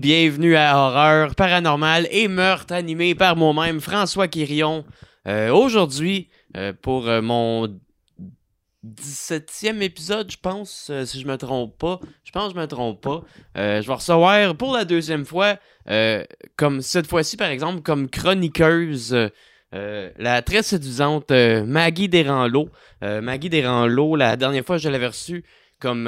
bienvenue à Horreur Paranormal et Meurtre animé par moi-même, François Quirion. Euh, Aujourd'hui, euh, pour euh, mon 17e épisode, je pense, si je me trompe pas, je pense que je me trompe pas, je vais recevoir pour la deuxième fois, comme cette fois-ci par exemple, comme chroniqueuse, la très séduisante Maggie. Euh, Maggie Desranleau, la dernière fois, je l'avais reçue comme...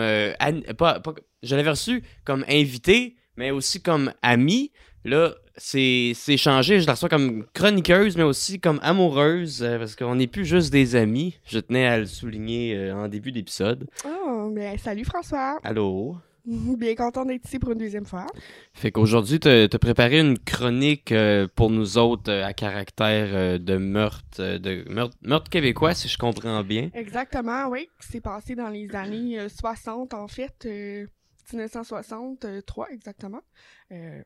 pas- je l'avais reçue comme invitée, mais aussi comme amie. Là, c'est c'est changé. Je la reçois comme chroniqueuse, mais aussi comme amoureuse, euh, parce qu'on n'est plus juste des amis. Je tenais à le souligner euh, en début d'épisode. Oh, ben salut François. Allô? Bien content d'être ici pour une deuxième fois. Fait qu'aujourd'hui, t'as as préparé une chronique euh, pour nous autres euh, à caractère euh, de meurtre, de meurtre, meurtre québécois, si je comprends bien. Exactement, oui. C'est passé dans les années euh, 60, en fait. Euh, 1963, exactement. Euh,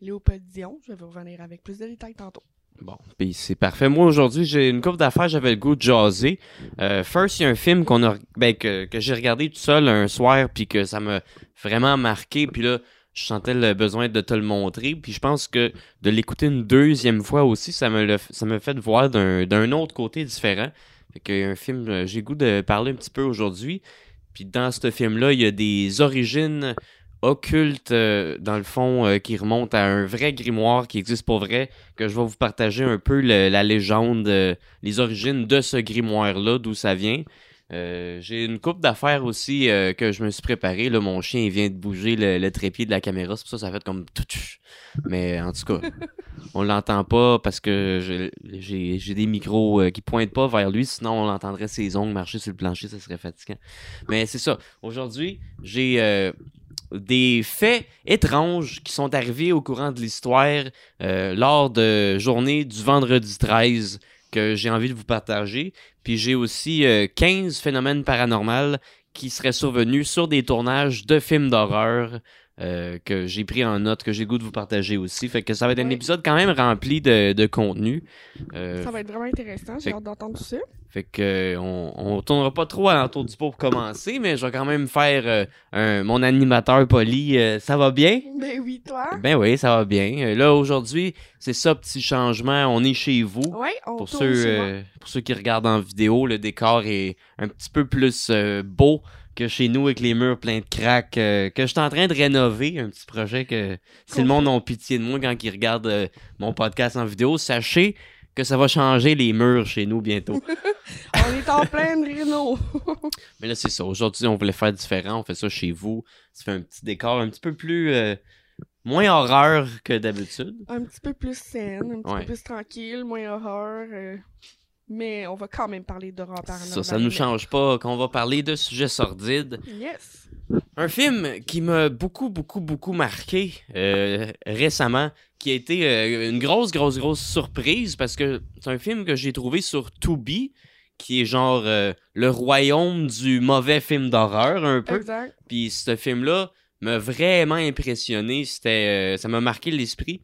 Léopold Dion, je vais vous revenir avec plus de détails tantôt. Bon, puis c'est parfait. Moi, aujourd'hui, j'ai une couple d'affaires, j'avais le goût de jaser. Euh, first, il y a un film qu'on a, ben, que, que j'ai regardé tout seul un soir, puis que ça m'a vraiment marqué, puis là, je sentais le besoin de te le montrer, puis je pense que de l'écouter une deuxième fois aussi, ça me l'a- ça fait voir d'un autre côté différent. Fait qu'il y a un film, euh, j'ai le goût de parler un petit peu aujourd'hui. Puis dans ce film-là, il y a des origines occultes, euh, dans le fond, euh, qui remontent à un vrai grimoire qui existe pour vrai, que je vais vous partager un peu la légende, euh, les origines de ce grimoire-là, d'où ça vient. Euh, j'ai une coupe d'affaires aussi euh, que je me suis préparé. Là, mon chien vient de bouger le, trépied de la caméra, c'est pour ça que ça fait comme. Mais en tout cas, on l'entend pas parce que j'ai des micros euh, qui pointent pas vers lui, sinon on l'entendrait ses ongles marcher sur le plancher, ça serait fatigant. Mais c'est ça. Aujourd'hui, j'ai euh, des faits étranges qui sont arrivés au courant de l'histoire lors de journée du vendredi 13 que j'ai envie de vous partager. Puis j'ai aussi euh, 15 phénomènes paranormaux qui seraient survenus sur des tournages de films d'horreur euh, que j'ai pris en note, que j'ai le goût de vous partager aussi. Fait que ça va être un épisode quand même rempli de, de contenu. Euh, Ça va être vraiment intéressant, j'ai hâte d'entendre tout ça. fait que euh, on, on tournera pas trop à l'entour du pot pour commencer, mais je vais quand même faire euh, un- mon animateur poli. ça va bien? Ben oui, toi? Ben oui, ça va bien. Là, aujourd'hui, c'est ça, petit changement. On est chez vous. Ouais, on Pour tourne ceux, chez moi. pour ceux qui regardent en vidéo, le décor est un petit peu plus beau que chez nous avec les murs pleins de craques euh, que je suis en train de rénover. Un petit projet que si le monde a pitié de moi quand ils regardent euh, mon podcast en vidéo, sachez que ça va changer les murs chez nous bientôt. On est en pleine réno. Mais là, c'est ça. Aujourd'hui, on voulait faire différent. On fait ça chez vous. Ça fait un petit décor un petit peu plus... euh, moins horreur que d'habitude. un petit peu plus saine, un petit Ouais. peu plus tranquille, moins horreur. Mais on va quand même parler d'horreur paranormale. Ça, ça nous change pas qu'on va parler de sujets sordides. Yes. Un film qui m'a beaucoup, beaucoup, beaucoup marqué euh, récemment, qui a été euh, une grosse, grosse, grosse surprise parce que c'est un film que j'ai trouvé sur Tubi, qui est genre euh, le royaume du mauvais film d'horreur un peu. Exact. Puis ce film-là m'a vraiment impressionné. C'était, ça m'a marqué l'esprit.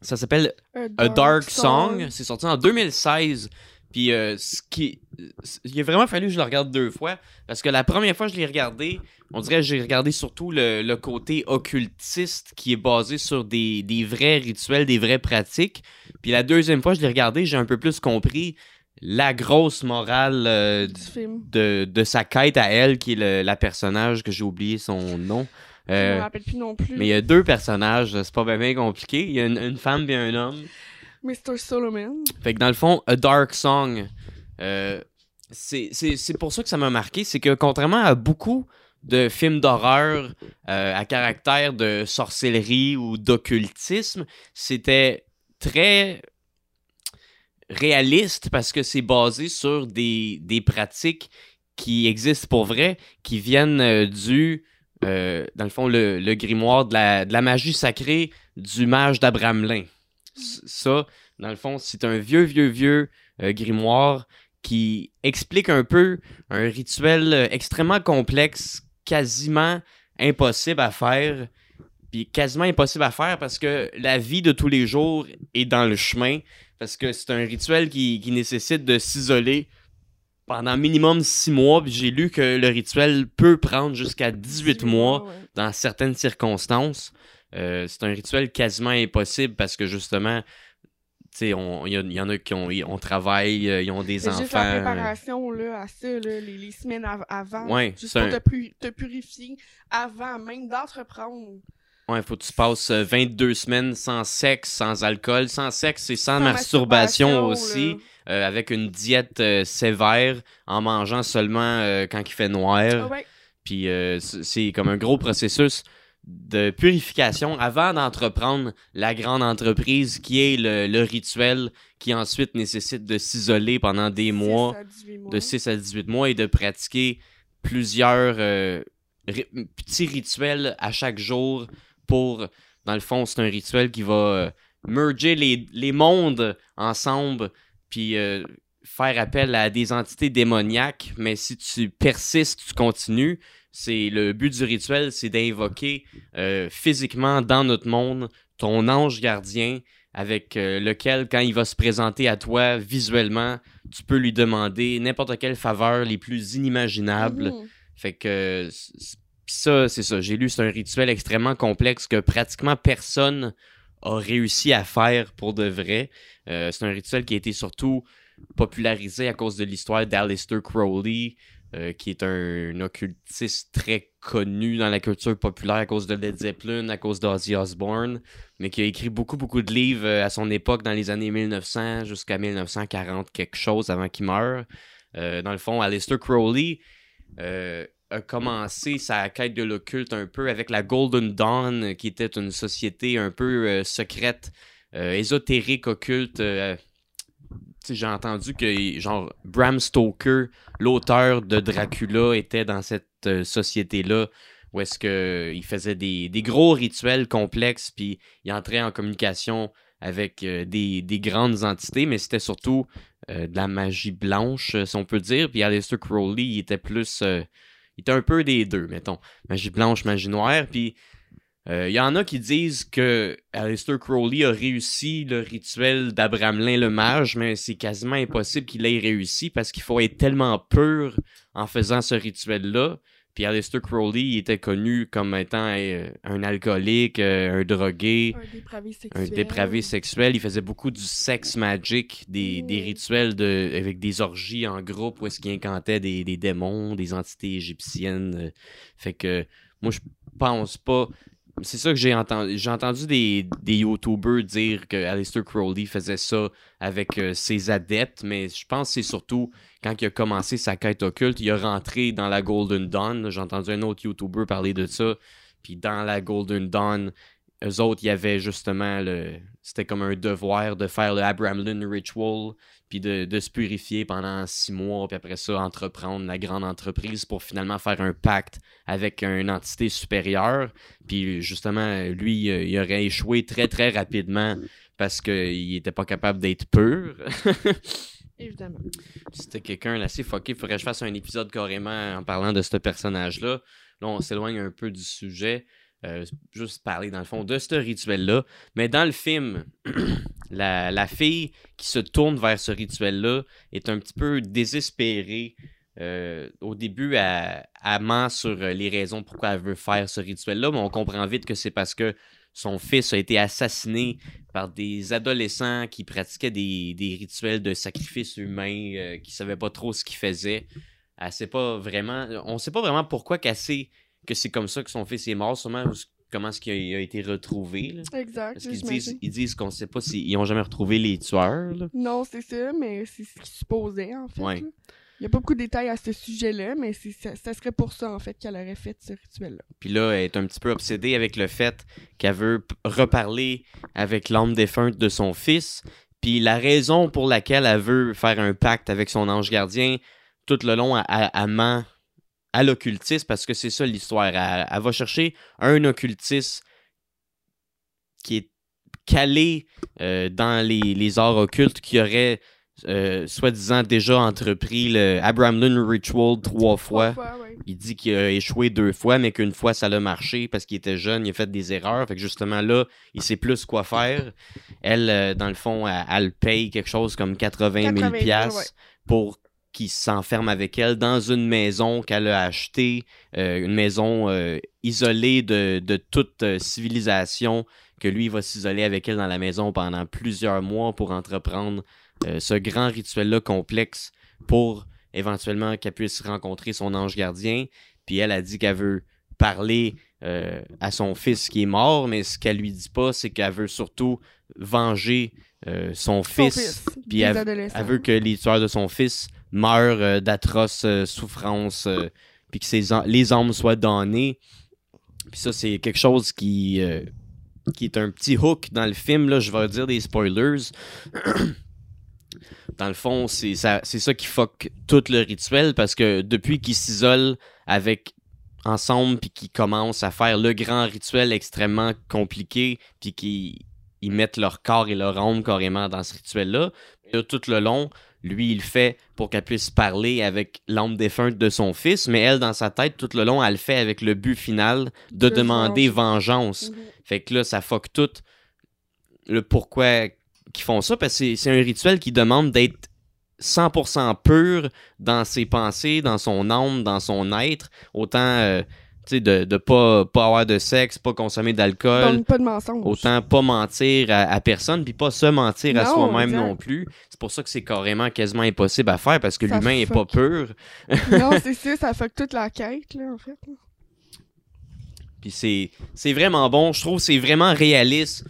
Ça s'appelle A Dark Song. C'est sorti en 2016. Puis euh, ce qui, il a vraiment fallu que je le regarde deux fois parce que la première fois que je l'ai regardé, on dirait que j'ai regardé surtout le, le côté occultiste qui est basé sur des, des vrais rituels, des vraies pratiques. Puis la deuxième fois que je l'ai regardé, j'ai un peu plus compris la grosse morale euh, Du film. de, de sa quête à elle, qui est le- la personnage que j'ai oublié son nom. Je Euh, me rappelle plus non plus. mais il y a deux personnages, c'est pas bien compliqué. Il y a une, une femme et un homme. Mr. Solomon. Fait que dans le fond, A Dark Song, euh, c'est pour ça que ça m'a marqué. C'est que contrairement à beaucoup de films d'horreur euh, à caractère de sorcellerie ou d'occultisme, c'était très réaliste parce que c'est basé sur des, des pratiques qui existent pour vrai, qui viennent du, euh, dans le fond, le, grimoire de la, magie sacrée du mage d'Abramelin. Ça, dans le fond, c'est un vieux, vieux, vieux euh, grimoire qui explique un peu un rituel euh, extrêmement complexe, quasiment impossible à faire. Puis quasiment impossible à faire parce que la vie de tous les jours est dans le chemin. Parce que c'est un rituel qui nécessite de s'isoler pendant minimum six mois. Puis j'ai lu que le rituel peut prendre jusqu'à 18 mois ouais. dans certaines circonstances. Euh, c'est un rituel quasiment impossible parce que justement, il y, y, en a qui ont, on travaille, euh, ils ont des enfants. Juste la préparation là, à ça, là, les, les, semaines avant. Ouais, juste pour te, te, purifier avant même d'entreprendre. Ouais, faut que tu passes 22 semaines sans sexe, sans alcool, sans sexe et sans, masturbation, aussi, euh, avec une diète sévère, en mangeant seulement quand il fait noir. ouais. Puis c'est comme un gros processus de purification avant d'entreprendre la grande entreprise qui est le, rituel qui ensuite nécessite de s'isoler pendant des mois, de 6 à 18 mois et de pratiquer plusieurs euh, petits rituels à chaque jour pour, dans le fond, c'est un rituel qui va euh, merger les, mondes ensemble puis euh, faire appel à des entités démoniaques, mais si tu persistes, tu continues, c'est le but du rituel, c'est d'invoquer euh, physiquement dans notre monde ton ange gardien avec lequel, quand il va se présenter à toi visuellement, tu peux lui demander n'importe quelle faveur les plus inimaginables. Mhm. Fait que ça, c'est ça. J'ai lu, c'est un rituel extrêmement complexe que pratiquement personne a réussi à faire pour de vrai. Euh, c'est un rituel qui a été surtout popularisé à cause de l'histoire d'Alistair Crowley, euh, qui est un, occultiste très connu dans la culture populaire à cause de Led Zeppelin, à cause d'Ozzy Osbourne, mais qui a écrit beaucoup, beaucoup de livres euh, à son époque dans les années 1900 jusqu'à 1940, quelque chose avant qu'il meure. Dans le fond, Aleister Crowley a commencé sa quête de l'occulte un peu avec la Golden Dawn, qui était une société un peu secrète, ésotérique, occulte j'ai entendu que genre Bram Stoker, l'auteur de Dracula, était dans cette euh, société-là où est-ce que il faisait des, gros rituels complexes puis il entrait en communication avec euh, des, grandes entités, mais c'était surtout euh, de la magie blanche, si on peut dire. Puis Aleister Crowley, il était plus. Il était un peu des deux, mettons. Magie blanche, magie noire. Puis il euh, y en a qui disent que Aleister Crowley a réussi le rituel d'Abramelin le mage, mais c'est quasiment impossible qu'il ait réussi parce qu'il faut être tellement pur en faisant ce rituel-là. Puis Aleister Crowley il était connu comme étant euh, un alcoolique, euh, un drogué, un dépravé sexuel. Il faisait beaucoup du sex magic, des, des rituels de, avec des orgies en groupe où est-ce qu'il incantait des, des démons, des entités égyptiennes. Fait que moi, je pense pas c'est ça que j'ai entendu. J'ai entendu des, des YouTubers dire que Aleister Crowley faisait ça avec euh, ses adeptes, mais je pense que c'est surtout quand il a commencé sa quête occulte, il a rentré dans la Golden Dawn. J'ai entendu un autre YouTuber parler de ça. Puis dans la Golden Dawn, eux autres, il y avait justement le. C'était comme un devoir de faire le Abraham Ritual, puis de, se purifier pendant six mois, puis après ça, entreprendre la grande entreprise pour finalement faire un pacte avec une entité supérieure. Puis justement, lui, il aurait échoué très très rapidement parce qu'il était pas capable d'être pur. Évidemment. C'était quelqu'un assez fucké. Il faudrait que je fasse un épisode carrément en parlant de ce personnage-là. Là, on s'éloigne un peu du sujet. Euh, juste parler dans le fond de ce rituel-là. Mais dans le film, la, fille qui se tourne vers ce rituel-là est un petit peu désespérée. Euh, au début, elle, ment sur les raisons pourquoi elle veut faire ce rituel-là, mais on comprend vite que c'est parce que son fils a été assassiné par des adolescents qui pratiquaient des, rituels de sacrifice humain, euh, qui ne savaient pas trop ce qu'ils faisaient. Elle sait pas vraiment. On sait pas vraiment pourquoi qu'elle que c'est comme ça que son fils est mort, sûrement comment est-ce qu'il a, été retrouvé. Exact. Parce qu'ils disent, ils disent qu'on sait pas s'ils ont jamais retrouvé les tueurs. Non, c'est ça, mais c'est ce qu'ils supposaient, en fait. Il n'y a pas beaucoup de détails à ce sujet-là, mais ça, ça, serait pour ça, en fait, qu'elle aurait fait ce rituel-là. Puis là, elle est un petit peu obsédée avec le fait qu'elle veut reparler avec l'âme défunte de son fils. Puis la raison pour laquelle elle veut faire un pacte avec son ange gardien, tout le long, elle, elle ment à l'occultisme parce que c'est ça l'histoire. Elle, va chercher un occultiste qui est calé euh, dans les, arts occultes qui aurait euh, soi-disant déjà entrepris le Abraham Lynn Ritual trois fois. Il dit qu'il a échoué deux fois, mais qu'une fois ça a marché parce qu'il était jeune, il a fait des erreurs. Fait que justement là, il sait plus quoi faire. Elle, euh, dans le fond, elle, paye quelque chose comme 80 000 pour qui s'enferme avec elle dans une maison qu'elle a achetée, euh, une maison euh, isolée de, de toute euh, civilisation, que lui va s'isoler avec elle dans la maison pendant plusieurs mois pour entreprendre ce grand rituel-là complexe pour éventuellement qu'elle puisse rencontrer son ange gardien. Puis elle a dit qu'elle veut parler à son fils qui est mort, mais ce qu'elle lui dit pas, c'est qu'elle veut surtout venger son, Son fils. fils, puis elle-. Elle veut que les tueurs de son fils meurent euh, d'atroces euh, souffrances, euh, puis que les âmes soient damnées. Puis ça, c'est quelque chose qui, qui est un petit hook dans le film. Là, je vais dire des spoilers. dans le fond, c'est ça, ça qui fuck tout le rituel parce que depuis qu'ils s'isolent avec ensemble puis qu'ils commencent à faire le grand rituel extrêmement compliqué puis qu'ils ils mettent leur corps et leur âme carrément dans ce rituel-là. Là, tout le long, lui, il le fait pour qu'elle puisse parler avec l'âme défunte de son fils, mais elle, dans sa tête, tout le long, elle le fait avec le but final de De demander vengeance. Mhm. Fait que là, ça fuck tout le pourquoi qu'ils font ça, parce que c'est- un rituel qui demande d'être 100% pur dans ses pensées, dans son âme, dans son être. Autant, euh, sais, de, de pas, pas avoir de sexe, pas consommer d'alcool. Donc, pas de mensonge. Autant pas mentir à, à personne, puis pas se mentir à soi-même exact. non plus. C'est pour ça que c'est carrément quasiment impossible à faire, parce que Ça l'humain est pas pur. non, c'est ça, ça fuck toute la quête, là, en fait. Puis c'est, c'est vraiment bon. Je trouve que c'est vraiment réaliste.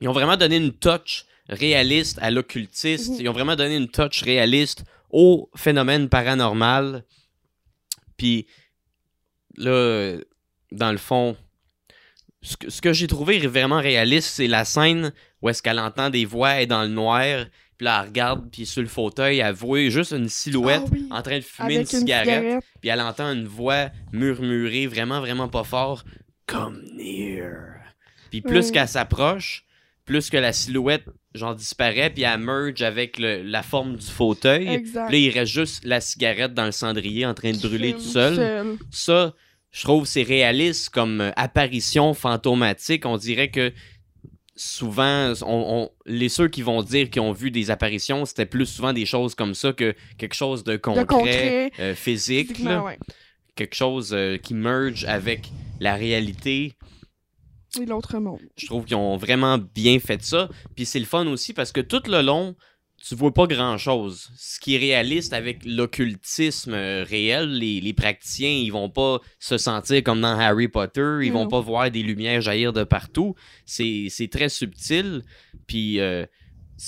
Ils ont vraiment donné une touch réaliste à l'occultiste. Mhm. Ils ont vraiment donné une touch réaliste au phénomène paranormal. Puis là, dans le fond, ce que, j'ai trouvé vraiment réaliste, c'est la scène où est-ce qu'elle entend des voix, elle est dans le noir, puis là, elle regarde, puis sur le fauteuil, elle voit juste une silhouette Ah oui, en train de fumer une cigarette cigarette. puis elle entend une voix murmurer vraiment, vraiment pas fort Come near. Puis plus qu'elle s'approche, plus que la silhouette, genre, disparaît, puis elle merge avec le- la forme du fauteuil. Exact. Puis là, il reste juste la cigarette dans le cendrier en train de brûler tout seul. Ça, je trouve c'est réaliste comme euh, apparition fantomatique. On dirait que souvent, on, on- les ceux qui vont dire qu'ils ont vu des apparitions, c'était plus souvent des choses comme ça que quelque chose de concret, concret, euh, physique. là Physiquement, ouais. quelque chose euh, qui merge avec la réalité. Et l'autre monde. Je trouve qu'ils ont vraiment bien fait ça. Puis c'est le fun aussi parce que tout le long, tu vois pas grand chose. Ce qui est réaliste avec l'occultisme euh, réel, les, les praticiens, ils vont pas se sentir comme dans Harry Potter, ils vont Non. pas voir des lumières jaillir de partout. C'est très subtil. Puis euh,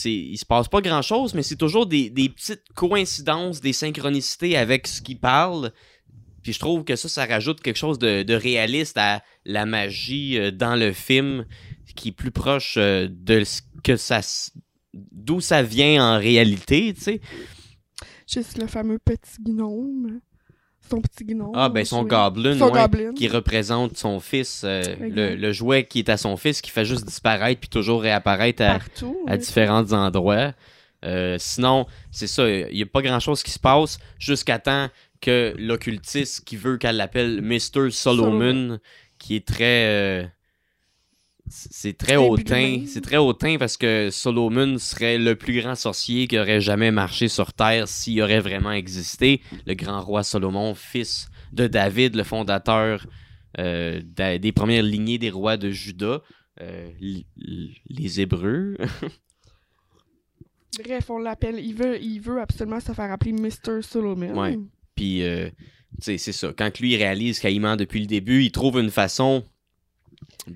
il se passe pas grand chose, mais c'est toujours des, des petites coïncidences, des synchronicités avec ce qu'ils parlent. Puis je trouve que ça, ça rajoute quelque chose de, de réaliste à la magie euh, dans le film qui est plus proche euh, de ce que ça d'où ça vient en réalité, tu sais. Juste le fameux petit gnome. Son petit gnome. Ah ben son goblin, Son ouais, goblin. qui représente son fils, euh, le, le jouet qui est à son fils, qui fait juste disparaître puis toujours réapparaître à, Partout. à oui. différents endroits. Euh, sinon, c'est ça, il n'y a pas grand-chose qui se passe jusqu'à temps que l'occultiste qui veut qu'elle l'appelle Mr. Solomon, Solomon. qui est très... euh, c'est très hautain. C'est très hautain parce que Solomon serait le plus grand sorcier qui aurait jamais marché sur Terre s'il aurait vraiment existé. Le grand roi Salomon, fils de David, le fondateur euh, des premières lignées des rois de Juda. euh, les Hébreux. Bref, on l'appelle. Il veut, il veut absolument se faire appeler Mr. Solomon. Ouais. Puis, euh, c'est ça. Quand lui réalise ment depuis le début, il trouve une façon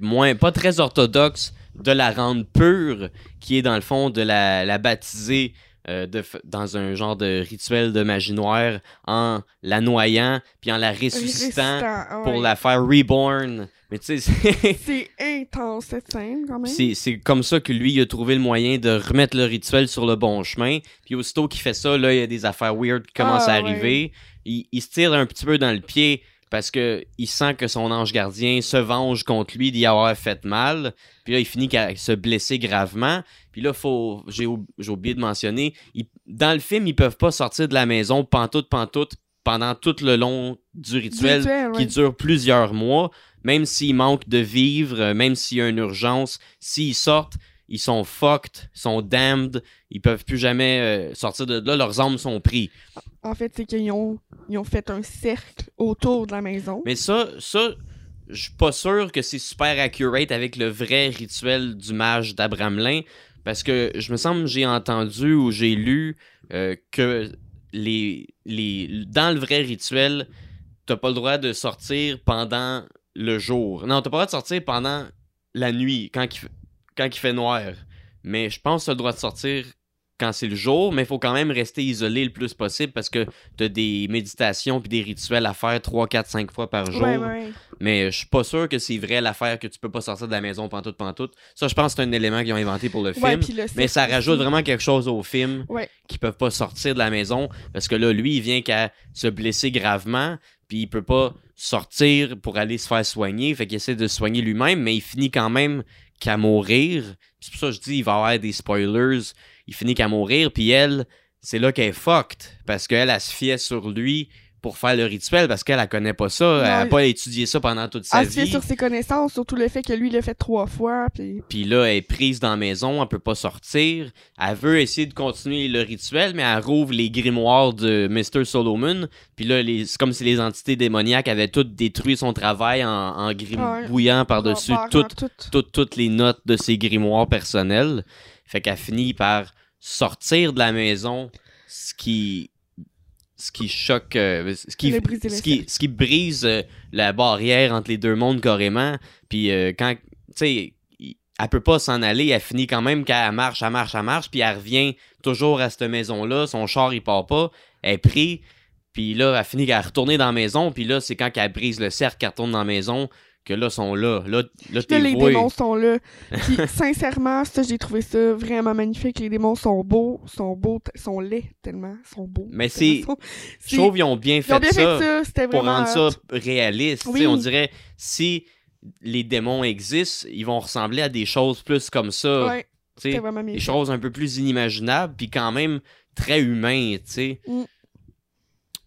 moins, pas très orthodoxe de la rendre pure, qui est dans le fond de la, la baptiser euh, de dans un genre de rituel de magie noire en la noyant, puis en la ressuscitant Résistant, ah pour la faire reborn. Mais tu sais, c'est- intense cette scène quand même. c'est comme ça que lui il a trouvé le moyen de remettre le rituel sur le bon chemin. Puis aussitôt qu'il fait ça, là, il y a des affaires weird qui commencent Ah, à arriver. Il, il se tire un petit peu dans le pied parce que il sent que son ange gardien se venge contre lui d'y avoir fait mal. Puis là, il finit qu'à se blesser gravement. Puis là, faut, j'ai, ou- j'ai oublié de mentionner, il- dans le film, ils peuvent pas sortir de la maison pantoute, pantoute pendant tout le long du rituel rituel, qui ouais. dure plusieurs mois, même s'il manque de vivre, même s'il y a une urgence, s'ils sortent, ils sont fucked, ils sont damned, ils peuvent plus jamais euh, sortir de là, leurs armes sont pris. En fait, c'est qu'ils ont, ils ont fait un cercle autour de la maison. Mais ça, ça, je suis pas sûr que c'est super accurate avec le vrai rituel du mage d'Abramelin. Parce que je me semble j'ai entendu ou j'ai lu euh, que les, les, dans le vrai rituel, t'as pas le droit de sortir pendant le jour. Non, t'as pas le droit de sortir pendant la nuit, quand il, quand il fait noir. Mais je pense que t'as le droit de sortir quand c'est le jour, mais il faut quand même rester isolé le plus possible parce que tu as des méditations puis des rituels à faire 3, 4, 5 fois par jour. Ouais, ouais. Mais je suis pas sûr que c'est vrai l'affaire que tu peux pas sortir de la maison pantoute pantoute. Ça, je pense que c'est un élément qu'ils ont inventé pour le film. Ouais, puis le mais ça rajoute vraiment quelque chose au film qui peuvent pas sortir de la maison parce que là, lui, il vient qu'à se blesser gravement puis il peut pas sortir pour aller se faire soigner. Fait qu'il essaie de se soigner lui-même, mais il finit quand même qu'à mourir. C'est pour ça que je dis il va y avoir des spoilers. Il finit qu'à mourir, puis elle, c'est là qu'elle est fucked. Parce qu'elle, elle se fiait sur lui pour faire le rituel, parce qu'elle, elle connaît pas ça. elle a Non, pas étudié ça pendant toute sa Elle fait vie. sur ses connaissances, surtout le fait que lui, il l'a fait trois fois. Puis... Puis là, elle est prise dans la maison, elle peut pas sortir. Elle veut essayer de continuer le rituel, mais elle rouvre les grimoires de Mr. Solomon. Puis là, les- c'est comme si les entités démoniaques avaient toutes détruit son travail en, en gribouillant par-dessus Barrant toutes, tout. toutes, toutes les notes de ses grimoires personnels. Fait qu'elle finit par sortir de la maison, ce qui ce qui choque, euh, ce qui, ce ce brise euh, la barrière entre les deux mondes carrément. Puis euh, quand, tu sais, elle peut pas s'en aller, elle finit quand même qu'elle marche, elle marche, elle marche, puis elle revient toujours à cette maison-là, son char il part pas, elle est pris, puis là, elle finit qu'elle retourner dans la maison, puis là, c'est quand qu'elle brise le cercle, qu'elle retourne dans la maison, que là, sont là. Là, là t'es les voué. démons sont là. Puis, sincèrement, ça, j'ai trouvé ça vraiment magnifique. Les démons sont beaux, sont beaux, sont laids tellement, sont beaux. Mais c'est- sont- Je trouve qu'ils ont bien Ils fait, ont bien ça, fait ça, c'était pour rendre ça réaliste. Oui. On dirait, si les démons existent, ils vont ressembler à des choses plus comme ça. Ouais, bien des choses un peu plus inimaginables, puis quand même très humains, tu sais. Mm.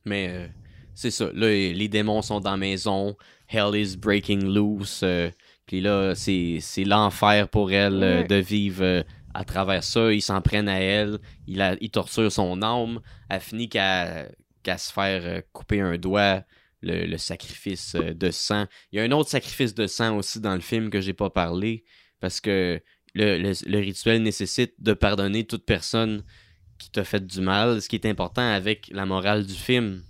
Mais euh, c'est ça. Là, les démons sont dans la maison. Hell is breaking loose. euh, puis là, c'est l'enfer pour elle euh, de vivre euh, à travers ça. Ils s'en prennent à elle. Ils, la, ils torturent son âme. Elle finit qu'à qu'à se faire couper un doigt. Le, le sacrifice de sang. Il y a un autre sacrifice de sang aussi dans le film que j'ai pas parlé. Parce que le, le, le rituel nécessite de pardonner toute personne qui t'a fait du mal, ce qui est important avec la morale du film.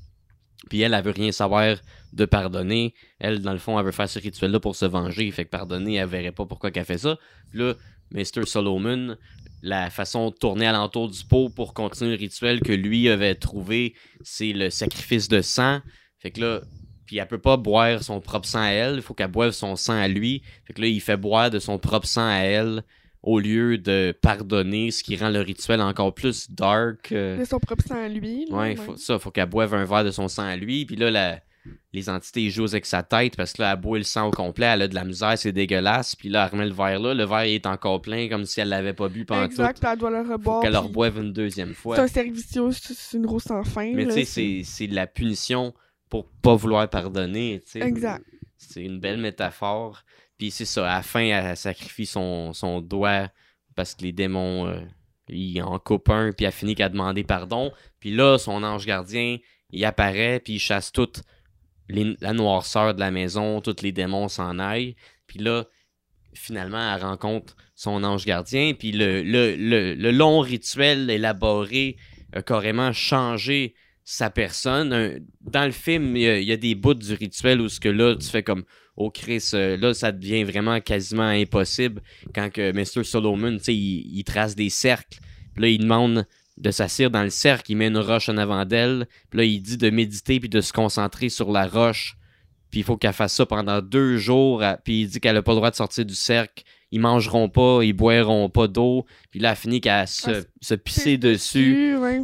Puis elle, elle veut rien savoir de pardonner. Elle, dans le fond, elle veut faire ce rituel-là pour se venger. Fait que pardonner, elle verrait pas pourquoi qu'elle fait ça. Puis là, Mr. Solomon, la façon de tourner alentour du pot pour continuer le rituel que lui avait trouvé, c'est le sacrifice de sang. Fait que là, puis elle peut pas boire son propre sang à elle, il faut qu'elle boive son sang à lui. Fait que là, il fait boire de son propre sang à elle au lieu de pardonner, ce qui rend le rituel encore plus dark. euh. De son propre sang à lui. là, Ouais, faut, ça, faut qu'elle boive un verre de son sang à lui. Puis là, la- les entités jouent avec sa tête parce que là, elle boit le sang au complet, elle a de la misère, c'est dégueulasse. Puis là, elle remet le verre là, le verre est encore plein comme si elle l'avait pas bu pendant tout. Exact, puis elle doit le reboire. qu'elle le reboive une deuxième fois. C'est un vicieux, c'est une roue sans fin. Mais tu sais, c'est de la punition pour pas vouloir pardonner. Exact. C'est une belle métaphore. Puis c'est ça, à la fin, elle sacrifie son, son doigt parce que les démons, euh, ils en coupent un, puis elle finit qu'à demander pardon. Puis là, son ange gardien, il apparaît, puis il chasse toute la noirceur de la maison, tous les démons s'en aillent. Puis là, finalement, elle rencontre son ange gardien, puis le, le, le, long rituel élaboré a carrément changé sa personne. Dans le film, il y, a, il y a des bouts du rituel où ce que là, tu fais comme Oh Chris, euh, là, ça devient vraiment quasiment impossible quand que Mr. Solomon, tu sais, il, il trace des cercles. Puis là, il demande de s'asseoir dans le cercle, il met une roche en avant d'elle. Puis là, il dit de méditer puis de se concentrer sur la roche. Puis il faut qu'elle fasse ça pendant deux jours. Puis il dit qu'elle a pas le droit de sortir du cercle. Ils mangeront pas, ils boiront pas d'eau. Puis là, elle finit qu'à se, Ah, se pisser dessus. Ouais.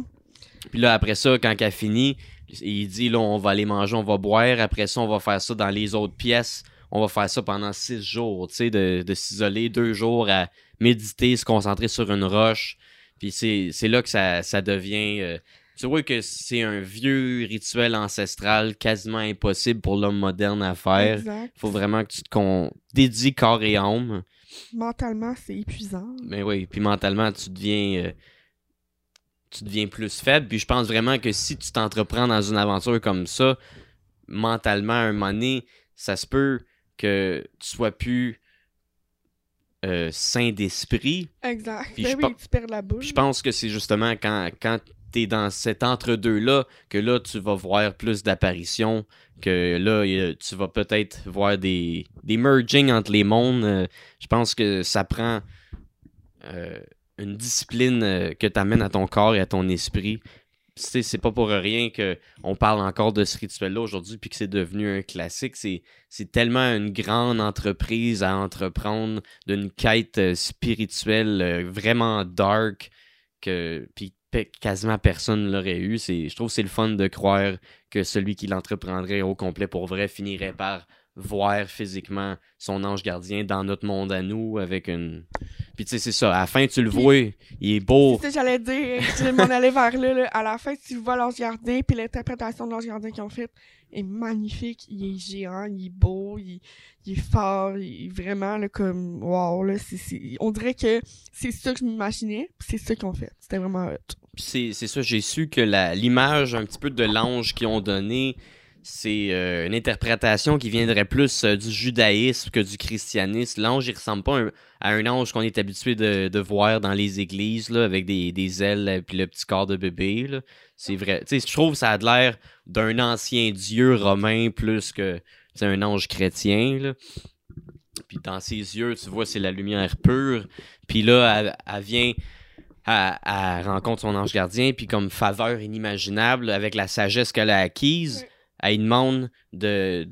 Puis là, après ça, quand elle finit, il dit là, on va aller manger, on va boire. Après ça, on va faire ça dans les autres pièces. On va faire ça pendant six jours, tu sais, de, de s'isoler deux jours à méditer, se concentrer sur une roche. Puis c'est là que ça, ça devient. euh, tu vois que c'est un vieux rituel ancestral quasiment impossible pour l'homme moderne à faire. Exact. Faut vraiment que tu te con... dédies corps et âme. mentalement, c'est épuisant. Mais oui, puis mentalement, tu deviens. euh, tu deviens plus faible. Puis je pense vraiment que si tu t'entreprends dans une aventure comme ça, mentalement, à un moment donné, ça se peut que tu sois plus euh, sain d'esprit. Exact. Puis Ben je oui, pen- tu perds la boule. Puis je pense que c'est justement quand, quand tu es dans cet entre-deux-là que là, tu vas voir plus d'apparitions, que là, tu vas peut-être voir des, des merging entre les mondes. Euh, je pense que ça prend euh, une discipline euh, que tu amènes à ton corps et à ton esprit. C'est pas pour rien que on parle encore de ce rituel-là aujourd'hui puis que c'est devenu un classique. C'est, tellement une grande entreprise à entreprendre d'une quête euh, spirituelle euh, vraiment dark que puis quasiment personne l'aurait eu. Je trouve que c'est le fun de croire que celui qui l'entreprendrait au complet pour vrai finirait par voir physiquement son ange gardien dans notre monde à nous avec une. Puis tu sais, c'est ça. À la fin, tu le vois, il est beau. C'est ça, j'allais dire. Je m'en allais vers là, là. À la fin, tu vois l'ange gardien, puis l'interprétation de l'ange gardien qu'ils ont faite est magnifique. Il est géant, il est beau, il, il est fort, il est vraiment là, comme wow. Là, c'est- On dirait que c'est ça que je m'imaginais, c'est ça qu'ils ont fait. C'était vraiment hot. Puis c'est, ça, j'ai su que l'image un petit peu de l'ange qu'ils ont donné, c'est euh, une interprétation qui viendrait plus euh, du judaïsme que du christianisme. L'ange, il ressemble pas à un ange qu'on est habitué de, voir dans les églises, avec des, des ailes et puis le petit corps de bébé. C'est vrai. Je trouve que ça a l'air d'un ancien dieu romain plus que un ange chrétien. Puis dans ses yeux, tu vois, c'est la lumière pure. Puis là, elle, vient elle, elle rencontre son ange gardien, puis comme faveur inimaginable, avec la sagesse qu'elle a acquise, Elle demande de.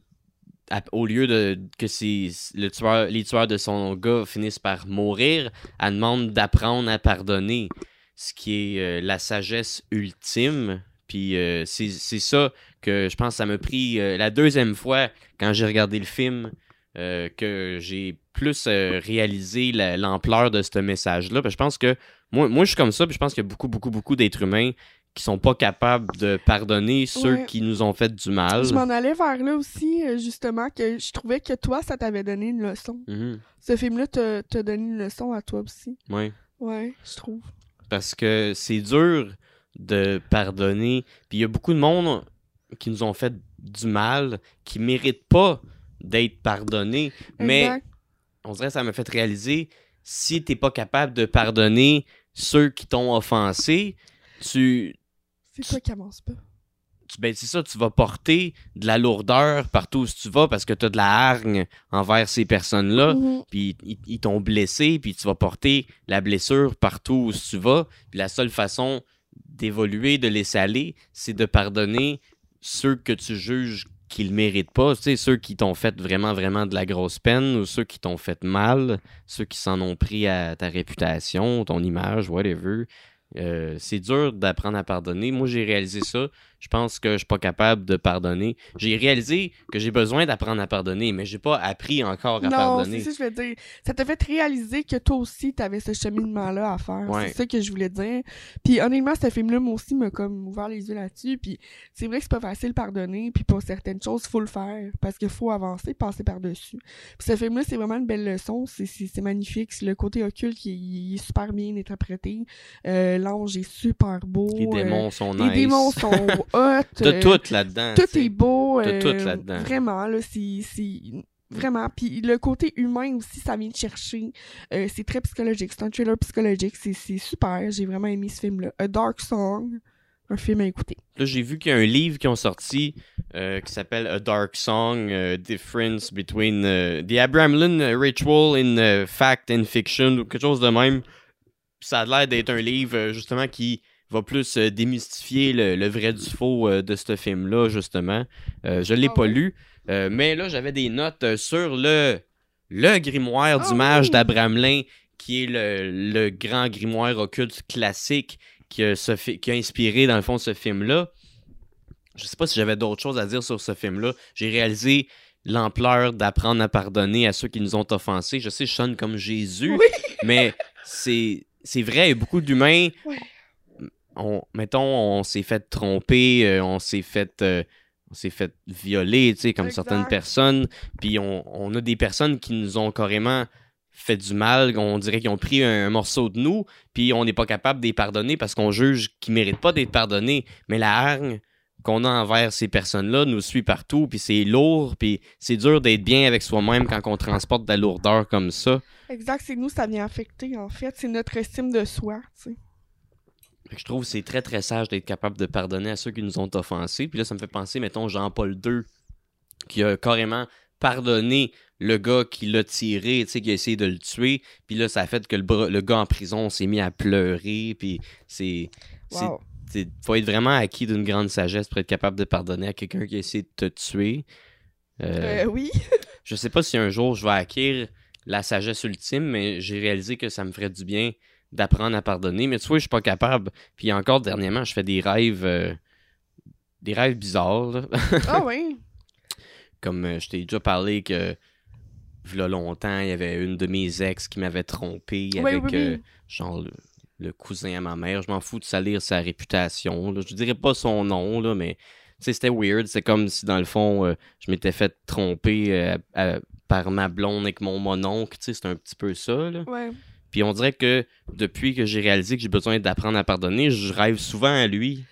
au lieu de que le tueur, les tueurs de son gars finissent par mourir, elle demande d'apprendre à pardonner, ce qui est euh, la sagesse ultime. Puis euh, c'est ça que je pense que ça m'a pris euh, la deuxième fois quand j'ai regardé le film que j'ai plus réalisé la- l'ampleur de ce message-là. Je pense que moi, moi, je suis comme ça, puis je pense qu'il y a beaucoup, beaucoup, beaucoup d'êtres humains qui sont pas capables de pardonner ceux Ouais. qui nous ont fait du mal. Je m'en allais vers là aussi, euh, justement, que je trouvais que toi, ça t'avait donné une leçon. Mhm. Ce film-là t'a donné une leçon à toi aussi. Ouais. Ouais, je trouve. Parce que c'est dur de pardonner. Puis il y a beaucoup de monde qui nous ont fait du mal, qui méritent pas d'être pardonnés. Mais on dirait que ça m'a fait réaliser, si t'es pas capable de pardonner ceux qui t'ont offensé, tu, C'est toi qui avance pas? tu- ben c'est ça, tu vas porter de la lourdeur partout où tu vas parce que tu as de la hargne envers ces personnes-là. Mhm. Puis ils, ils t'ont blessé, puis tu vas porter la blessure partout où tu vas. Puis la seule façon d'évoluer, de laisser aller, c'est de pardonner ceux que tu juges qu'ils ne méritent pas, tu sais, ceux qui t'ont fait vraiment, vraiment de la grosse peine ou ceux qui t'ont fait mal, ceux qui s'en ont pris à ta réputation, ton image, whatever. Euh, c'est dur d'apprendre à pardonner. Moi, j'ai réalisé ça. Je pense que je suis pas capable de pardonner. J'ai réalisé que j'ai besoin d'apprendre à pardonner, mais j'ai pas appris encore à Non, pardonner. c'est ça que je veux dire. Ça t'a fait réaliser que toi aussi, t'avais ce cheminement-là à faire. Ouais. C'est ça que je voulais dire. Puis honnêtement, ce film-là, moi aussi, m'a comme ouvert les yeux là-dessus. Puis c'est vrai que c'est pas facile de pardonner. Puis pour certaines choses, faut le faire. Parce qu'il faut avancer, passer par-dessus. Puis ce film-là, c'est vraiment une belle leçon. C'est- magnifique. Le côté occulte qui est, il est super bien interprété. Euh, L'ange est super beau. Les Euh, démons sont les nice. démons sont hot. T'as euh, tout là-dedans. tout est beau. T'as euh, tout là-dedans. Vraiment, là, c'est... Vraiment. Puis le côté humain aussi, ça vient de chercher. Euh, c'est très psychologique. C'est un thriller psychologique. C'est super. J'ai vraiment aimé ce film-là. A Dark Song. Un film à écouter. Là, j'ai vu qu'il y a un livre qui ont sorti euh, qui s'appelle A Dark Song, Difference Between euh, The Abraham Lincoln Ritual in Fact and Fiction, ou quelque chose de même. Ça a l'air d'être un livre, justement, qui va plus euh, démystifier le, le vrai du faux euh, de ce film-là, justement. Euh, je l'ai Ah pas lu, mais là, j'avais des notes sur le, le grimoire Ah du mage oui! d'Abraham Lin, qui est le, le grand grimoire occulte classique qui a, ce fi- qui a inspiré, dans le fond, ce film-là. Je sais pas si j'avais d'autres choses à dire sur ce film-là. J'ai réalisé l'ampleur d'apprendre à pardonner à ceux qui nous ont offensés. Je sais, je sonne comme Jésus, Oui. mais c'est c'est vrai, il y a beaucoup d'humains. Ouais. On, mettons, on s'est fait tromper, euh, on s'est fait, euh, on s'est fait violer, tu sais, comme Exact. certaines personnes. Puis on, on a des personnes qui nous ont carrément fait du mal, on dirait qu'ils ont pris un, morceau de nous, puis on n'est pas capable de les pardonner parce qu'on juge qu'ils méritent pas d'être pardonnés. Mais la hargne qu'on a envers ces personnes-là nous suit partout, puis c'est lourd, puis c'est dur d'être bien avec soi-même quand on transporte de la lourdeur comme ça. Exact, c'est nous, ça vient affecter, en fait. C'est notre estime de soi, tu sais. Je trouve que c'est très, très sage d'être capable de pardonner à ceux qui nous ont offensés. Puis là, ça me fait penser, mettons, Jean-Paul II, qui a carrément pardonné le gars qui l'a tiré, tu sais, qui a essayé de le tuer. Puis là, ça a fait que le, le gars en prison s'est mis à pleurer. Puis c'est. Wow. faut être vraiment acquis d'une grande sagesse pour être capable de pardonner à quelqu'un qui a essayé de te tuer. Euh, euh oui. je sais pas si un jour je vais acquérir la sagesse ultime, mais j'ai réalisé que ça me ferait du bien d'apprendre à pardonner. Mais tu vois, je suis pas capable. Puis encore dernièrement, je fais des rêves. Euh, des rêves bizarres. ah oui? Comme euh, je t'ai déjà parlé que là longtemps, il y avait une de mes ex qui m'avait trompé avec euh, genre le, cousin à ma mère. Je m'en fous de salir sa réputation. Là. Je dirais pas son nom, là, mais c'était weird. C'est comme si dans le fond, je m'étais fait tromper par ma blonde avec mon mononcle. C'est un petit peu ça. Là. Ouais. Puis on dirait que depuis que j'ai réalisé que j'ai besoin d'apprendre à pardonner, je rêve souvent à lui.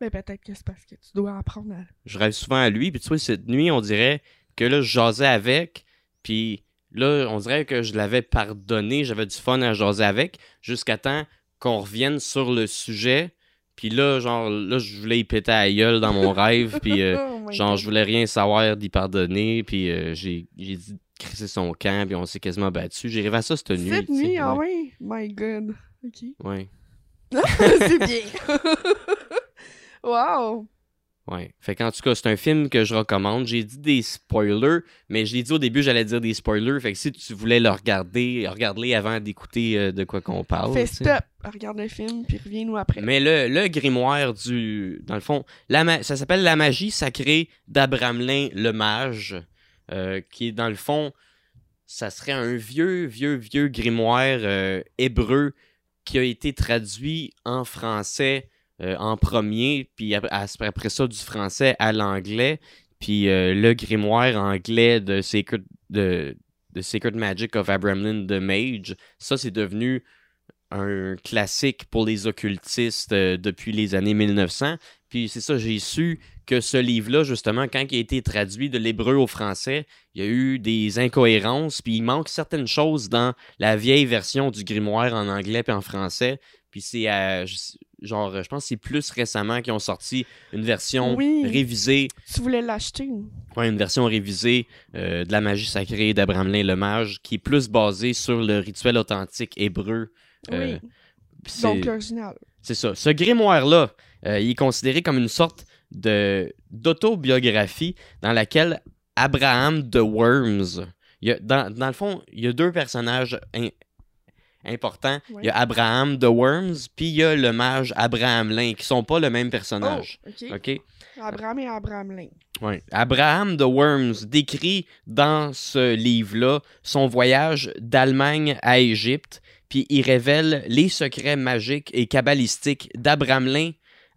Mais peut-être que c'est parce que tu dois apprendre à. Je rêve souvent à lui. Puis tu vois, cette nuit, on dirait que là, je jasais avec. Puis là, on dirait que je l'avais pardonné. J'avais du fun à jaser avec. Jusqu'à temps qu'on revienne sur le sujet. Puis là, genre, là, je voulais y péter à la gueule dans mon rêve. Puis, euh, oh genre, je voulais rien savoir d'y pardonner. Puis euh, j'ai dit crissé son camp, puis on s'est quasiment battu. J'ai rêvé à ça cette nuit. Cette nuit, ah ouais. My God. OK. Ouais. c'est bien. wow. Ouais. Fait qu'en tout cas, c'est un film que je recommande. J'ai dit des spoilers, mais je l'ai dit au début, j'allais dire des spoilers. Fait que si tu voulais le regarder, regarde-les avant d'écouter euh, de quoi qu'on parle. Fais stop, regarde le film, puis reviens-nous après. Mais le, le, grimoire du. Dans le fond, la ça s'appelle La magie sacrée d'Abramelin le mage. Euh, qui dans le fond, ça serait un vieux, vieux, vieux grimoire euh, hébreu qui a été traduit en français euh, en premier, puis après, ça du français à l'anglais. Puis le grimoire anglais de Sacred, de, Sacred Magic of Abramelin the Mage, ça c'est devenu un classique pour les occultistes depuis les années 1900. Puis c'est ça, j'ai su que ce livre-là, justement, quand il a été traduit de l'hébreu au français, il y a eu des incohérences, puis il manque certaines choses dans la vieille version du grimoire en anglais puis en français. Puis c'est genre, je pense que c'est plus récemment qu'ils ont sorti une version révisée. Tu voulais l'acheter? Oui, une version révisée euh, de la magie sacrée d'Abramelin le Mage, qui est plus basée sur le rituel authentique hébreu. Euh, oui. Donc l'original. C'est ça. Ce grimoire-là, euh, il est considéré comme une sorte d'autobiographie dans laquelle Abraham de Worms, il dans, dans, le fond, il y a deux personnages importants. Il y a Abraham de Worms, puis il y a le mage Abraham Lin, qui sont pas le même personnage. Oh, OK? Abraham et Abraham Lin. Ouais. Abraham de Worms décrit dans ce livre-là son voyage d'Allemagne à Égypte, puis il révèle les secrets magiques et cabalistiques d'Abraham Lin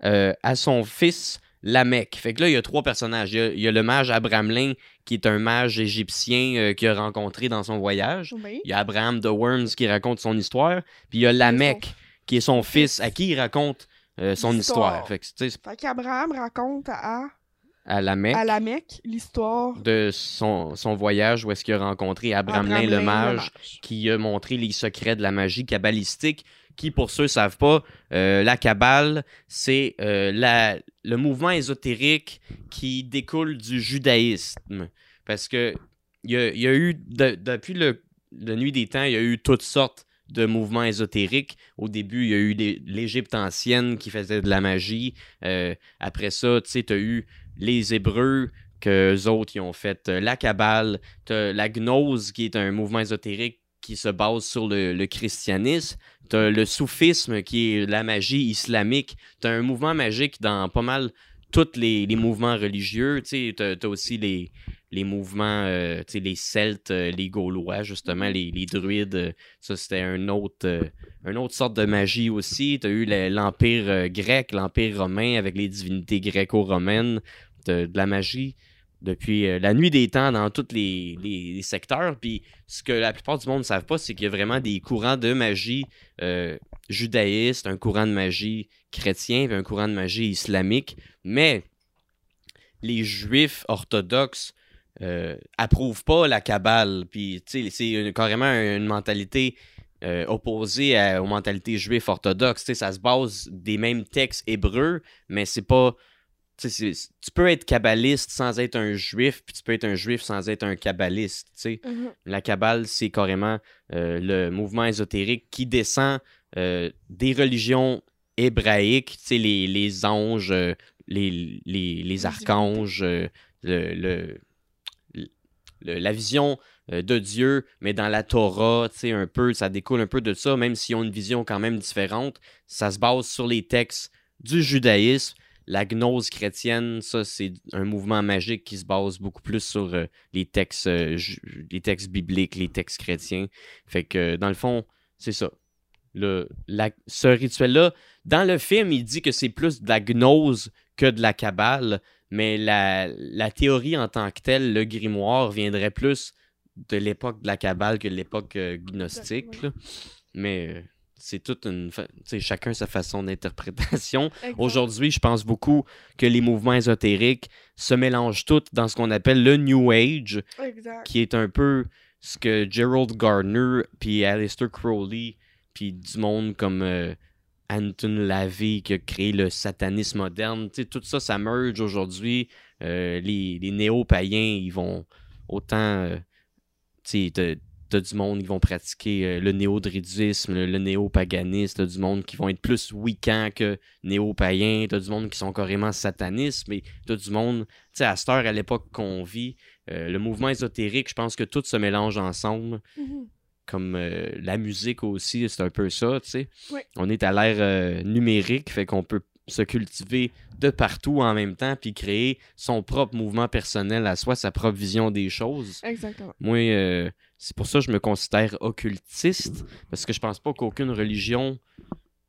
euh, à son fils Lamech. Fait que là, il y a trois personnages. Il y a, le mage Abramelin, qui est un mage égyptien euh, qu'il a rencontré dans son voyage. Il y a Abraham de Worms qui raconte son histoire. Puis il y a Lamech, qui est son fils, à qui il raconte euh, son histoire. Fait, fait qu'Abraham raconte à... À. À Lamech, l'histoire. De son, son, voyage où est-ce qu'il a rencontré Abramelin, le, mage, qui a montré les secrets de la magie kabbalistique qui, pour ceux ne savent pas, euh, la Kabbale, c'est euh, le mouvement ésotérique qui découle du judaïsme. Parce que il y, a, eu, depuis le, la nuit des temps, il y a eu toutes sortes de mouvements ésotériques. Au début, il y a eu l'Égypte ancienne qui faisait de la magie. Euh, après ça, tu sais, tu as eu les Hébreux qu'eux autres, ils ont fait la Kabbale. La Gnose, qui est un mouvement ésotérique qui se base sur le, christianisme. T'as le soufisme qui est la magie islamique. T'as un mouvement magique dans pas mal tous les, mouvements religieux. Tu as, aussi les, les mouvements, euh, les Celtes, euh, les Gaulois, justement, les, druides. ça, c'était un autre, euh, une autre sorte de magie aussi. Tu as eu l'Empire grec, l'Empire romain avec les divinités gréco-romaines, de, la magie depuis euh, la nuit des temps dans tous les, les- secteurs. Puis ce que la plupart du monde ne savent pas, c'est qu'il y a vraiment des courants de magie euh, judaïste, un courant de magie chrétien, puis un courant de magie islamique. Mais les juifs orthodoxes euh, approuvent pas la Kabbale. Puis c'est carrément une mentalité euh, opposée à- aux mentalités juives orthodoxes. Ça se base des mêmes textes hébreux, mais c'est pas. Tu peux être kabbaliste sans être un juif, puis tu peux être un juif sans être un kabbaliste. Mhm. La Kabbale, c'est carrément euh, le mouvement ésotérique qui descend euh, des religions hébraïques, les, les anges, euh, les, les, les archanges, le, le- le- la vision de Dieu, mais dans la Torah, un peu, ça découle un peu de ça, même s'ils ont une vision quand même différente. Ça se base sur les textes du judaïsme. La gnose chrétienne, ça, c'est un mouvement magique qui se base beaucoup plus sur euh, les textes, euh, les textes bibliques, les textes chrétiens. Fait que, dans le fond, c'est ça. Le, la- ce rituel-là, dans le film, il dit que c'est plus de la gnose que de la cabale, mais la, la théorie en tant que telle, le grimoire, viendrait plus de l'époque de la cabale que de l'époque euh, gnostique. là. Mais c'est toute une. chacun sa façon d'interprétation. Aujourd'hui, je pense beaucoup que les mouvements ésotériques se mélangent tous dans ce qu'on appelle le New Age, Exact. qui est un peu ce que Gerald Gardner, puis Aleister Crowley, puis du monde comme euh, Anton LaVey qui a créé le satanisme moderne. Tout ça, ça merge aujourd'hui. Euh, les, les néo-païens, ils vont autant. euh, tu t'as du monde qui vont pratiquer euh, le néo-druidisme, le, le néo-paganisme, t'as du monde qui vont être plus wiccan que néo-païens, t'as du monde qui sont carrément satanistes, mais t'as du monde, tu sais, à cette heure, à l'époque qu'on vit, euh, le mouvement ésotérique, je pense que tout se mélange ensemble, Mhm. comme euh, la musique aussi, c'est un peu ça, tu sais. Ouais. On est à l'ère euh, numérique, fait qu'on peut se cultiver de partout en même temps, puis créer son propre mouvement personnel à soi, sa propre vision des choses. Exactement. Moi, euh, c'est pour ça que je me considère occultiste, parce que je pense pas qu'aucune religion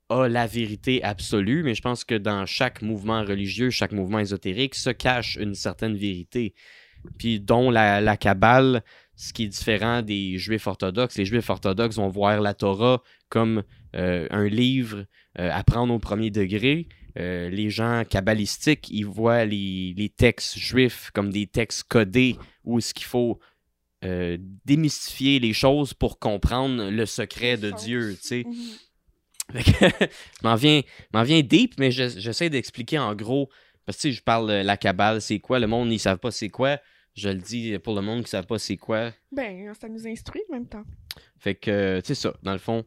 a la vérité absolue, mais je pense que dans chaque mouvement religieux, chaque mouvement ésotérique, se cache une certaine vérité. Puis dont la, la Kabbale, ce qui est différent des Juifs orthodoxes. Les Juifs orthodoxes vont voir la Torah comme euh, un livre euh, à prendre au premier degré. Euh, les gens kabbalistiques, ils voient les, les textes juifs comme des textes codés où est-ce qu'il faut euh, démystifier les choses pour comprendre le secret de. Dieu, tu sais. Mhm. Je m'en viens, viens deep, mais je- j'essaie d'expliquer en gros. Parce que je parle de la cabale, c'est quoi. Le monde, ils savent pas c'est quoi. Je le dis pour le monde qui ne savent pas c'est quoi. Ben, ça nous instruit en même temps. Fait que, tu sais ça, dans le fond,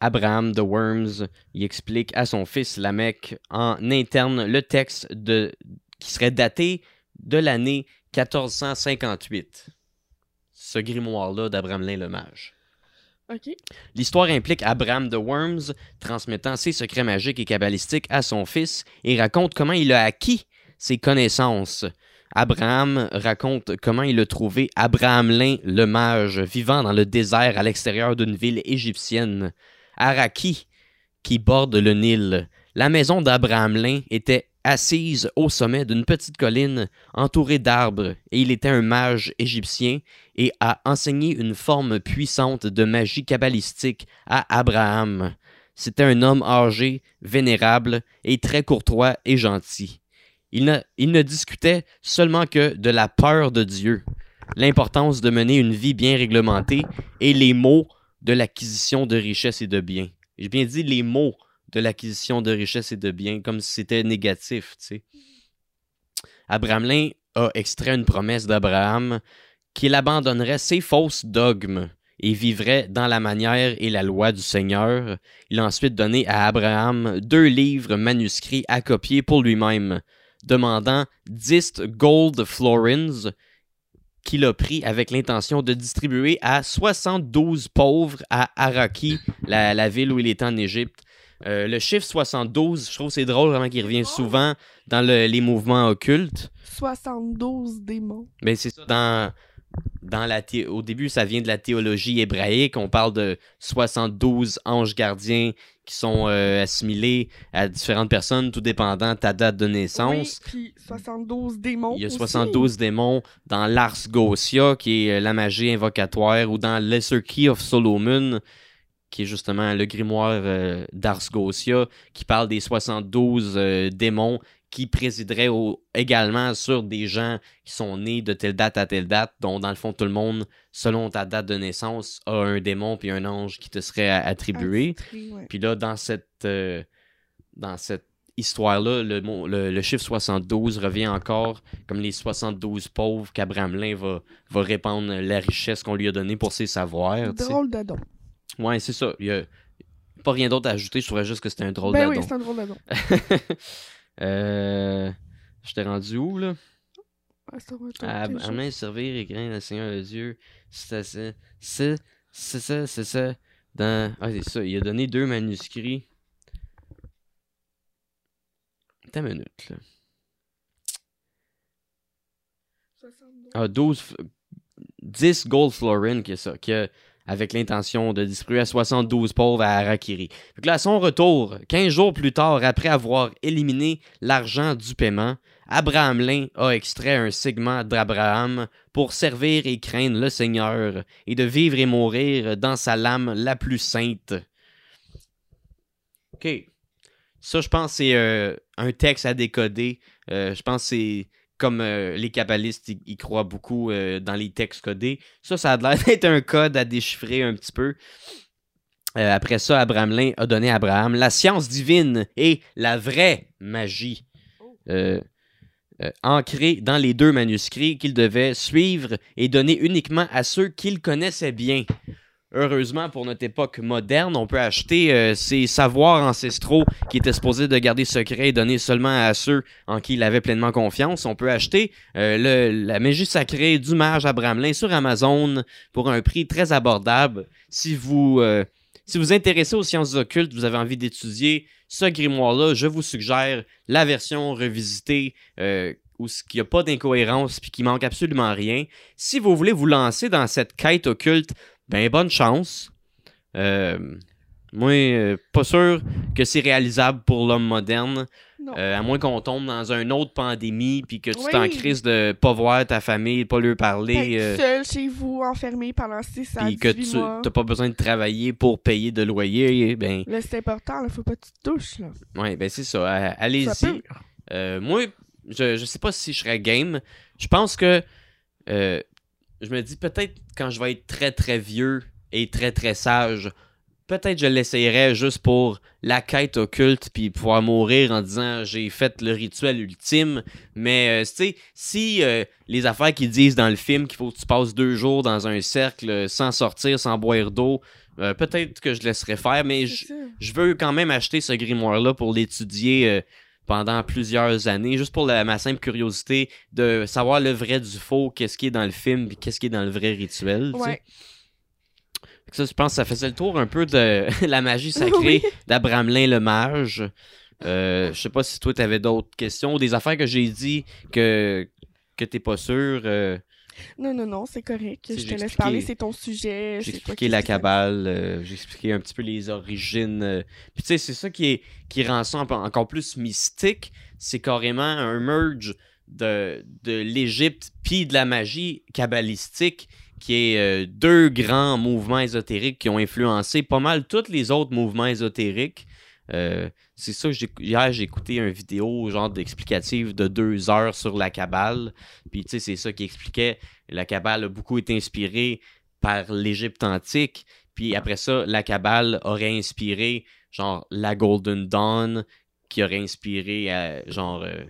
Abraham de Worms, il explique à son fils Lamech en interne le texte de, qui serait daté de l'année 1458. Ce grimoire-là d'Abraham Lin le Mage. L'histoire implique Abraham de Worms transmettant ses secrets magiques et kabbalistiques à son fils et raconte comment il a acquis ses connaissances. Abraham raconte comment il a trouvé Abrahamelin le mage vivant dans le désert à l'extérieur d'une ville égyptienne, Araki, qui borde le Nil. La maison d'Abrahamelin était assise au sommet d'une petite colline entourée d'arbres et il était un mage égyptien et a enseigné une forme puissante de magie kabbalistique à Abraham. C'était un homme âgé, vénérable et très courtois et gentil. Il ne, il ne discutait seulement que de la peur de Dieu, l'importance de mener une vie bien réglementée et les mots de l'acquisition de richesses et de biens. J'ai bien dit les mots de l'acquisition de richesses et de biens, comme si c'était négatif, tu sais. Abrahamelin a extrait une promesse d'Abraham qu'il abandonnerait ses fausses dogmes et vivrait dans la manière et la loi du Seigneur. Il a ensuite donné à Abraham deux livres manuscrits à copier pour lui-même, demandant 10 gold florins qu'il a pris avec l'intention de distribuer à 72 pauvres à Araki, la, la ville où il était en Égypte. Euh, le chiffre 72, je trouve c'est drôle vraiment qu'il revient souvent dans le- les mouvements occultes. 72 démons. Mais c'est ça, dans, dans la thé- au début, ça vient de la théologie hébraïque. On parle de 72 anges gardiens qui sont euh, assimilés à différentes personnes, tout dépendant de ta date de naissance. Oui, puis 72 démons. Il y a aussi. 72 démons dans l'Ars Gosia, qui est euh, la magie invocatoire, ou dans Lesser Key of Solomon, qui est justement le grimoire euh, d'Ars qui parle des 72 euh, démons qui présideraient au- également sur des gens qui sont nés de telle date à telle date, dont dans le fond tout le monde, selon ta date de naissance, a un démon puis un ange qui te serait attribué. Ouais. Puis là, dans cette, euh, dans cette histoire-là, le, mot- le, le chiffre 72 revient encore comme les 72 pauvres qu'Abraham Lin va, va répandre la richesse qu'on lui a donnée pour ses savoirs. Drôle de don. Ouais, c'est ça. Il y a pas rien d'autre à ajouter. Je trouvais juste que c'était un drôle Ben oui, d'adon. c'est un drôle de don. euh, je t'ai rendu où, là? Être À main servir et craindre le Seigneur de Dieu. C'est ça. C'est c'est ça, c'est ça. Dans... Ah, c'est ça. Il a donné deux manuscrits. Attends une minute, là. 72. Ah, 12... f- 10 gold florins, qui est ça. Qui a- avec l'intention de distribuer à 72 pauvres à Harakiri. Là, à son retour, 15 jours plus tard, après avoir éliminé l'argent du paiement, Abraham Lin a extrait un segment d'Abraham pour servir et craindre le Seigneur et de vivre et mourir dans sa lame la plus sainte. OK. Ça, je pense, c'est euh, un texte à décoder. Euh, je pense c'est comme euh, les kabbalistes, ils, ils croient beaucoup euh, dans les textes codés. Ça, ça a l'air d'être un code à déchiffrer un petit peu. Euh, après ça, Abraham Lin a donné à Abraham la science divine et la vraie magie. Euh, ancrée dans les deux manuscrits qu'il devait suivre et donner uniquement à ceux qu'il connaissait bien. Heureusement, pour notre époque moderne, on peut acheter euh, ces savoirs ancestraux qui étaient supposés de garder secret et donner seulement à ceux en qui il avait pleinement confiance. On peut acheter euh, la magie sacrée du mage Abraham Lin sur Amazon pour un prix très abordable. Si vous euh, si vous intéressez aux sciences occultes, vous avez envie d'étudier ce grimoire-là, je vous suggère la version revisitée où il n'y a pas d'incohérence puis qui manque absolument rien. Si vous voulez vous lancer dans cette quête occulte, ben bonne chance. Euh, moi, euh, pas sûr que c'est réalisable pour l'homme moderne. Non. Euh, à moins qu'on tombe dans une autre pandémie puis que tu Oui. t'en crises de pas voir ta famille, pas leur parler. Euh, seul chez vous, enfermé pendant 6 à puis 18 que tu t'as pas besoin de travailler pour payer de loyer, ben Là, c'est important, là, faut pas que tu te touches, là. ouais, ben c'est ça. Allez-y. Euh, moi, je, je sais pas si je serais game. Je pense que euh, je me dis peut-être quand je vais être très très vieux et très très sage, peut-être je l'essayerai juste pour la quête occulte puis pouvoir mourir en disant j'ai fait le rituel ultime. Mais euh, tu sais, si euh, les affaires qu'ils disent dans le film qu'il faut que tu passes deux jours dans un cercle euh, sans sortir, sans boire d'eau, euh, peut-être que je laisserais faire. Mais je, veux quand même acheter ce grimoire-là pour l'étudier pendant plusieurs années, juste pour la- ma simple curiosité de savoir le vrai du faux, qu'est-ce qui est dans le film, puis qu'est-ce qui est dans le vrai rituel. tu sais. Ça, je pense que ça faisait le tour un peu de la magie sacrée Oui. d'Abraham Lin le mage. Euh, je sais pas si toi, tu avais d'autres questions ou des affaires que j'ai dit que, que t'es pas sûr. euh, Non, non, non, c'est correct. Je te laisse parler, c'est ton sujet. J'ai expliqué la cabale, euh, j'ai expliqué un petit peu les origines. euh. Puis tu sais, c'est ça qui, est, qui rend ça en- encore plus mystique. C'est carrément un merge de, de l'Égypte puis de la magie kabbalistique qui est euh, deux grands mouvements ésotériques qui ont influencé pas mal tous les autres mouvements ésotériques. Euh, c'est ça hier j'ai écouté une vidéo genre d'explicative de deux heures sur la cabale puis tu sais c'est ça qui expliquait la cabale a beaucoup été inspirée par l'Égypte antique. Puis après ça, la Kabbale aurait inspiré, genre, la Golden Dawn, qui aurait inspiré, euh, genre... euh,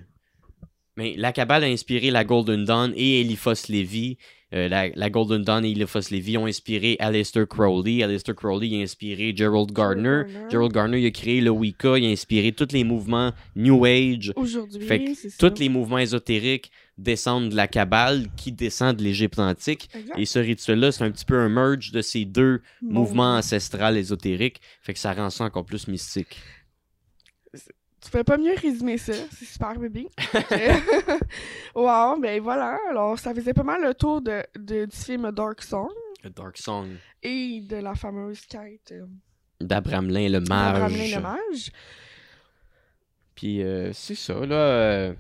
Mais la Kabbale a inspiré la Golden Dawn et Eliphas Lévy. Euh, la, la Golden Dawn et Eliphas Lévy ont inspiré Aleister Crowley. Aleister Crowley a inspiré Gerald Gardner. Gerald Gardner il a créé le Wicca, il a inspiré tous les mouvements New Age. Aujourd'hui, Fait que c'est. Tous les mouvements ésotériques descendent de la Kabbale, qui descend de l'Égypte antique. Exact. Et ce rituel-là, c'est un petit peu un merge de ces deux mouvements ancestrales ésotériques. Fait que ça rend ça encore plus mystique. Tu pouvais pas mieux résumer ça. C'est super, bébé. wow, ben voilà. Alors, ça faisait pas mal le tour de, de- du film Dark Song Dark Song. et de la fameuse quête euh, D'Abraham Lin, le mage. d'Abraham Lin, le mage. Puis euh, c'est ça, là.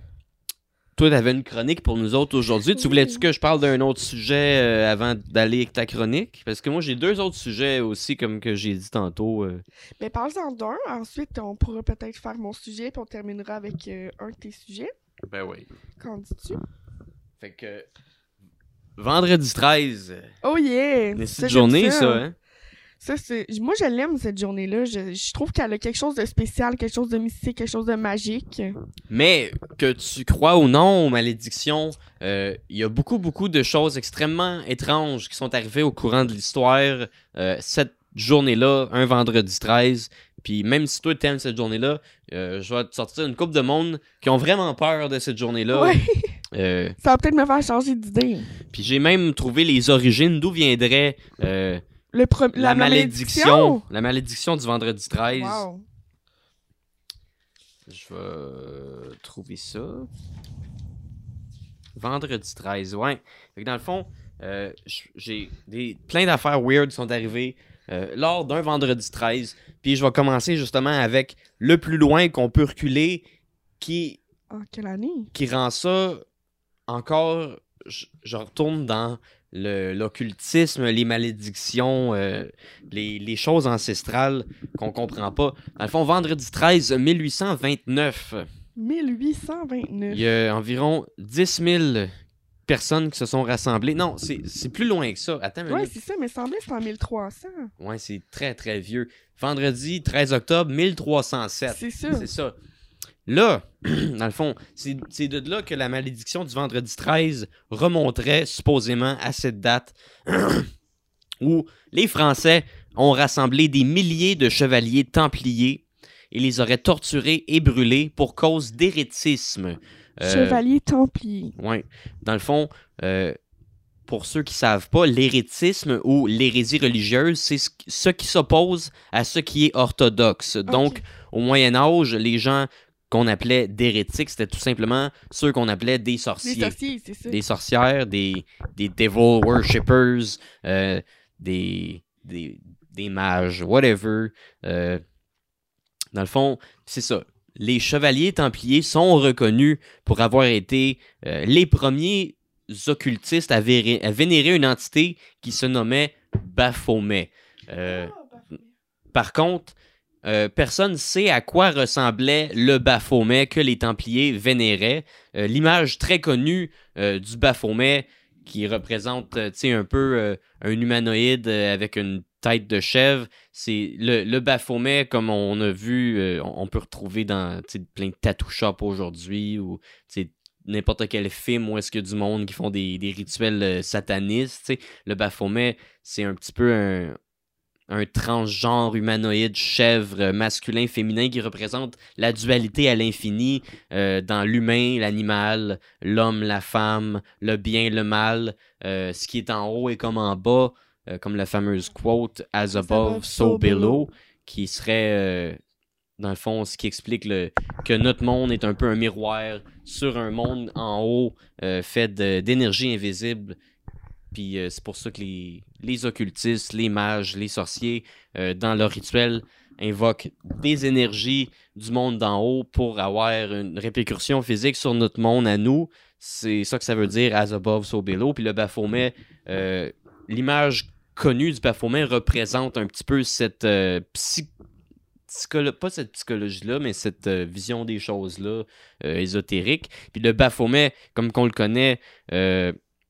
Toi, t'avais une chronique pour nous autres aujourd'hui. Tu voulais-tu que je parle d'un autre sujet euh, avant d'aller avec ta chronique? Parce que moi, j'ai deux autres sujets aussi, comme que j'ai dit tantôt. euh. Ben, parle-en d'un. Ensuite, on pourra peut-être faire mon sujet, puis on terminera avec euh, un de tes sujets. Ben oui. Qu'en dis-tu? Fait que. Vendredi 13. Oh yeah! C'est une journée, ça, hein? Ça, c'est... Moi, je l'aime, cette journée-là. Je, je trouve qu'elle a quelque chose de spécial, quelque chose de mystique, quelque chose de magique. Mais que tu crois ou non aux malédictions, euh, il y a beaucoup, beaucoup de choses extrêmement étranges qui sont arrivées au courant de l'histoire euh, cette journée-là, un vendredi 13. Puis même si toi t'aimes cette journée-là, euh, je vais te sortir une coupe de monde qui ont vraiment peur de cette journée-là. Ouais, Euh, ça va peut-être me faire changer d'idée. puis j'ai même trouvé les origines d'où viendrait euh, Le pre- la, malédiction, la malédiction du vendredi 13. Wow. Je vais trouver ça. Vendredi 13, ouais. Fait que dans le fond, euh, j'ai des, plein d'affaires weird sont arrivées euh, lors d'un vendredi 13. Puis je vais commencer justement avec le plus loin qu'on peut reculer qui, En quelle année? qui rend ça encore. Je, je retourne dans le- l'occultisme, les malédictions, euh, les, les choses ancestrales qu'on comprend pas. Dans le fond, vendredi 13, 1829. 1829. Il y a environ 10 000 personnes qui se sont rassemblées. Non, c'est c'est plus loin que ça. Attends minute. c'est ça, mais semblait que c'est en 1300. Ouais, c'est très, très vieux. Vendredi 13 octobre 1307. C'est ça. C'est ça. Là, dans le fond, c'est de là que la malédiction du vendredi 13 remonterait supposément à cette date où les Français ont rassemblé des milliers de chevaliers templiers et les auraient torturés et brûlés pour cause d'hérétisme. Euh, Chevalier Templier. Ouais. Dans le fond, euh, pour ceux qui savent pas, l'hérétisme ou l'hérésie religieuse, c'est ce, qui s'oppose à ce qui est orthodoxe. Donc, au Moyen Âge, les gens qu'on appelait d'hérétiques, c'était tout simplement ceux qu'on appelait des sorciers. sorciers, c'est ça. Des sorcières, des, des devil worshippers, euh, des, des, des mages, whatever. Euh, dans le fond, c'est ça. Les chevaliers templiers sont reconnus pour avoir été euh, les premiers occultistes à, à vénérer une entité qui se nommait Baphomet. Ah, par contre, euh, personne ne sait à quoi ressemblait le Baphomet que les Templiers vénéraient. Euh, L'image très connue euh, du Baphomet qui représente un peu un humanoïde avec une tête de chèvre, c'est le, le Baphomet comme on a vu, on peut retrouver dans plein de tattoo aujourd'hui ou n'importe quel film où est-ce a du monde qui font des, rituels satanistes. tu sais. Le Baphomet, c'est un petit peu un, un transgenre humanoïde chèvre masculin féminin qui représente la dualité à l'infini euh, dans l'humain l'animal l'homme la femme le bien le mal. Euh, ce qui est en haut est comme en bas euh, comme la fameuse quote as above so below. qui serait dans le fond ce qui explique le, que notre monde est un peu un miroir sur un monde en haut euh, fait d'énergie invisible puis euh, c'est pour ça que les, occultistes, les mages, les sorciers, euh, dans leur rituel, invoquent des énergies du monde d'en haut pour avoir une répercussion physique sur notre monde à nous. C'est ça que ça veut dire as above, so below. Puis le Baphomet, euh, l'image connue du Baphomet représente un petit peu cette pas cette psychologie-là, mais cette vision des choses-là ésotérique. Puis le Baphomet, comme qu'on le connaît,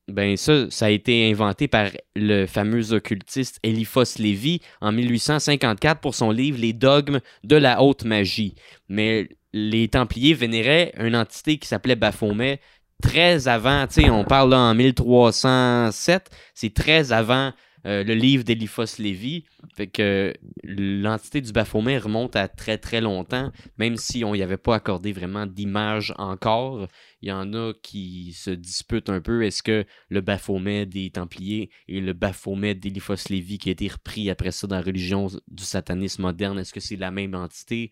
ben ça, ça a été inventé par le fameux occultiste Eliphas Lévy en 1854 pour son livre Les dogmes de la haute magie. Mais les Templiers vénéraient une entité qui s'appelait Baphomet très avant, tu sais, on parle là en 1307, c'est très avant euh, le livre d'Eliphas Lévy. Fait que l'entité du Baphomet remonte à très très longtemps, même si on n'y avait pas accordé vraiment d'image encore. Il y en a qui se disputent un peu. Est-ce que le Baphomet des Templiers et le Baphomet d'Eliphas Lévy qui a été repris après ça dans la religion du satanisme moderne, est-ce que c'est la même entité?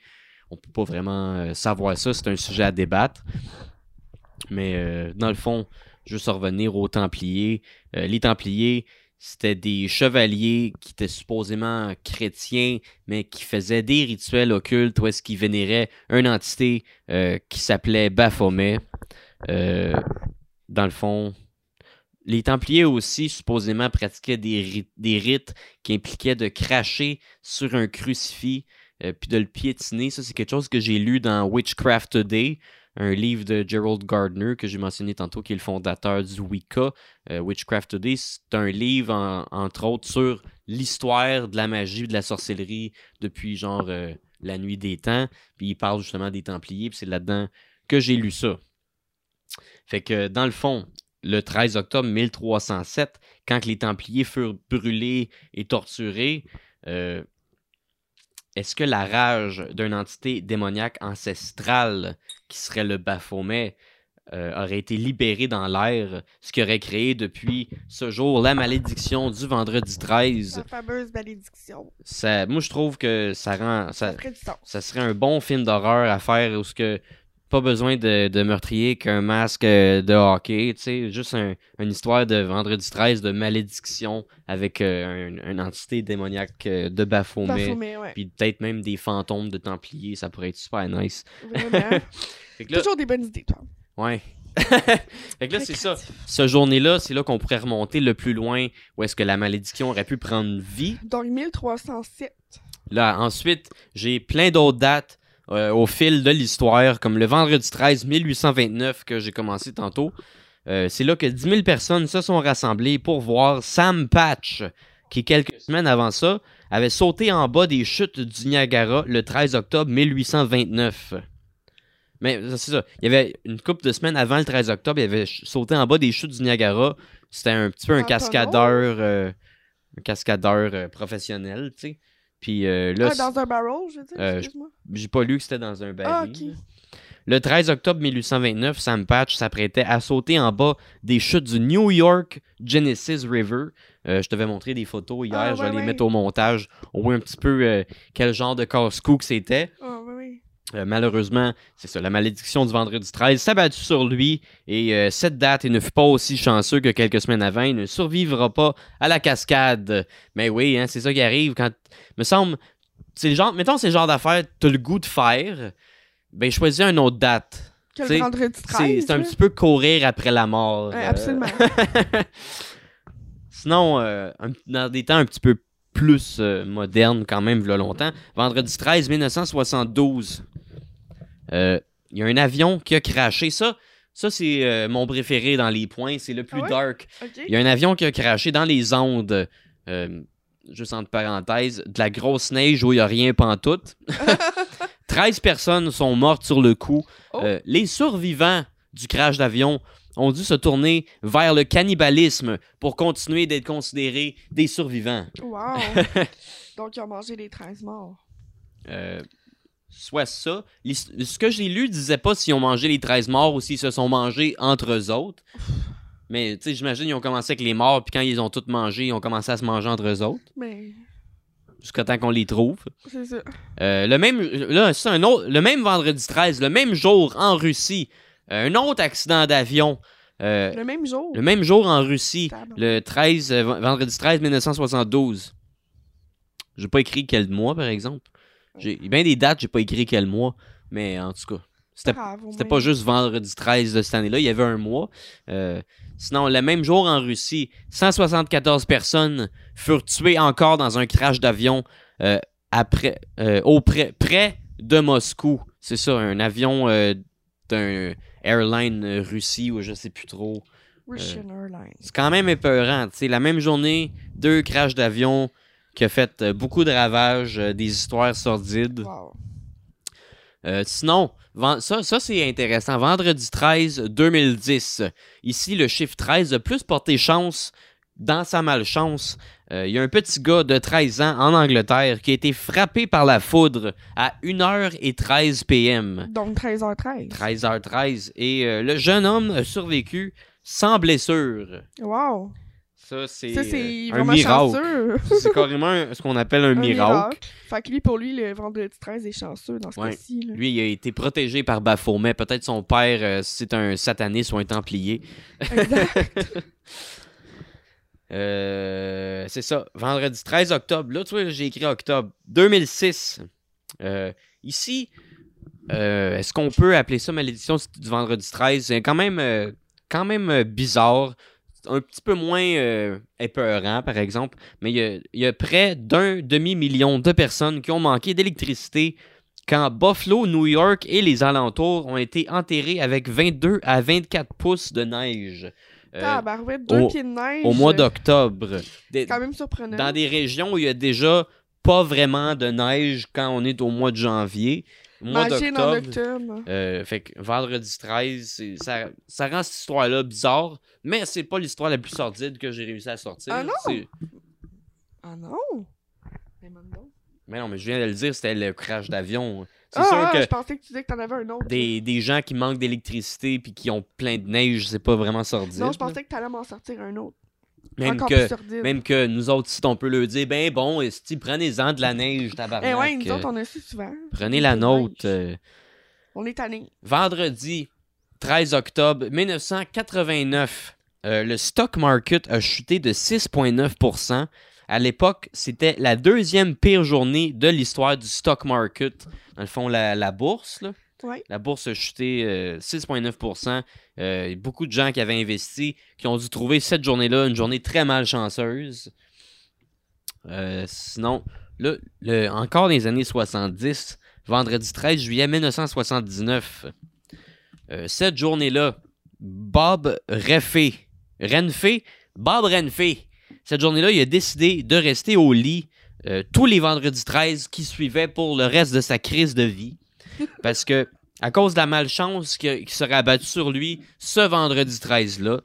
on peut pas vraiment euh, savoir ça. C'est un sujet à débattre. Mais euh, dans le fond, juste revenir aux Templiers. Les Templiers, c'était des chevaliers qui étaient supposément chrétiens, mais qui faisaient des rituels occultes où est-ce qu'ils vénéraient une entité euh, qui s'appelait Baphomet. Euh, dans le fond, les Templiers aussi supposément pratiquaient des, ri- des rites qui impliquaient de cracher sur un crucifix euh, puis de le piétiner. Ça, c'est quelque chose que j'ai lu dans Witchcraft Today, un livre de Gerald Gardner que j'ai mentionné tantôt, qui est le fondateur du Wicca. Euh, Witchcraft Today, c'est un livre, en- entre autres, sur l'histoire de la magie, de la sorcellerie depuis genre euh, la nuit des temps. Puis il parle justement des Templiers, puis c'est là-dedans que j'ai lu ça. Fait que dans le fond, le 13 octobre 1307, quand les Templiers furent brûlés et torturés, euh, est-ce que la rage d'une entité démoniaque ancestrale qui serait le Baphomet euh, aurait été libérée dans l'air, ce qui aurait créé depuis ce jour la malédiction du vendredi 13? La fameuse malédiction. Ça, moi, je trouve que ça rend. Ça ça serait un bon film d'horreur à faire où ce que pas besoin de, de meurtrier qu'un masque euh, de hockey, tu sais, juste un- une histoire de vendredi 13 de malédiction avec euh, un- une entité démoniaque euh, de Baphomet, Baphomet, ouais. puis peut-être même des fantômes de Templiers, ça pourrait être super nice. Vraiment. Là, Toujours des bonnes idées, toi. ouais. fait que là, c'est ça. Ce journée-là, c'est là qu'on pourrait remonter le plus loin où est-ce que la malédiction aurait pu prendre vie. Donc, 1307. Là, ensuite, j'ai plein d'autres dates euh, au fil de l'histoire, comme le vendredi 13 1829 que j'ai commencé tantôt. Euh, c'est là que 10 000 personnes se sont rassemblées pour voir Sam Patch, qui quelques semaines avant ça avait sauté en bas des chutes du Niagara le 13 octobre 1829. Mais ça, c'est ça. Il y avait une couple de semaines avant le 13 octobre, il avait sauté en bas des chutes du Niagara. C'était un petit peu un cascadeur, euh, un cascadeur professionnel, tu sais. Puis euh, là, Ah, dans un barrel, je veux dire, Euh, j'ai pas lu que c'était dans un baril. Ah. Le 13 octobre 1829, Sam Patch s'apprêtait à sauter en bas des chutes du New York Genesis River. Euh, je t'avais montré des photos hier, Ah, je vais ouais, les ouais. mettre au montage. On voit un petit peu euh, quel genre de casse-cou que c'était. Ah, oui, oui. Euh, malheureusement, c'est ça, la malédiction du vendredi 13 s'est abattue sur lui et euh, cette date, il ne fut pas aussi chanceux que quelques semaines avant. Il ne survivra pas à la cascade. Mais oui, hein, c'est ça qui arrive quand. Me semble. C'est le genre. Mettons, c'est le genre d'affaire, t'as le goût de faire. Ben, choisis une autre date. Que le vendredi 13. C'est un petit peu courir après la mort. Ouais, euh. absolument. Sinon, un- dans des temps un petit peu plus euh, modernes, quand même, il y a longtemps, vendredi 13 1972, euh, il y a un avion qui a craché. Ça, ça c'est euh, mon préféré dans les points. C'est le plus Ah ouais? dark. Il y a un avion qui a craché dans les ondes. euh, juste entre parenthèses, de la grosse neige où il n'y a rien pantoute. 13 personnes sont mortes sur le coup. Oh. Euh, les survivants du crash d'avion ont dû se tourner vers le cannibalisme pour continuer d'être considérés des survivants. Wow. Donc, ils ont mangé les 13 morts. Soit ça. Ce que j'ai lu disait pas s'ils ont mangé les 13 morts ou s'ils se sont mangés entre eux autres. Mais tu sais, j'imagine qu'ils ont commencé avec les morts, puis quand ils ont tous mangé, ils ont commencé à se manger entre eux autres, Mais, jusqu'à temps qu'on les trouve. c'est ça. Euh, le même là, c'est un autre, le même vendredi 13, le même jour en Russie, euh, un autre accident d'avion. Euh, Le même jour? le même jour en Russie, le 13 euh, vendredi 13 1972. J'ai pas écrit quel mois par exemple. J'ai bien des dates, j'ai pas écrit quel mois, mais en tout cas, c'était mais- pas juste vendredi 13 de cette année-là, il y avait un mois. Euh, sinon, le même jour en Russie, 174 personnes furent tuées encore dans un crash d'avion euh, après, euh, au près, de Moscou. C'est ça, un avion euh, d'un airline Russie ou je sais plus trop. Russian Airlines. C'est quand même épeurant. tu sais, la même journée, deux crashs d'avion qui a fait euh, beaucoup de ravages, euh, des histoires sordides. Wow. Euh, sinon, ça, ça c'est intéressant. Vendredi 13 2010. Ici, le chiffre 13 a plus porté chance dans sa malchance. Euh, Il y a un petit gars de 13 ans en Angleterre qui a été frappé par la foudre à 1h13 p.m. Donc, 13h13. 13h13. Et euh, le jeune homme a survécu sans blessure. Wow. Ça, c'est euh, un vraiment miracle. chanceux. C'est carrément un- ce qu'on appelle un, Un miracle. Fait que lui, pour lui, le vendredi 13 est chanceux dans ce Ouais. cas-ci. Lui, il a été protégé par Baphomet. Peut-être son père, euh, c'est un sataniste ou un templier. Exact. Euh, c'est ça. Vendredi 13 octobre. Là, tu vois, j'ai écrit octobre 2006. Euh, ici, euh, est-ce qu'on peut appeler ça malédiction du vendredi 13? C'est quand même, euh, quand même euh, bizarre. Un petit peu moins euh, épeurant, par exemple. Mais il y a, il y a près d'un demi-million de personnes qui ont manqué d'électricité quand Buffalo, New York et les alentours ont été enterrés avec 22 à 24 pouces de neige. Euh, au- pieds de neige. au mois d'octobre. C'est quand même surprenant. dans des régions où il y a déjà pas vraiment de neige quand on est au mois de janvier. Mois d'octobre. octobre. euh, fait que vendredi 13, c'est- ça, ça rend cette histoire-là bizarre, mais c'est pas l'histoire la plus sordide que j'ai réussi à sortir. Ah non? Ah non! Mais. Mais non, mais je viens de le dire, c'était le crash d'avion. C'est Ah, sûr ah, que je pensais que tu disais que t'en avais un autre. des, des gens qui manquent d'électricité puis qui ont plein de neige, c'est pas vraiment sordide. Non, je pensais que t'allais m'en sortir un autre. Même Encore que, plus sordide. même que nous autres, si on peut le dire, ben bon, prenez-en de la neige, tabarnak. Eh ouais, nous euh, autres, on a su souvent. Prenez la de nôtre. neige. euh, On est tannés. vendredi 13 octobre 1989, euh, le stock market a chuté de 6,9%. À l'époque, c'était la deuxième pire journée de l'histoire du stock market. Dans le fond, la, la bourse, là. La bourse a chuté euh, 6,9%. Euh, beaucoup de gens qui avaient investi qui ont dû trouver cette journée-là une journée très malchanceuse. Euh, sinon, là, encore dans les années 70, vendredi 13 juillet 1979, euh, cette journée-là, Bob Renfé, Renfé, Bob Renfé, cette journée-là, il a décidé de rester au lit euh, tous les vendredis 13 qui suivaient pour le reste de sa crise de vie. Parce que, à cause de la malchance qui, qui serait abattue sur lui ce vendredi 13-là,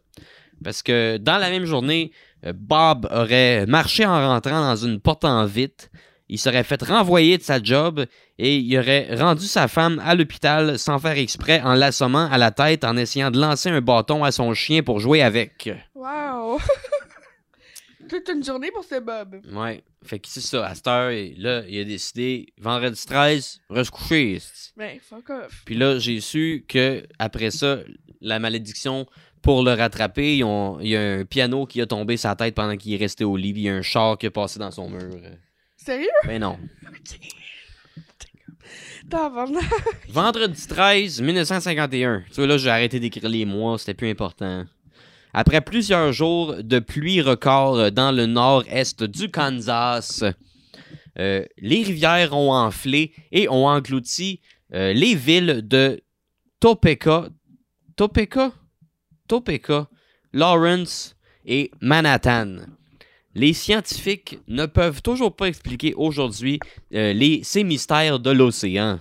parce que dans la même journée, euh, Bob aurait marché en rentrant dans une porte en vitre, il serait fait renvoyer de sa job et il aurait rendu sa femme à l'hôpital sans faire exprès en l'assommant à la tête en essayant de lancer un bâton à son chien pour jouer avec. Wow! Toute une journée pour ce Bob. Ouais. Fait que c'est ça, à cette heure, là, il a décidé, vendredi 13, reste couché. Ben, fuck off. Puis là, j'ai su que après ça, la malédiction, pour le rattraper, ils ont- il y a un piano qui a tombé sa tête pendant qu'il est resté au lit, puis il y a un char qui a passé dans son mur. Sérieux? Mais non. Tabarnak. Vendredi 13, 1951. Tu vois, là, j'ai arrêté d'écrire les mois, c'était plus important. Après plusieurs jours de pluie record dans le nord-est du Kansas, euh, les rivières ont enflé et ont englouti euh, les villes de Topeka, Topeka, Topeka, Lawrence et Manhattan. Les scientifiques ne peuvent toujours pas expliquer aujourd'hui euh, ces mystères de l'océan.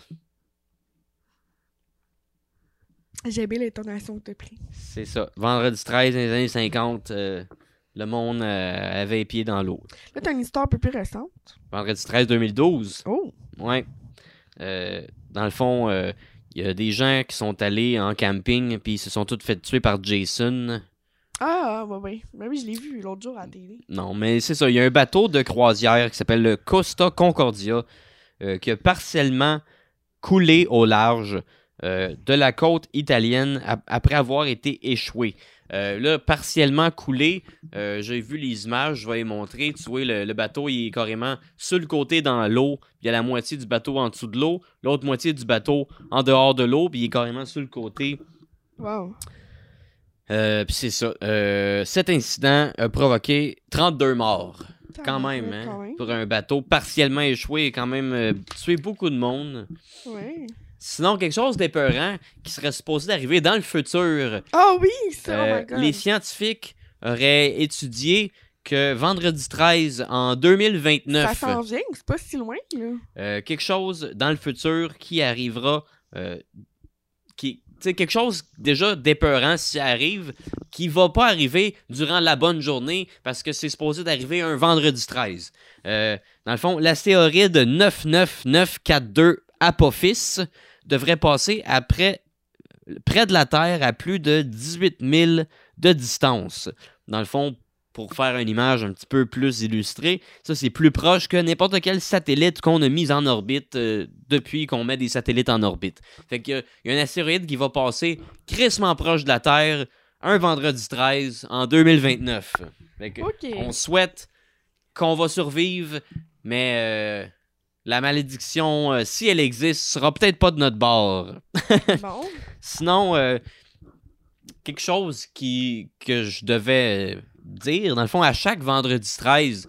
J'ai aimé l'intonation, s'il te plaît. C'est ça. Vendredi 13, dans les années 50, euh, le monde euh, avait les pieds dans l'eau. Là, t'as une histoire un peu plus récente. Vendredi 13, 2012. Oh! Ouais. Euh, dans le fond, il y a des gens qui sont allés en camping puis ils se sont tous fait tuer par Jason. Ah, ouais, ouais. Ben oui, je l'ai vu l'autre jour à la télé. Non, mais c'est ça. Il y a un bateau de croisière qui s'appelle le Costa Concordia qui a partiellement coulé au large euh, de la côte italienne ap- après avoir été échoué. Euh, là, partiellement coulé, euh, j'ai vu les images, je vais les montrer. Tu vois, le, le bateau, il est carrément sur le côté dans l'eau. Il y a la moitié du bateau en dessous de l'eau, l'autre moitié du bateau en dehors de l'eau, puis il est carrément sur le côté. Wow. Puis c'est ça. Cet incident a provoqué 32 morts. Quand même, Tabarouette, hein. quand même. Pour un bateau partiellement échoué, quand même tué beaucoup de monde. Ouais. Sinon, quelque chose d'épeurant qui serait supposé d'arriver dans le futur. Ah oui, ça, Euh, oh my god. les scientifiques auraient étudié que vendredi 13 en 2029, Ça s'en vient, c'est pas si loin, là. euh, quelque chose dans le futur qui arrivera, euh, qui, quelque chose déjà d'épeurant si ça arrive, qui va pas arriver durant la bonne journée parce que c'est supposé d'arriver un vendredi 13. Euh, dans le fond, l'astéroïde 99942 Apophis devrait passer près de la Terre à plus de 18 000 de distance. Dans le fond, pour faire une image un petit peu plus illustrée, ça c'est plus proche que n'importe quel satellite qu'on a mis en orbite euh, depuis qu'on met des satellites en orbite. Fait qu'il y a- il y a un astéroïde qui va passer crissement proche de la Terre un vendredi 13 en 2029. Fait que on souhaite qu'on va survivre, mais euh, la malédiction, euh, si elle existe, sera peut-être pas de notre bord. Bon. Sinon, euh, quelque chose qui, que je devais euh, dire, dans le fond, à chaque vendredi 13,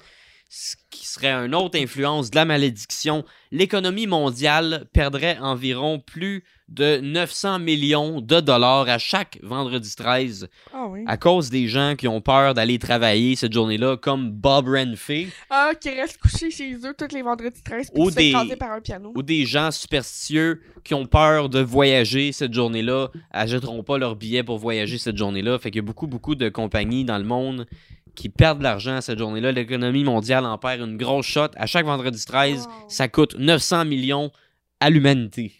ce qui serait une autre influence de la malédiction, l'économie mondiale perdrait environ plus de 900 millions de dollars à chaque vendredi 13 Ah oui. à cause des gens qui ont peur d'aller travailler cette journée-là, comme Bob Renfrey, Ah, qui reste couché chez eux tous les vendredis 13 puis Ou qui se des- par un piano. ou des gens superstitieux qui ont peur de voyager cette journée-là, achèteront pas leur billet pour voyager cette journée-là. Fait qu'il y a beaucoup, beaucoup de compagnies dans le monde qui perdent de l'argent cette journée-là. L'économie mondiale en perd une grosse shot. À chaque vendredi 13, Wow. ça coûte 900 millions à l'humanité.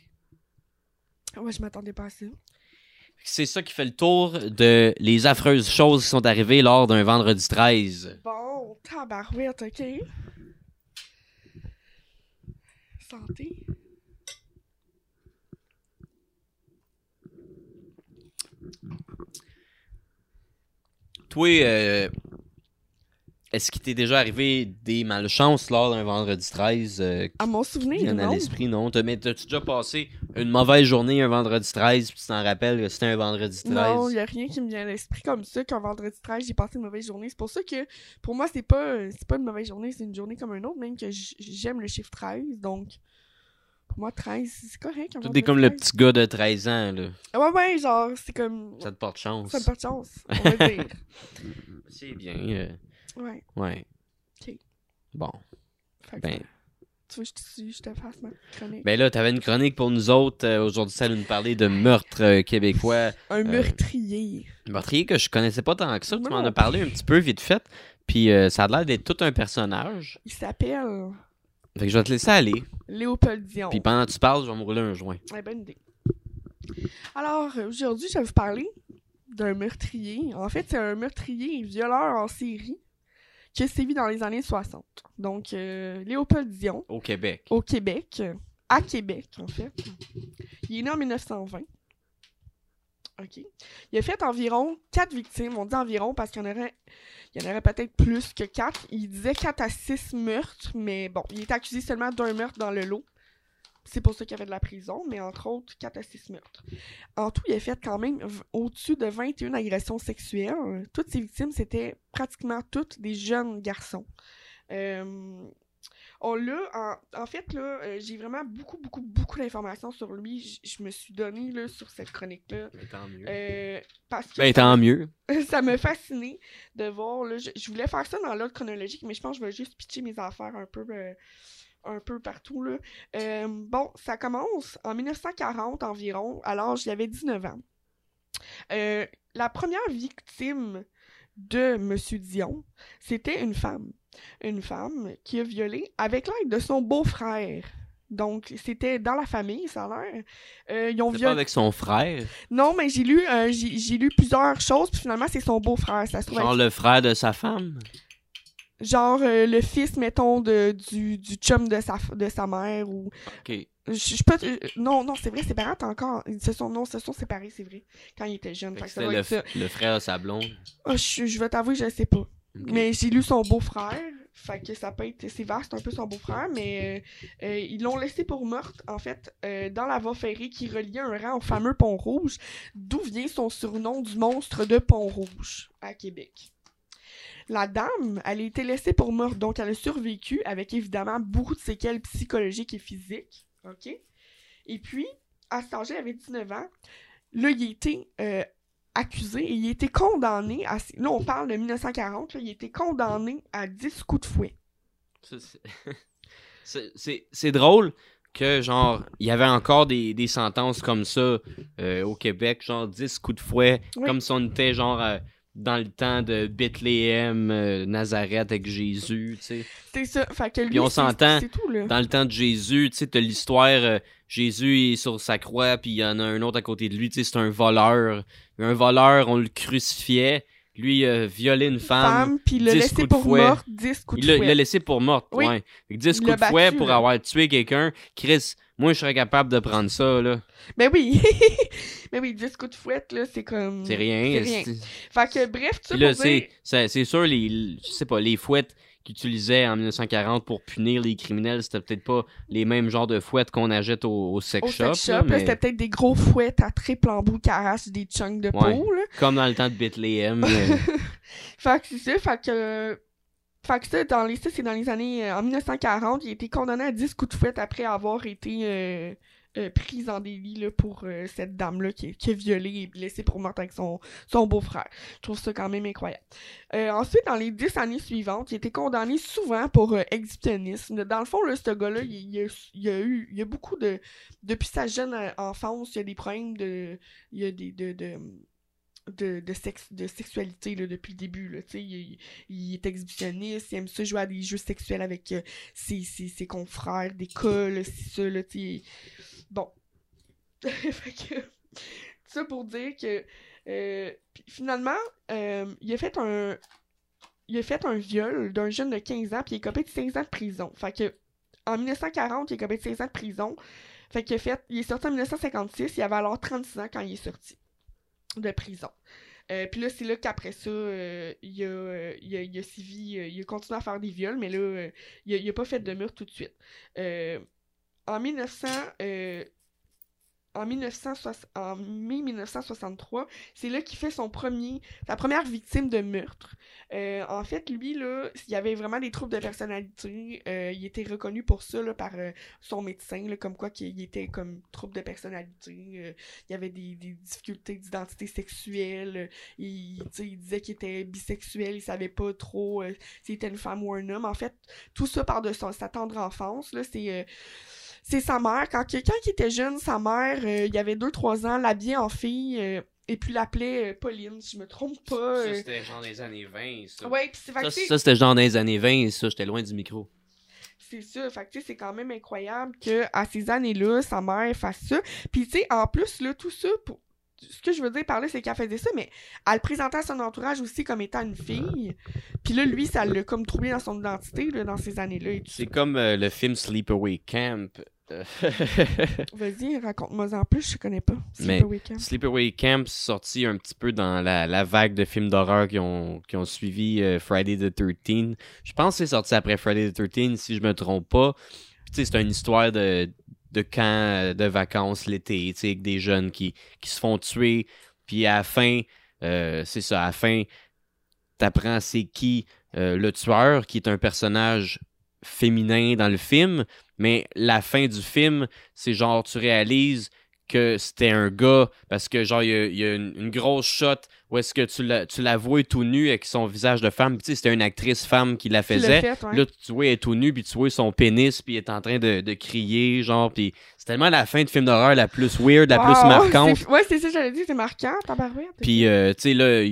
Ouais, je m'attendais pas à ça. C'est ça qui fait le tour de les affreuses choses qui sont arrivées lors d'un vendredi 13. Bon, tabarouette, ok. Santé. Toi, euh, est-ce qu'il t'est déjà arrivé des malchances lors d'un vendredi 13 euh, À mon souvenir, viennent à non. l'esprit, non? T'as- Mais t'as-tu déjà passé une mauvaise journée un vendredi 13 puis tu t'en rappelles que c'était un vendredi 13? Non, il n'y a rien qui me vient à l'esprit comme ça qu'un vendredi 13, j'ai passé une mauvaise journée. C'est pour ça que, pour moi, c'est pas, c'est pas une mauvaise journée, c'est une journée comme une autre, même que j'aime le chiffre 13, donc... Pour moi, 13, c'est correct. Toi, t'es comme le 13. petit gars de 13 ans, là. Ouais, ouais, genre, c'est comme... Ça te porte chance. Ça me porte chance, on va dire. C'est bien. euh, Ouais, ouais. Ok. Bon. fait que, Ben, tu veux que je te, je te fasse ma chronique? ben là, t'avais une chronique pour nous autres. euh, Aujourd'hui, ça allait nous parler de meurtre euh, québécois. Un meurtrier. Un meurtrier que je connaissais pas tant que ça. Tu m'en as parlé un petit peu vite fait. Puis euh, ça a l'air d'être tout un personnage. Il s'appelle Fait que je vais te laisser aller. Léopold Dion. Puis pendant que tu parles, je vais me rouler un joint. Ouais, bonne idée. Alors, euh, aujourd'hui, je vais vous parler d'un meurtrier. En fait, c'est un meurtrier et violeur en série qui a sévi dans les années 60. Donc, euh, Léopold Dion, Au Québec. au Québec, euh, à Québec, en fait. Il est né en 1920. OK. Il a fait environ quatre victimes. On dit environ parce qu'il y en aurait, il y en aurait peut-être plus que quatre. Il disait 4 à 6 meurtres, mais bon, il est accusé seulement d'un meurtre dans le lot. C'est pour ça qu'il y avait de la prison, mais entre autres, 4 à 6 meurtres. En tout, il a fait quand même au-dessus de 21 agressions sexuelles. Toutes ces victimes, c'était pratiquement toutes des jeunes garçons. Euh, on l'a, en, en fait, là, euh, j'ai vraiment beaucoup, beaucoup, beaucoup d'informations sur lui. J- Je me suis donné là, sur cette chronique-là. tant mieux. Euh, parce que Ben, tant mieux. ça me fascinait de voir. Là, je, je voulais faire ça dans l'ordre chronologique, mais je pense que je vais juste pitcher mes affaires un peu, euh, un peu partout. Là. Euh, bon, ça commence en 1940 environ, alors j'avais 19 ans. Euh, la première victime de Monsieur Dion, c'était une femme. Une femme qui a violé avec l'aide de son beau-frère. Donc, c'était dans la famille, ça a l'air. Euh, ils ont pas avec son frère? Non, mais j'ai lu, euh, j'ai j'ai lu plusieurs choses, puis finalement, c'est son beau-frère. Ça se trouve Genre être- le frère de sa femme? Genre euh, le fils, mettons, de, du, du chum de sa, de sa mère, ou... Ok. Je je peux... euh, Non, non, c'est vrai, ses parents, encore... Ils se sont, non, se sont séparés, c'est vrai, quand ils étaient jeunes. Fait que que le, être ça. le frère sa blonde. Ah, je, je vais t'avouer, je sais pas. Mais j'ai lu son beau-frère, fait que ça peut être... C'est vaste, un peu son beau-frère, mais euh, euh, ils l'ont laissé pour morte, en fait, euh, dans la voie ferrée qui reliait un rang au fameux Pont-Rouge, d'où vient son surnom du monstre de Pont-Rouge, à Québec. La dame, elle a été laissée pour morte, donc elle a survécu avec évidemment beaucoup de séquelles psychologiques et physiques. OK? Et puis, à cet âge-là, il avait 19 ans. Là, il a été euh, accusé et il a été condamné à. Là, on parle de 1940, là, il a été condamné à 10 coups de fouet. C'est- drôle que, genre, il y avait encore des, des sentences comme ça euh, au Québec, genre 10 coups de fouet, Oui. comme si on était, genre, euh, dans le temps de Bethléem, euh, Nazareth avec Jésus, tu sais. C'est ça. Fait que lui, Puis on s'entend. Dans le temps de Jésus, tu sais, t'as l'histoire, euh, Jésus est sur sa croix, puis il y en a un autre à côté de lui, tu sais, c'est un voleur. Un voleur, on le crucifiait. Lui a violé une femme. Femme, puis il l'a 10 laissé coups de pour fouet. morte, 10 coups de l'a il l'a fouet. laissé pour morte, Oui. ouais. Fait que 10 Il coups de fouet pour là. avoir tué quelqu'un. Chris, moi je serais capable de prendre ça, là. Ben oui. ben oui, 10 coups de fouette, là, c'est comme... C'est rien. C'est rien. Fait que, bref, dire... c'est, c'est, c'est sûr, les, je sais pas, les fouettes qu'ils utilisaient en 1940 pour punir les criminels, c'était peut-être pas les mêmes genres de fouettes qu'on achète au, au sex Au shop. sex shop, mais c'était peut-être des gros fouettes à triple embout qui arrachent des chunks de Ouais. peau, là. comme dans le temps de Bethlehem. mais- Fait que c'est ça, fait que... Fait que ça, dans les, ça, c'est dans les années... euh, en 1940, il a été condamné à 10 coups de fouette après avoir été euh, euh, pris en délit là, pour euh, cette dame-là qui, qui a violé et blessé pour morte avec son, son beau-frère. Je trouve ça quand même incroyable. Euh, ensuite, dans les 10 années suivantes, il a été condamné souvent pour exhibitionnisme. Dans le fond, ce gars-là, il, il a, il a eu... Il a beaucoup de... Depuis sa jeune enfance, il y a des problèmes de... Il y a des... de, de de, de, sexualité là, depuis le début. Là, il, est exhibitionniste, il aime ça jouer à des jeux sexuels avec ses, ses, ses confrères d'école, c'est ça, là. Bon. fait que, ça pour dire que euh, finalement, euh, il a fait un il a fait un viol d'un jeune de 15 ans, puis il est copé de 16 ans de prison. Fait que, en 1940, il est copé de 16 ans de prison. Fait qu'il fait, il est sorti en 1956, il avait alors 36 ans quand il est sorti de prison. Euh, puis là, c'est là qu'après ça, euh, il, a, il, a, il a il a continué à faire des viols, mais là, il, a, pas fait de meurtre tout de suite. En 1900, euh, en, 1960 en mai 1963, c'est là qu'il fait son premier, sa première victime de meurtre. Euh, en fait, lui, là, il avait vraiment des troubles de personnalité. Euh, il était reconnu pour ça là, par son médecin, là, comme quoi qu'il était comme trouble de personnalité. Il avait des, difficultés d'identité sexuelle. Il, disait qu'il était bisexuel. Il savait pas trop s'il était une femme ou un homme. En fait, tout ça part de son, sa tendre enfance. Là, c'est... c'est sa mère. Quand, quand il était jeune, sa mère, euh, il y avait 2-3 ans, l'habillait en fille euh, et puis l'appelait euh, Pauline, si je me trompe pas. ça, c'était genre des années 20, ça. Ouais, puis c'est fait Ça, ça, c'était genre dans les années 20, ça, j'étais loin du micro. c'est ça. Fait que, tu sais, c'est quand même incroyable que à ces années-là, sa mère fasse ça. Puis tu sais, en plus, là, tout ça, pour... ce que je veux dire par là, c'est qu'elle faisait ça, mais elle le présentait à son entourage aussi comme étant une fille. Puis là, lui, ça l'a comme troublé dans son identité, là, dans ces années-là et tout ça. C'est comme euh, le film Sleepaway Camp. Euh, Vas-y, raconte-moi en plus, je connais pas. Sleepaway Camp. Sleepaway Camp sorti un petit peu dans la, la vague de films d'horreur qui ont, qui ont suivi euh, Friday the 13. Je pense que c'est sorti après Friday the 13, si je me trompe pas. C'est une histoire de, de camp euh, de vacances l'été, avec des jeunes qui, qui se font tuer. Puis à la fin, euh, c'est ça, à la fin, t'apprends c'est qui euh, le tueur, qui est un personnage féminin dans le film. Mais la fin du film, c'est genre, tu réalises que c'était un gars parce que genre il y a, il y a une, une grosse shot où est-ce que tu la, tu la vois tout nu avec son visage de femme tu sais c'était une actrice femme qui la faisait fait, ouais. là tu vois elle est tout nu puis tu vois son pénis puis il est en train de, de crier genre puis c'est tellement la fin de film d'horreur la plus weird la plus marquante Ouais, c'est ça, j'allais dire, c'est marquant, tabarouette. puis euh, tu sais là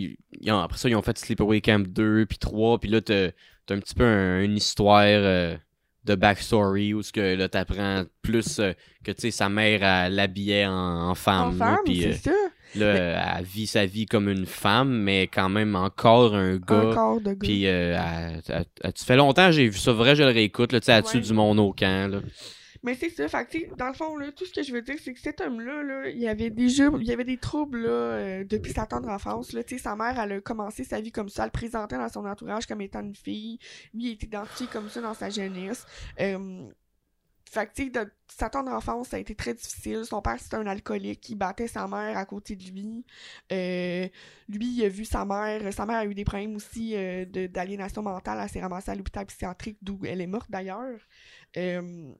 après ça ils ont fait Sleepaway Camp 2 puis 3 puis là t'as un petit peu un- une histoire euh, de backstory où ce que là t'apprends plus euh, que tu sais sa mère l'habillait en, en femme, en là, femme, euh, ça. là elle vit sa vie comme une femme mais quand même encore un gars Encore de gars. puis euh, elle- elle- elle- tu fais longtemps j'ai vu ça vrai je le réécoute là tu sais Ouais. du monde au camp là Mais c'est ça, fait dans le fond, là, tout ce que je veux dire, c'est que cet homme-là, là, il avait déjà, il avait des troubles, là, euh, depuis sa tendre enfance, là, sa mère, elle a commencé sa vie comme ça, elle le présentait dans son entourage comme étant une fille, lui, il était identifié comme ça dans sa jeunesse, euh, fait que, sa tendre enfance, ça a été très difficile. Son père, c'était un alcoolique. Il battait sa mère à côté de lui. Euh, lui, il a vu sa mère. Sa mère a eu des problèmes aussi euh, d'aliénation mentale. Elle s'est ramassée à l'hôpital psychiatrique, d'où elle est morte d'ailleurs. Euh,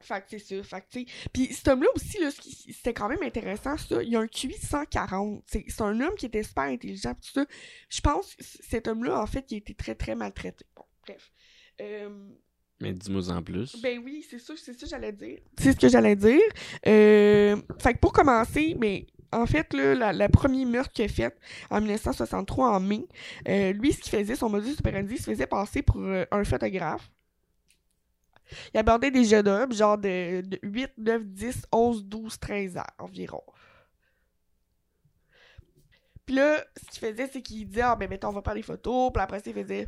fait que c'est ça. Fait que, tu sais. Puis cet homme-là aussi, là, c'était quand même intéressant, ça. Il a un QI 140. C'est un homme qui était super intelligent, tout ça. Je pense que cet homme-là, en fait, il a été très, très maltraité. Bon, bref. Euh, mais dis-moi en plus ben oui, c'est ça, c'est ça que j'allais dire. C'est ce que j'allais dire. Euh, fait que pour commencer, mais en fait, là, la, la première meurtre qu'il a fait en 1963, en mai, euh, lui, ce qu'il faisait, son modus operandi, il se faisait passer pour euh, un photographe. Il abordait des jeunes hommes, genre de, de 8, 9, 10, 11, 12, 13 ans environ. Puis là, ce qu'il faisait, c'est qu'il disait, ah, ben, mettons, on va faire des photos. Puis après, il faisait,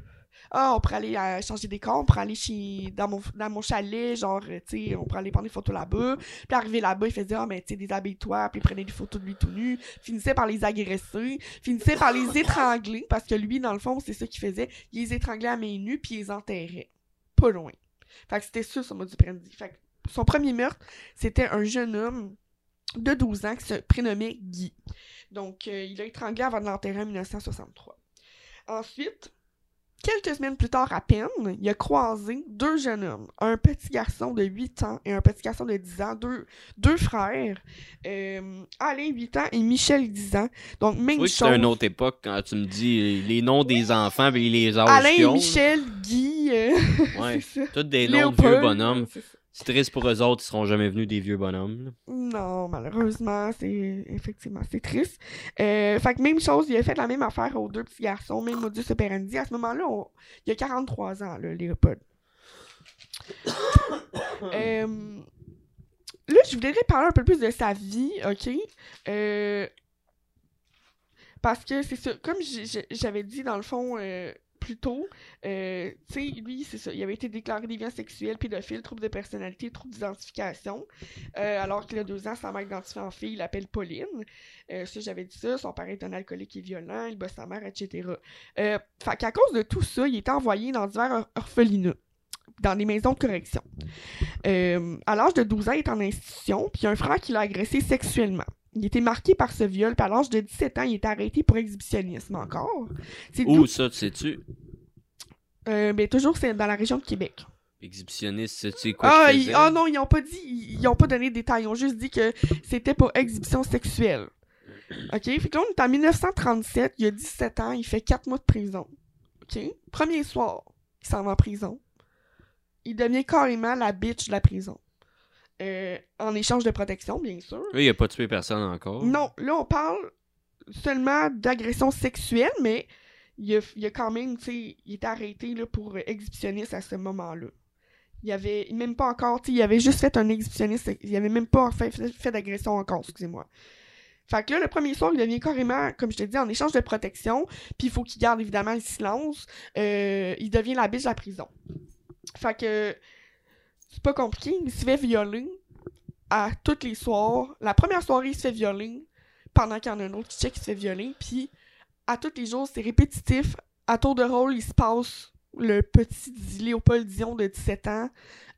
ah, on pourrait aller euh, changer des corps, on pourrait aller chez, dans mon, dans mon chalet, genre, euh, tu sais, on pourrait aller prendre des photos là-bas. Puis arrivé là-bas, il faisait, ah, mais tu sais, déshabille-toi, puis il prenait des photos de lui tout nu. Finissait par les agresser, finissait par les étrangler, parce que lui, dans le fond, c'est ça qu'il faisait. Il les étranglait à main nue, puis il les enterrait. Pas loin. Fait que c'était ça, son mode du Fait que son premier meurtre, c'était un jeune homme de 12 ans qui se prénommait Guy. Donc, euh, il a étranglé avant de l'enterrer en 1963. Ensuite, Quelques semaines plus tard à peine, il a croisé deux jeunes hommes, un petit garçon de 8 ans et un petit garçon de 10 ans, deux, deux frères, euh, Alain 8 ans et Michel 10 ans. Donc même oui, chose. c'est une autre époque quand tu me dis les noms des enfants et les âges Alain, ont. Michel, Guy, euh, Ouais, tous des noms de vieux bonhommes. c'est ça. C'est triste pour eux autres, ils seront jamais venus des vieux bonhommes. là. Non, malheureusement, c'est effectivement c'est triste. Euh, fait que même chose, il a fait la même affaire aux deux petits garçons, même modus operandi. À ce moment-là, on- il a 43 ans, là, Léopold. Euh, là, je voudrais parler un peu plus de sa vie, ok? Euh, parce que c'est ça, comme j'avais dit dans le fond euh, plus tôt, euh, tu sais, lui, c'est ça, il avait été déclaré déviant sexuel, pédophile, trouble de personnalité, trouble d'identification. Euh, alors qu'il a deux ans, sa mère identifiée en fille, il l'appelle Pauline. Euh, ça, j'avais dit ça. Son père est un alcoolique et violent, il bat sa mère, etc. Euh, fait qu'à cause de tout ça, il était envoyé dans divers or- orphelinats, dans des maisons de correction. À l'âge de 12 ans, il est en institution, puis il y a un frère qui l'a agressé sexuellement. Il était marqué par ce viol, puis à l'âge de 17 ans, il est arrêté pour exhibitionnisme encore. C'est Où ça, tu sais-tu? euh, mais toujours c'est dans la région de Québec. Exhibitionniste, sais-tu quoi Ah, ah non, ils ont pas dit, ils, ils ont pas donné de détails, ils ont juste dit que c'était pour exhibition sexuelle. OK? Fait que là, on est en 1937, il a 17 ans, il fait 4 mois de prison. OK? Premier soir, il s'en va en prison. Il devient carrément la bitch de la prison. Euh, en échange de protection, bien sûr. Lui, il a pas tué personne encore. Non, là, on parle seulement d'agression sexuelle, mais il a, il a quand même, tu sais, il était arrêté là, pour exhibitionniste à ce moment-là. Il avait même pas encore, tu sais, il avait juste fait un exhibitionniste, il avait même pas fait, fait, fait d'agression encore, excusez-moi. Fait que là, le premier soir, il devient carrément, comme je te dis, en échange de protection, puis il faut qu'il garde évidemment le silence, euh, il devient la biche de la prison. Fait que c'est pas compliqué, il se fait violer à tous les soirs. La première soirée, il se fait violer pendant qu'il y en a un autre qui check, il se fait violer, puis à tous les jours, c'est répétitif. À tour de rôle, il se passe le petit Léopold Dion de 17 ans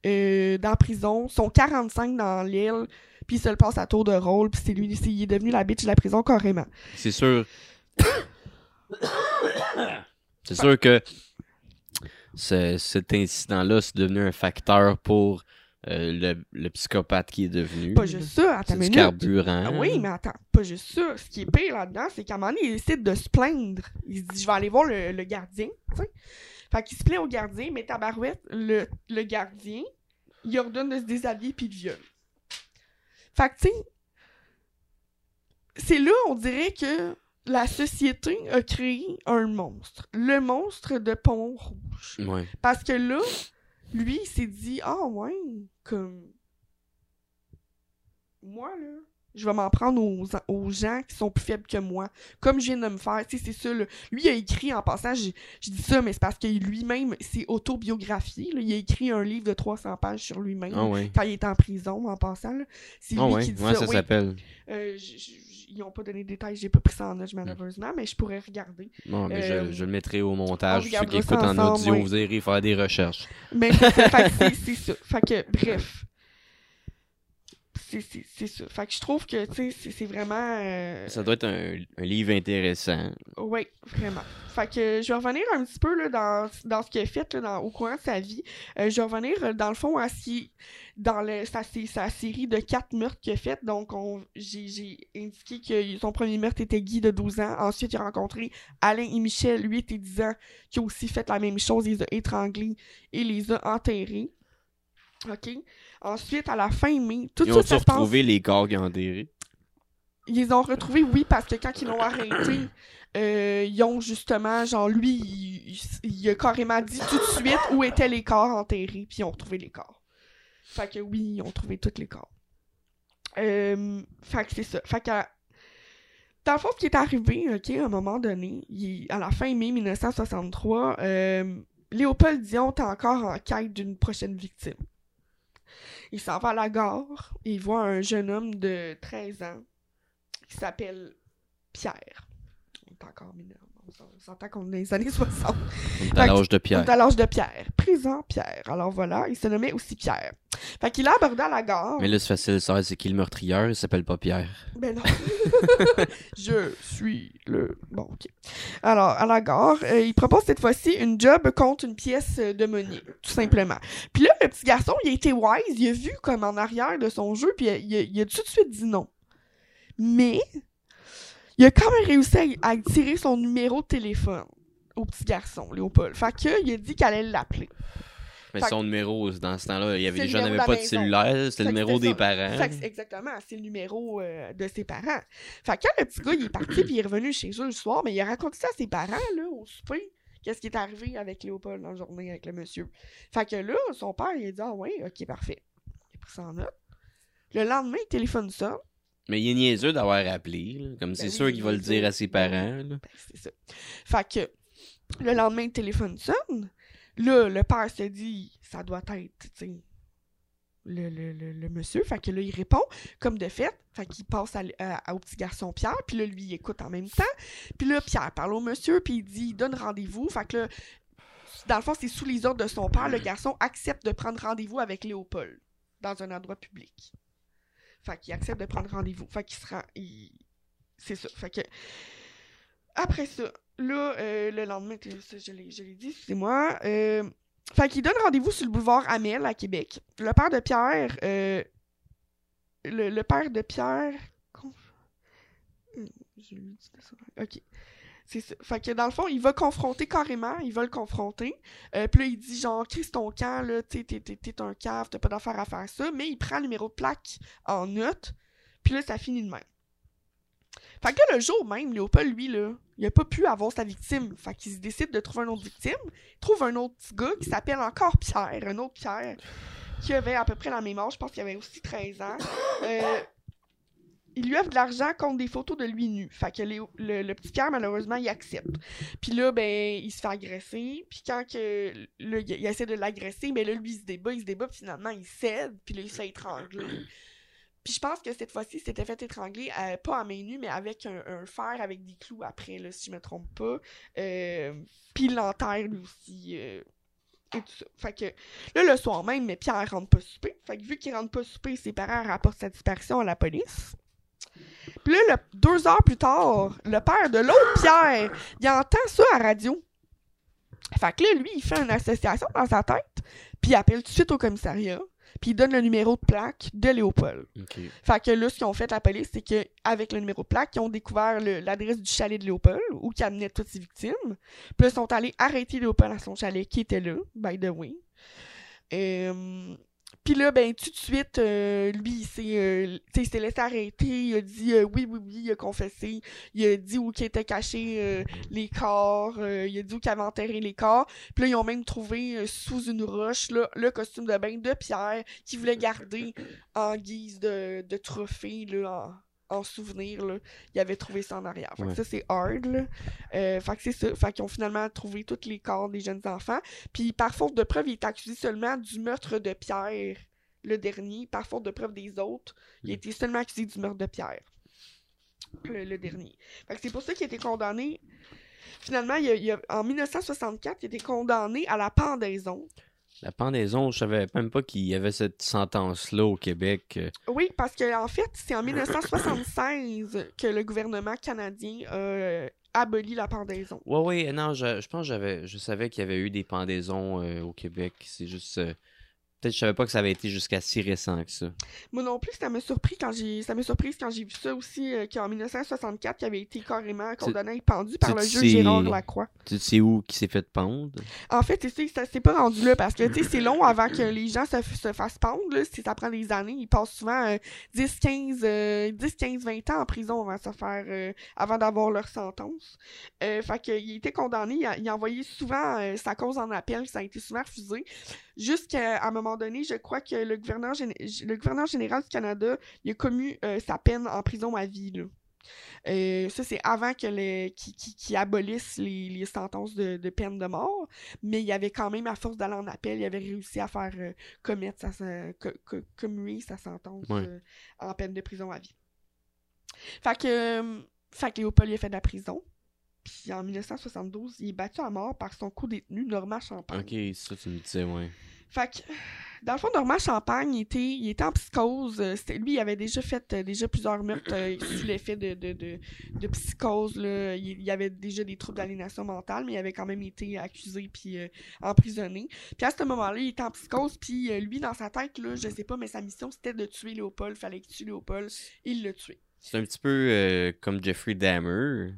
euh, dans la prison, son 45 dans l'aile, puis il se le passe à tour de rôle, puis c'est lui, il est devenu la bitch de la prison carrément. C'est sûr. c'est sûr que ce- cet incident-là, c'est devenu un facteur pour euh, le, le psychopathe qui est devenu. Pas juste ça, attends C'est une du minute. carburant. Ah oui, mais attends, pas juste ça. Ce qui est pire là-dedans, c'est qu'à un moment donné, il décide de se plaindre. Il se dit, je vais aller voir le, le gardien, tu sais. Fait qu'il se plaint au gardien, mais tabarouette, le, le gardien, il ordonne de se déshabiller puis de viole. Fait que, tu sais, c'est là, on dirait que la société a créé un monstre. Le monstre de Pont-Rouge. Ouais. Parce que là, lui, il s'est dit, ah ouais, comme. Moi, là, je vais m'en prendre aux, aux gens qui sont plus faibles que moi. Comme je viens de me faire. Tu sais, c'est ça, là. Lui, il a écrit en passant, je, dis ça, mais c'est parce que lui-même, c'est autobiographié. là. Il a écrit un livre de 300 pages sur lui-même. Ah ouais. Quand il était en prison, en passant. C'est Ah lui ouais. qui dit ça. s'appelle. Euh, ils n'ont pas donné de détails, j'ai pas pris ça en note, malheureusement, mais je pourrais regarder. Non, mais Euh, je, je le mettrai au montage. on Ceux qui écoutent en audio, oui. vous irez faire des recherches. Mais c'est ça. c'est. Fait que, bref. C'est ça. Fait que je trouve que, tu sais, c'est- vraiment... euh, Ça doit être un, un livre intéressant. Oui, vraiment. Fait que je vais revenir un petit peu là, dans, dans ce qu'il a fait là, dans, au courant de sa vie. Euh, je vais revenir euh, dans le fond à qui- dans le, sa, sa série de quatre meurtres qu'il a fait. Donc on- j'ai j'ai indiqué que son premier meurtre était Guy de 12 ans. Ensuite, il a rencontré Alain et Michel, 8 et 10 ans, qui ont aussi fait la même chose. Il les a étranglés et les a enterrés. OK? Ensuite, à la fin mai, tout Ils ça, ont ça se passe... retrouvé les corps qui ont enterrés. Ils les ont retrouvés, oui, parce que quand ils l'ont arrêté, euh, ils ont justement, genre, lui, il, il- il a carrément dit tout de suite où étaient les corps enterrés, puis ils ont retrouvé les corps. Fait que oui, ils ont trouvé tous les corps. Euh, fait que c'est ça. Fait que Dans le fond, ce qui est arrivé, OK, à un moment donné, il- à la fin mai 1963, euh, Léopold Dion est encore en quête d'une prochaine victime. Il s'en va à la gare et il voit un jeune homme de 13 ans qui s'appelle Pierre. On est encore mineur. On s'en- on s'entend qu'on est dans les années 60. On est à l'âge de On pierre. est à l'âge de Pierre. Présent Pierre. Alors voilà, il se nommait aussi Pierre. Fait qu'il a abordé à la gare. Mais là, c'est facile savoir c'est qui le meurtrier, il s'appelle pas Pierre. Ben non. Je suis le. Bon, ok. Alors, à la gare, euh, il propose cette fois-ci une job contre une pièce de monnaie, tout simplement. Puis là, le petit garçon, il a été wise, il a vu comme en arrière de son jeu, puis il a, il a- il a tout de suite dit non. Mais, il a quand même réussi à, à tirer son numéro de téléphone au petit garçon, Léopold. Fait que, il a dit qu'elle allait l'appeler. Mais Fait son numéro, dans ce temps-là, il y avait C'est le déjà numéro n'avait de pas de cellulaire, c'était le numéro des ça. parents. Fait exactement, c'est le numéro euh, de ses parents. Fait que quand le petit gars il est parti puis il est revenu chez eux le soir, mais il a raconté ça à ses parents là au souper. Qu'est-ce qui est arrivé avec Léopold dans la journée avec le monsieur? Fait que là, son père il a dit Ah ouais, ok, parfait. Il a pris ça en note. Le lendemain, le téléphone sonne. Mais il est niaiseux d'avoir appelé, là. comme c'est oui, sûr il qu'il va le dire à ses parents. là. Ben, c'est ça. Fait que le lendemain, le téléphone sonne. Là, le père se dit Ça doit être, tu sais. Le, le, le, le monsieur, fait que là, il répond, comme de fait, fait qu'il passe à, l- à- au petit garçon Pierre, puis là, lui, il écoute en même temps, puis là, Pierre parle au monsieur, puis il dit, il donne rendez-vous, fait que là, dans le fond, c'est sous les ordres de son père, le garçon accepte de prendre rendez-vous avec Léopold, dans un endroit public. Fait qu'il accepte de prendre rendez-vous, fait qu'il se rend, c'est ça, fait que, après ça, là, euh, le lendemain, ça, je l'ai dit, excusez-moi. Euh, fait qu'il donne rendez-vous sur le boulevard Amel à Québec. Le père de Pierre. euh, le, père de Pierre. Je lui dis ça. Ok. C'est. Fait que dans le fond, il va confronter carrément, il va le confronter. Euh, puis là, il dit genre, Chris, ton camp, là, t'es, t'es, t'es- un cave, t'as pas d'affaire à faire ça. Mais il prend le numéro de plaque en note. Puis là, ça finit de même. Fait que là, le jour même, Léopold, lui, là, il a pas pu avoir sa victime. Fait qu'il décide de trouver une autre victime. Il trouve un autre petit gars qui s'appelle encore Pierre, un autre Pierre, qui avait à peu près la même âge, je pense qu'il avait aussi 13 ans. Euh, il lui offre de l'argent contre des photos de lui nu. Fait que le, petit Pierre, malheureusement, il accepte. Puis là, ben, il se fait agresser. Puis quand que, là, il, essaie de l'agresser, mais là, lui, il se débat, il se débat, puis finalement, il cède, puis là, il se fait étrangler. Puis je pense que cette fois-ci, il s'était fait étrangler, euh, pas à main nue, mais avec un, fer avec des clous après, là, si je me trompe pas. Euh, puis il l'enterre, lui aussi. euh, et tout. Fait que là, le soir même, mais Pierre rentre pas souper. Fait que vu qu'il rentre pas souper, ses parents rapportent sa disparition à la police. Puis là, le- deux heures plus tard, le père de l'autre Pierre, il entend ça à la radio. Fait que là, lui, il fait une association dans sa tête, puis il appelle tout de suite au commissariat, puis il donne le numéro de plaque de Léopold. Fait que là, ce qu'ils ont fait, la police, c'est qu'avec le numéro de plaque, ils ont découvert l'adresse du chalet de Léopold, où il amenait toutes ses victimes. Puis là, ils sont allés arrêter Léopold à son chalet, qui était là, by the way. Euh, Puis là, ben, tout de suite, euh, lui, il s'est, euh, il laissé arrêter. Il a dit euh, oui, oui, oui, il a confessé. Il a dit où étaient cachés les corps. il a dit où qu'il avait enterré les corps. Puis là, ils ont même trouvé sous une roche là, le costume de bain de Pierre qu'il voulait garder en guise de, de trophée, là, en, en souvenir. Là. Il avait trouvé ça en arrière. Fait que ça, c'est hard. Là. Euh, fait que c'est ça. Fait qu'ils ont finalement trouvé tous les corps des jeunes enfants. Puis par faute de preuve, il est accusé seulement du meurtre de Pierre, le dernier. Par faute de preuve des autres, il a été seulement accusé du meurtre de Pierre, le, le dernier. Fait que c'est pour ça qu'il a été condamné. Finalement, il a- il a- en 1964, il a été condamné à la pendaison. La pendaison, je savais même pas qu'il y avait cette sentence-là au Québec. Oui, parce que en fait, c'est en 1976 que le gouvernement canadien a euh, aboli la pendaison. Ouais, ouais, non, je, je pense que j'avais, je savais qu'il y avait eu des pendaisons euh, au Québec. C'est juste. euh, Peut-être que je savais pas que ça avait été jusqu'à si récent que ça. Moi non plus, ça m'a surpris quand j'ai ça m'a surprise quand j'ai vu ça aussi euh, qu'en 1964, il avait été carrément condamné et pendu par le juge Gérard Lacroix. Tu sais où qui s'est fait pendre? En fait, tu sais, ça s'est pas rendu là parce que tu sais, c'est long avant que les gens se, se fassent pendre là, ça prend des années, ils passent souvent euh, 10 15 euh, 10 15 20 ans en prison avant de se faire euh, avant d'avoir leur sentence. Euh, fait que il était condamné, il a, il a envoyé souvent sa cause en appel, ça a été souvent refusé. Jusqu'à un moment donné, je crois que le gouverneur, gén- le gouverneur général du Canada, il a commu euh, sa peine en prison à vie. Là. Euh, ça, c'est avant que les, qui, qui, qui abolissent les, les sentences de, de peine de mort, mais il avait quand même, à force d'aller en appel, il avait réussi à faire euh, commettre sa, sa- co- co- commuer sa sentence Ouais. euh, en peine de prison à vie. Fait que, fait que Léopold il a fait de la prison. Puis en 1972, il est battu à mort par son co-détenu Normand Champagne. Ok, ça, tu me disais, ouais. Fait que, dans le fond, Normand Champagne, il était, il était en psychose. Euh, lui, il avait déjà fait euh, déjà plusieurs meurtres euh, sous l'effet de, de, de, de psychose. Là. Il, il avait déjà des troubles d'aliénation mentale, mais il avait quand même été accusé puis euh, emprisonné. Puis à ce moment-là, il était en psychose, puis lui, dans sa tête, là, je sais pas, mais sa mission, c'était de tuer Léopold. Fallait qu'il tue Léopold. Il l'a tué. C'est un petit peu comme Jeffrey Dahmer.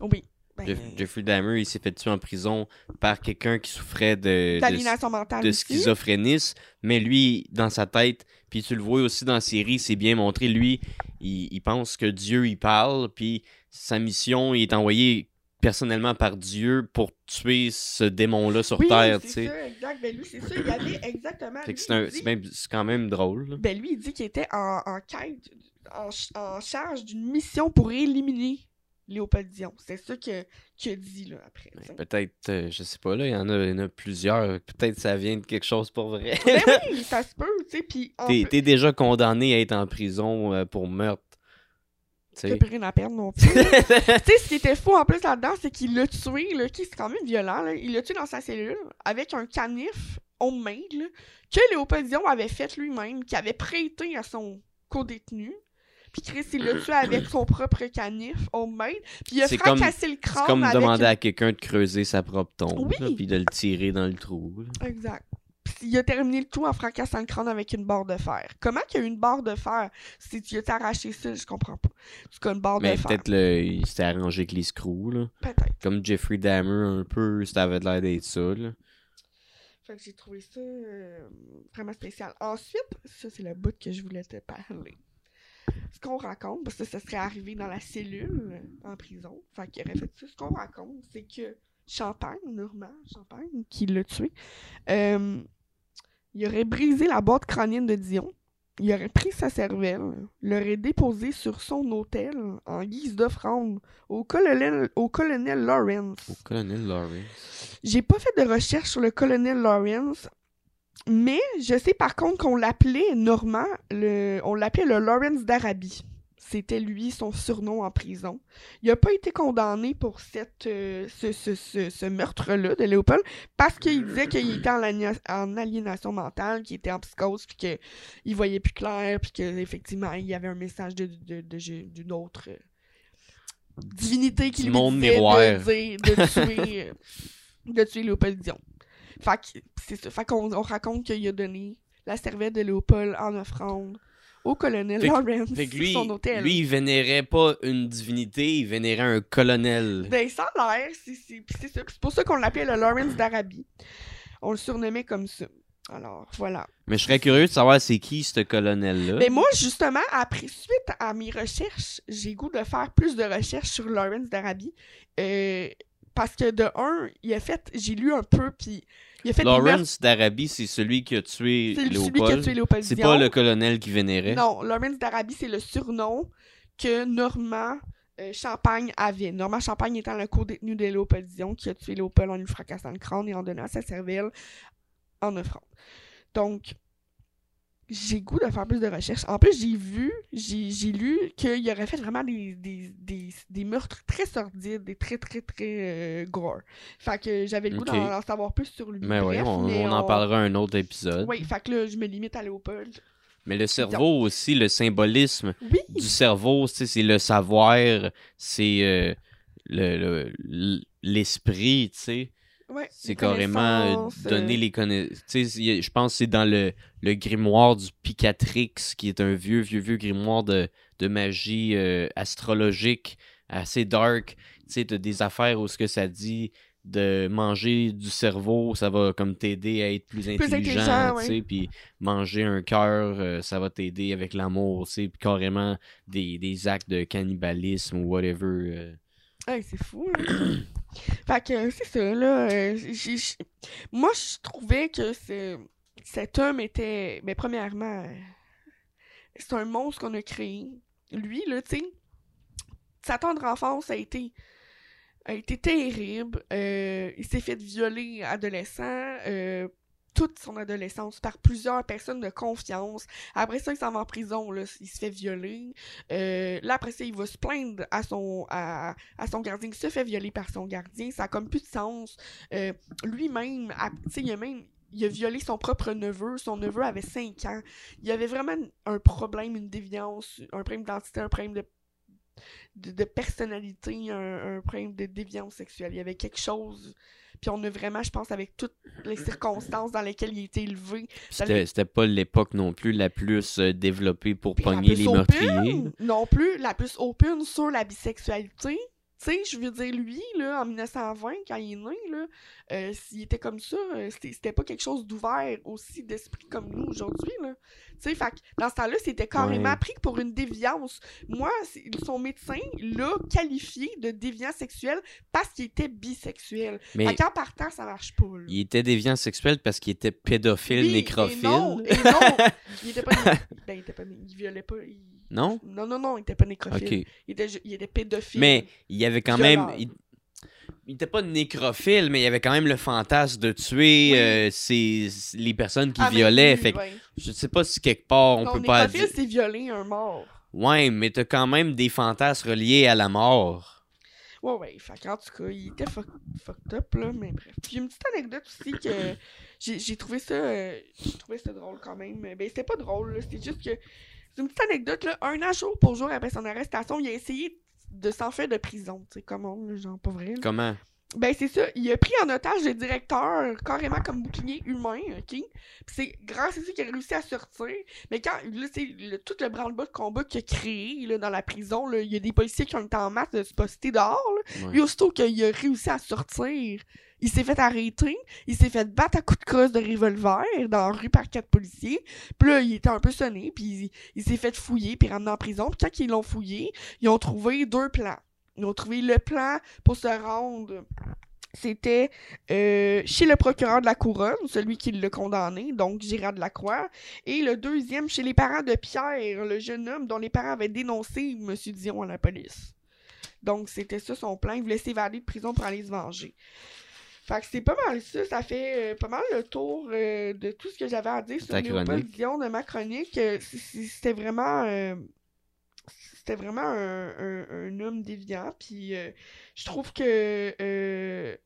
Oui. Ben, Jeff- Jeffrey Dahmer, il s'est fait tuer en prison par quelqu'un qui souffrait de, de, d'aliénation mentale de aussi. schizophrénisme, mais lui, dans sa tête, puis tu le vois aussi dans la série, c'est bien montré, lui, il, il pense que Dieu, il parle, puis sa mission, il est envoyé personnellement par Dieu pour tuer ce démon-là sur Oui, Terre, tu c'est sais. ça, exact. Ben lui, c'est ça. Il avait exactement... C'est quand même drôle. là. Ben lui, il dit qu'il était en, en quête, en, ch- en charge d'une mission pour éliminer Léopold Dion. C'est ça que qu'il a dit là après. Peut-être, euh, je sais pas, là, il y en a, y en a plusieurs. Peut-être ça vient de quelque chose pour vrai. ben oui, ça se peut, tu sais. Puis T'es déjà condamné à être en prison euh, pour meurtre. Tu t'as plus rien à perdre non plus. tu sais, ce qui était fou en plus là-dedans, c'est qu'il l'a tué, là, qui c'est quand même violent, là. Il l'a tué dans sa cellule avec un canif homemade, là, que Léopold Dion avait fait lui-même, qui avait prêté à son co-détenu. Puis Chris, il l'a tué avec son propre canif homemade. Puis il a fracassé le crâne C'est comme avec demander une- à quelqu'un de creuser sa propre tombe, Oui. là, puis de le tirer dans le trou. là. Exact. Puis il a terminé le tout en fracassant le crâne avec une barre de fer. Comment qu'il y a eu une barre de fer si tu as arraché ça, je comprends pas. C'est comme une barre Mais de fer. peut-être le- il s'était arrangé avec les screws, là. Peut-être. Comme Jeffrey Dahmer, un peu, ça avait l'air d'être ça, là. Fait que j'ai trouvé ça euh, vraiment spécial. Ensuite, ça c'est le bout que je voulais te parler. Ce qu'on raconte, parce que ça serait arrivé dans la cellule en prison, fait qu'il aurait fait ça. Ce qu'on raconte, c'est que Champagne, Normand Champagne, qui l'a tué, euh, il aurait brisé la boîte crânienne de Dion, il aurait pris sa cervelle, l'aurait déposée sur son autel en guise d'offrande au colonel, au colonel Lawrence. Au colonel Lawrence. J'ai pas fait de recherche sur le colonel Lawrence, mais je sais par contre qu'on l'appelait Normand, le, on l'appelait le Lawrence d'Arabie. C'était lui son surnom en prison. Il a pas été condamné pour cette, euh, ce, ce, ce, ce meurtre-là de Léopold parce qu'il disait qu'il était en, en aliénation mentale, qu'il était en psychose, puis qu'il voyait plus clair, puis qu'effectivement il y avait un message de, de, de- d'une autre euh, divinité qui lui monde disait miroir. de, dire- de tuer, de tuer Léopold Dion. Fait que, c'est. Fait qu'on on raconte qu'il a donné la cervelle de Léopold en offrande au colonel Fait Lawrence Fait lui, son hôtel. lui, il vénérait pas une divinité, il vénérait un colonel. Ben, ça a l'air, c'est pour ça qu'on l'appelait le Lawrence d'Arabie. On le surnommait comme ça. Alors, voilà. Mais je serais curieux de savoir c'est qui ce colonel-là. Mais moi, justement, après, suite à mes recherches, j'ai goût de faire plus de recherches sur Lawrence d'Arabie. Euh, parce que de un, il a fait, j'ai lu un peu, puis il a fait. Lawrence d'Arabie, c'est celui qui a tué C'est celui qui a Léopold. tué Léopold C'est pas le colonel qui vénérait. Non, Lawrence d'Arabie, c'est le surnom que Normand euh, Champagne avait. Normand Champagne étant le co-détenu de Léopold Dion qui a tué Léopold en lui fracassant le crâne et en donnant sa cervelle en offrande. Donc, j'ai goût de faire plus de recherches. En plus, j'ai vu, j'ai lu qu'il aurait fait vraiment des, des, des, des meurtres très sordides, des très, très, très euh, gore. Fait que j'avais le goût Ok. d'en en savoir plus sur lui. Mais oui, on, mais on en parlera un autre épisode. Oui, fait que là, je me limite à Léopold. Mais le cerveau aussi, le symbolisme Oui! du cerveau, c'est le savoir, c'est euh, le- le- l'esprit, tu sais. Ouais, C'est carrément euh, connaissances, donner euh, les connaissances. Je pense que c'est dans le, le grimoire du Picatrix, qui est un vieux, vieux, vieux grimoire de, de magie euh, astrologique assez dark. Tu sais, des affaires où ce que ça dit de manger du cerveau, ça va comme t'aider à être plus intelligent, intelligent, tu sais, puis manger un cœur, euh, ça va t'aider avec l'amour, tu sais, puis carrément des, des actes de cannibalisme ou whatever. C'est fou, fait que c'est ça, là. euh, Moi, je trouvais que ce- cet homme était. Mais premièrement, euh, c'est un monstre qu'on a créé. lui, là, tu sais, sa tendre enfance a été a été terrible. Euh, il s'est fait violer adolescent. Toute son adolescence par plusieurs personnes de confiance. Après ça, il s'en va en prison, là, il se fait violer. Euh, là, après ça, il va se plaindre à son, à, à, son gardien, il se fait violer par son gardien. Ça a comme plus de sens. Euh, lui-même, tu sais, il a même il a violé son propre neveu. Son neveu avait 5 ans. Il y avait vraiment un problème, une déviance, un problème d'identité, un problème de de, personnalité, un, un, problème de déviance sexuelle. Il y avait quelque chose. Puis on a vraiment, je pense, avec toutes les circonstances dans lesquelles il a été élevé. C'était pas l'époque non plus la plus euh, développée pour pogner les meurtriers. Non plus, la plus open sur la bisexualité. Tu sais, je veux dire, lui, là, en 1920, quand il est né, là, euh, s'il était comme ça, euh, c'était pas quelque chose d'ouvert aussi d'esprit comme nous aujourd'hui, là. Tu sais, fait dans ce temps-là, c'était carrément pris pour une déviance. Moi, son médecin l'a qualifié de déviant sexuel parce qu'il était bisexuel. Mais fait qu'en partant, ça marche pas, Il était déviant sexuel parce qu'il était pédophile, nécrophile. Et non, et non, il était pas... ben, il était pas... Il violait pas... Non? Non, non, non, il était pas nécrophile. Il, était, il était pédophile. Mais il y avait quand même. Il, il était pas nécrophile, mais il y avait quand même le fantasme de tuer euh, les personnes qui ah, violaient. fait je sais pas si quelque part on peut pas dire. c'est violer un mort. Ouais, mais t'as quand même des fantasmes reliés à la mort. Ouais, ouais. Fait en tout cas, il était fucked up, là, mais bref. Puis une petite anecdote aussi que j'ai trouvé ça. Euh, j'ai trouvé ça drôle quand même. Ben, c'était pas drôle, c'était juste que c'est une petite anecdote, là. Un an jour pour jour après son arrestation, il a essayé de s'enfuir de prison. Tu sais, comment, genre, pas vrai. Comment? Ben, c'est ça. Il a pris en otage le directeur, carrément comme bouclier humain, OK? Puis c'est grâce à ça qu'il a réussi à sortir. Mais quand, là, c'est tout le branle-bas de combat qu'il a créé, là, dans la prison, là, il y a des policiers qui ont été en masse de se poster dehors, là. Lui, aussitôt qu'il a réussi à sortir, il s'est fait arrêter, il s'est fait battre à coups de crosse de revolver dans la rue par quatre policiers. Puis là, il était un peu sonné, puis il, s'est fait fouiller, puis ramener en prison. Puis quand ils l'ont fouillé, ils ont trouvé deux plans. Ils ont trouvé le plan pour se rendre c'était euh, chez le procureur de la couronne, celui qui l'a condamné, donc Gérard de la Croix, et le deuxième chez les parents de Pierre, le jeune homme dont les parents avaient dénoncé M. Dion à la police. Donc c'était ça son plan, il voulait s'évader de prison pour aller se venger. Fait que c'est pas mal ça. Ça fait euh, pas mal le tour euh, de tout ce que j'avais à dire sur Léopold Dion de ma chronique. Euh, c'était vraiment. c'était vraiment un, homme déviant. Puis je trouve que.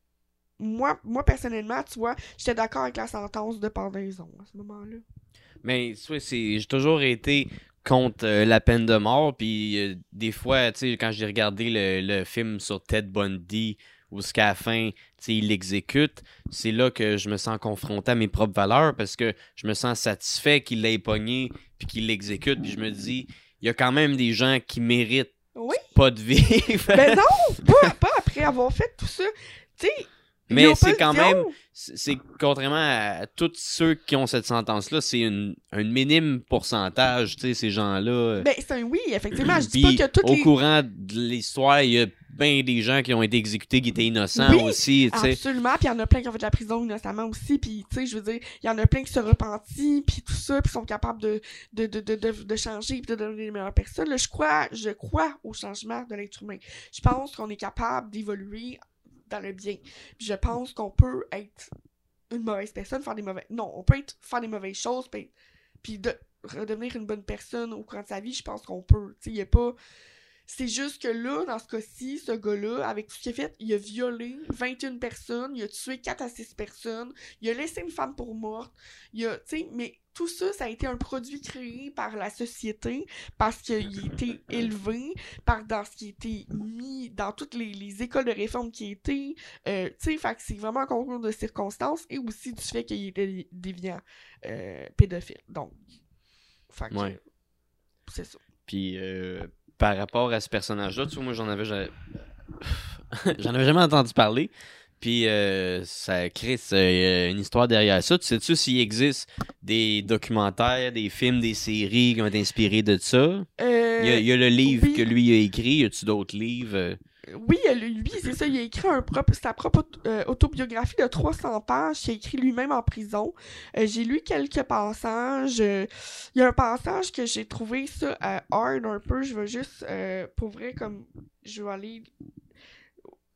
moi, moi, personnellement, tu vois, j'étais d'accord avec la sentence de pendaison à ce moment-là. Mais, j'ai toujours été contre la peine de mort. Puis des fois, tu sais, quand j'ai regardé le, le, film sur Ted Bundy ou ce qu'à la fin, il l'exécute, c'est là que je me sens confronté à mes propres valeurs parce que je me sens satisfait qu'il l'ait pogné puis qu'il l'exécute. Puis je me dis, il y a quand même des gens qui méritent pas de vivre. ben non, pas, après avoir fait tout ça. Tu sais, mais c'est quand même, c'est contrairement à tous ceux qui ont cette sentence-là, c'est un minime pourcentage, tu sais, ces gens-là. Ben, c'est un oui, effectivement. Je dis pas que toutes Au courant de l'histoire, il y a bien des gens qui ont été exécutés qui étaient innocents aussi, tu sais. Absolument, puis il y en a plein qui ont fait de la prison innocemment aussi, puis tu sais, je veux dire, il y en a plein qui se repentent, puis tout ça, puis sont capables de, de, de, de, de, changer, puis de devenir les meilleures personnes. Là, je crois, je crois au changement de l'être humain. Je pense qu'on est capable d'évoluer dans le bien. je pense qu'on peut être une mauvaise personne, faire des mauvais. Non, on peut être, faire des mauvaises choses, puis, de redevenir une bonne personne au cours de sa vie, je pense qu'on peut. Il n'y a pas. C'est juste que là, dans ce cas-ci, ce gars-là, avec tout ce qu'il a fait, il a violé 21 personnes, il a tué 4 à 6 personnes, il a laissé une femme pour morte, il a, tu sais, mais tout ça, ça a été un produit créé par la société parce qu'il a été élevé, par dans ce qui a été mis dans toutes les, écoles de réforme qui étaient, euh, tu sais, fait que c'est vraiment un concours de circonstances et aussi du fait qu'il était déviant euh, pédophile. Donc, fait que, c'est ça. Puis, euh, par rapport à ce personnage-là, tu vois, moi, j'en avais, j'en avais jamais entendu parler. Puis euh, ça crée euh, une histoire derrière ça. Tu sais-tu s'il existe des documentaires, des films, des séries qui ont été inspirés de ça? il, y a, le livre que lui a écrit. Y a-tu d'autres livres? Oui, lui, c'est ça, il a écrit un propre, sa propre euh, autobiographie de 300 pages qu'il a écrit lui-même en prison. Euh, j'ai lu quelques passages. euh, Il y a un passage que j'ai trouvé ça hard un peu. Je veux juste, pour vrai, comme, je vais aller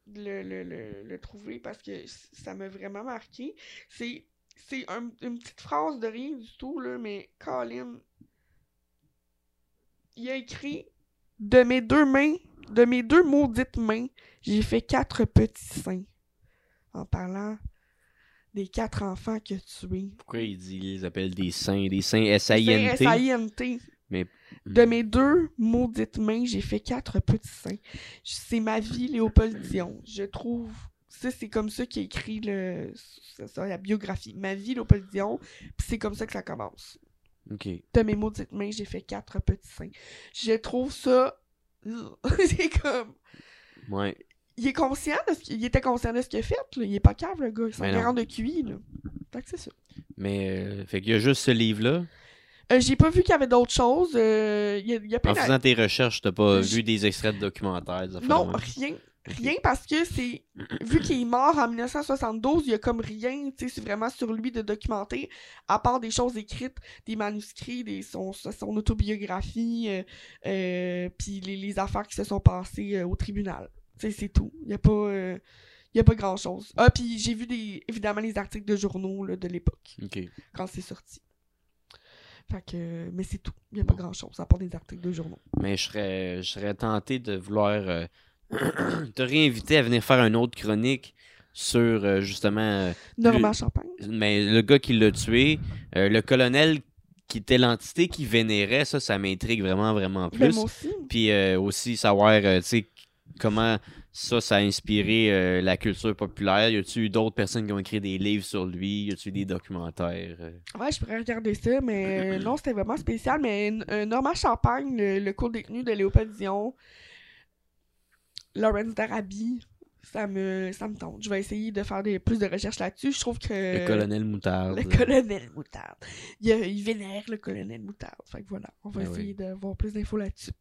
le, le, le, le trouver parce que ça m'a vraiment marqué. C'est, c'est un- une petite phrase de rien du tout, là, mais Colin, il a écrit de mes deux mains, de mes deux maudites mains, j'ai fait quatre petits seins. En parlant des quatre enfants qu'il a tués. Pourquoi il dit, il les appelle des saints, des saints C'est S-A-I-N-T? S-A-I-N-T. Mais- De mes deux maudites mains, j'ai fait quatre petits seins. C'est ma vie, Léopold Dion. Je trouve. Ça, c'est comme ça qu'il a écrit le, ça, la biographie. Ma vie, Léopold Dion. Puis c'est comme ça que ça commence. Ok. De mes maudites mains, j'ai fait quatre petits seins. Je trouve ça. c'est comme. Ouais. Il est conscient de ce qu'il était conscient de ce qu'il a fait, là. Il est pas cave, le gars. Il s'en garant de QI, là. Fait que c'est ça. Mais, euh, fait qu'il y a juste ce livre-là? Euh, j'ai pas vu qu'il y avait d'autres choses. Euh, y a, il y a plein En faisant tes recherches, t'as pas vu des extraits de documentaires? Non, rien. Rien parce que c'est. Vu qu'il est mort en 1972, il y a comme rien, tu sais, c'est vraiment sur lui de documenter, à part des choses écrites, des manuscrits, des, son, son autobiographie, euh, euh, puis les, les affaires qui se sont passées euh, au tribunal. Tu sais, c'est tout. Il y a pas. euh, il y a pas grand chose. Ah, puis j'ai vu des, évidemment les articles de journaux là, de l'époque, quand c'est sorti. Fait que, mais c'est tout. Il y a pas grand chose, à part des articles de journaux. Mais je serais, je serais tenté de vouloir te réinviter à venir faire une autre chronique sur euh, justement euh, Normand Champagne. mais le gars qui l'a tué, euh, le colonel qui était l'entité qui vénérait, ça, ça m'intrigue vraiment, vraiment Ben, plus. moi aussi. Puis euh, aussi savoir, tu sais, comment ça, ça a inspiré la culture populaire. Y a-tu eu d'autres personnes qui ont écrit des livres sur lui? Y a-tu eu des documentaires? Ouais, je pourrais regarder ça, mais non, c'était vraiment spécial. Mais euh, Normand Champagne, le, le co-détenu de Léopold Dion, Lawrence d'Arabie, ça me, ça me tente. Je vais essayer de faire des, plus de recherches là-dessus. Je trouve que. Le colonel Moutarde. Le colonel Moutarde. Il, vénère le colonel Moutarde. Fait que voilà, on va oui. essayer de voir plus d'infos là-dessus.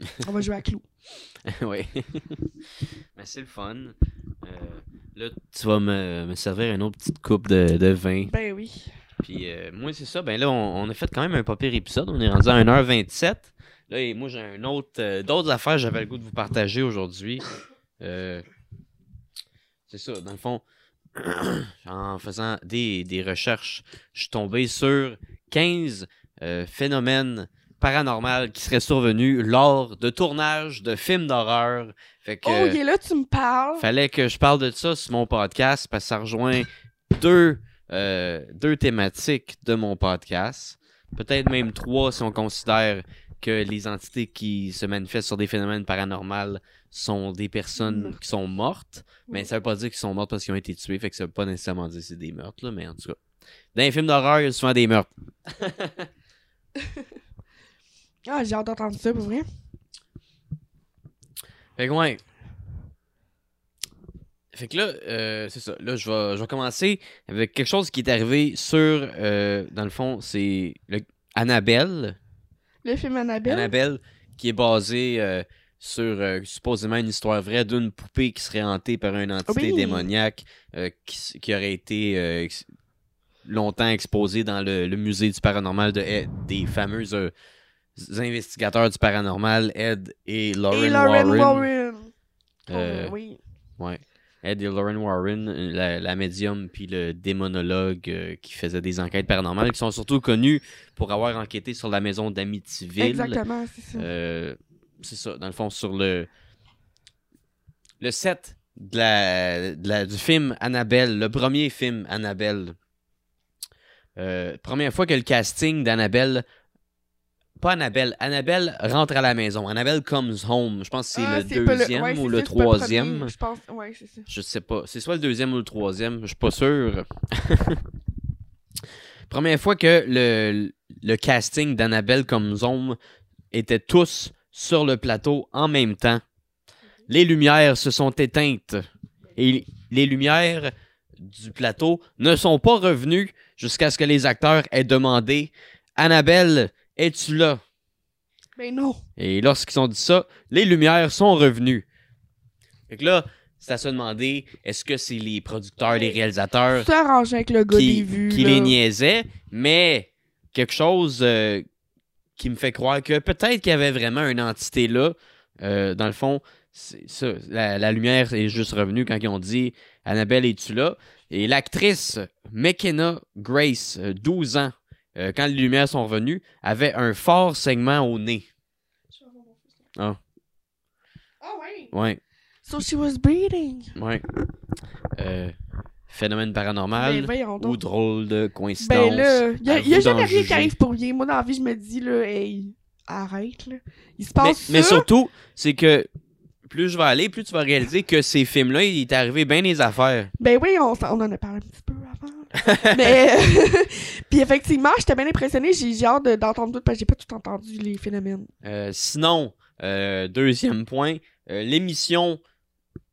on va jouer à Clou. oui. Mais c'est le fun. Euh, là, tu vas me, me servir une autre petite coupe de, de vin. Ben oui. Puis euh, moi, c'est ça. Ben là, on, on a fait quand même un pas pire épisode. On est rendu à 1h27. Là, et moi, j'ai un autre. euh, D'autres affaires, j'avais le goût de vous partager aujourd'hui. Euh, c'est ça. Dans le fond, en faisant des, des recherches, je suis tombé sur 15 euh, phénomènes paranormaux qui seraient survenus lors de tournage de films d'horreur. Fait que. Oh, il est là, tu me parles. Fallait que je parle de ça sur mon podcast parce que ça rejoint deux, deux thématiques de mon podcast. Peut-être même trois si on considère que les entités qui se manifestent sur des phénomènes paranormaux sont des personnes qui sont mortes. Mais ça veut pas dire qu'ils sont mortes parce qu'ils ont été tués. Fait que ça veut pas nécessairement dire que c'est des meurtres. Là, mais en tout cas, dans les films d'horreur, il y a souvent des meurtres. Ah, j'ai hâte d'entendre ça, pour vrai. Fait que ouais. Fait que là, euh, c'est ça. Là, je vais, je vais commencer avec quelque chose qui est arrivé sur, euh, dans le fond, c'est le- Annabelle. Le film Annabelle. Annabelle, qui est basé euh, sur euh, supposément une histoire vraie d'une poupée qui serait hantée par une entité Oui. démoniaque euh, qui, aurait été ex- longtemps exposée dans le, le musée du paranormal de Ed- des fameux euh, investigateurs du paranormal, Ed et Lauren, Et Lauren Warren. Warren. Oh, oui. Ouais. Ed et Lauren Warren, euh, la, la médium puis le démonologue euh, qui faisait des enquêtes paranormales, qui sont surtout connus pour avoir enquêté sur la maison d'Amityville. Exactement, c'est ça. Euh, c'est ça, dans le fond, sur le le set de la, de la- du film Annabelle, le premier film Annabelle. Euh, première fois que le casting d'Annabelle pas Annabelle. Annabelle rentre à la maison. Annabelle comes home. Je pense que c'est Ah, le deuxième ouais, ou le ça, troisième. premier, Je pense, ouais, c'est ça. Je sais pas. C'est soit le deuxième ou le troisième. Je suis pas sûr. Première fois que le, le casting d'Annabelle comme Zone était tous sur le plateau en même temps. Les lumières se sont éteintes. Et les lumières du plateau ne sont pas revenues jusqu'à ce que les acteurs aient demandé Annabelle, es-tu là? Ben non. Et lorsqu'ils ont dit ça, les lumières sont revenues. Fait que là, c'est à se demander, est-ce que c'est les producteurs, les réalisateurs avec le gars des qui, vues. qui là. les niaisaient, mais quelque chose euh, qui me fait croire que peut-être qu'il y avait vraiment une entité là. Euh, dans le fond, c'est ça, la, la lumière est juste revenue quand ils ont dit Annabelle, es-tu là? Et l'actrice McKenna Grace, euh, 12 ans, euh, quand les lumières sont revenues, avait un fort segment au nez. Ah. Ah ouais. Ouais, So she was breathing. ouais. Euh, phénomène Ben paranormal voyons ou drôle de coïncidence. Ben là, y a, À y a jamais rien qui arrive pour rien. Moi, dans la vie, je me dis, là, hey, arrête, là. Il se Mais, passe mais surtout, c'est que plus je vais aller, plus tu vas réaliser que ces films-là, il est arrivé bien des affaires. Ben oui, on, s'en- on en a parlé un petit peu avant. mais, puis effectivement, j'étais bien impressionnée. J'ai hâte de- d'entendre tout parce que j'ai pas tout entendu les phénomènes. Euh, sinon, euh, deuxième point, euh, l'émission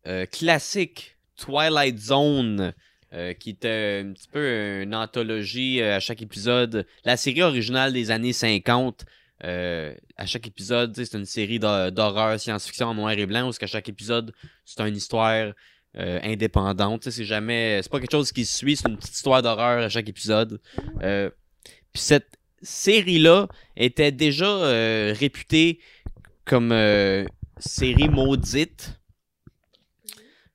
euh, classique Twilight Zone, euh, qui était un petit peu une anthologie euh, à chaque épisode. La série originale des années 50. euh, à chaque épisode, c'est une série d'hor- d'horreur, science-fiction en noir et blanc, où qu'à chaque épisode, c'est une histoire euh, indépendante. C'est jamais, c'est pas quelque chose qui se suit, c'est une petite histoire d'horreur à chaque épisode. Euh, Puis cette série-là était déjà euh, réputée comme série maudite.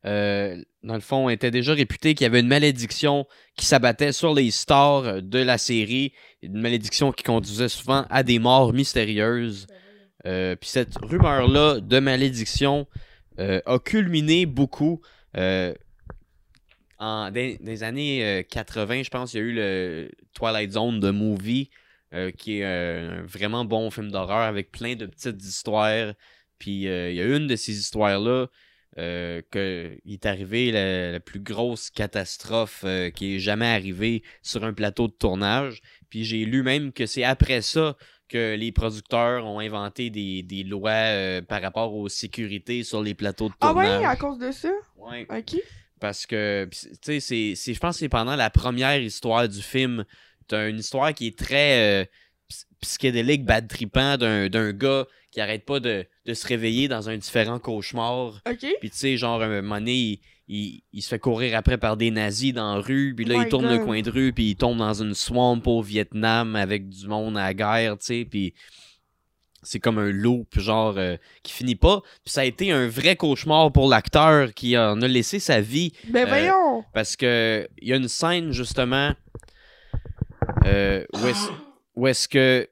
Dans le fond, était déjà réputée qu'il y avait une malédiction qui s'abattait sur les stars de la série, une malédiction qui conduisait souvent à des morts mystérieuses. Puis cette rumeur-là de malédiction a culminé beaucoup euh, en des, des années euh, 80, je pense, il y a eu le Twilight Zone de movie, euh, qui est euh, un vraiment bon film d'horreur avec plein de petites histoires. Puis euh, il y a une de ces histoires-là euh, que il est arrivé la, la plus grosse catastrophe euh, qui est jamais arrivée sur un plateau de tournage. Puis j'ai lu même que c'est après ça que les producteurs ont inventé des, des lois euh, par rapport aux sécurités sur les plateaux de Ah tournage. ouais, à cause de ça? Ouais. Ok. Parce que, tu sais, c'est- c'est- je pense que c'est pendant la première histoire du film. T'as une histoire qui est très euh, ps- psychédélique, bad trippant d'un d'un gars qui arrête pas de, de se réveiller dans un différent cauchemar. Ok. Puis tu sais, genre, un moment donné, il, il- il se fait courir après par des nazis dans la rue. Puis là, My il tourne le coin de rue, puis il tombe dans une swamp au Vietnam avec du monde à la guerre, tu sais. Puis c'est comme un loop, genre, euh, qui finit pas. Puis ça a été un vrai cauchemar pour l'acteur qui en a laissé sa vie Ben Euh, voyons. parce que il y a une scène justement euh, où est-ce où est-ce que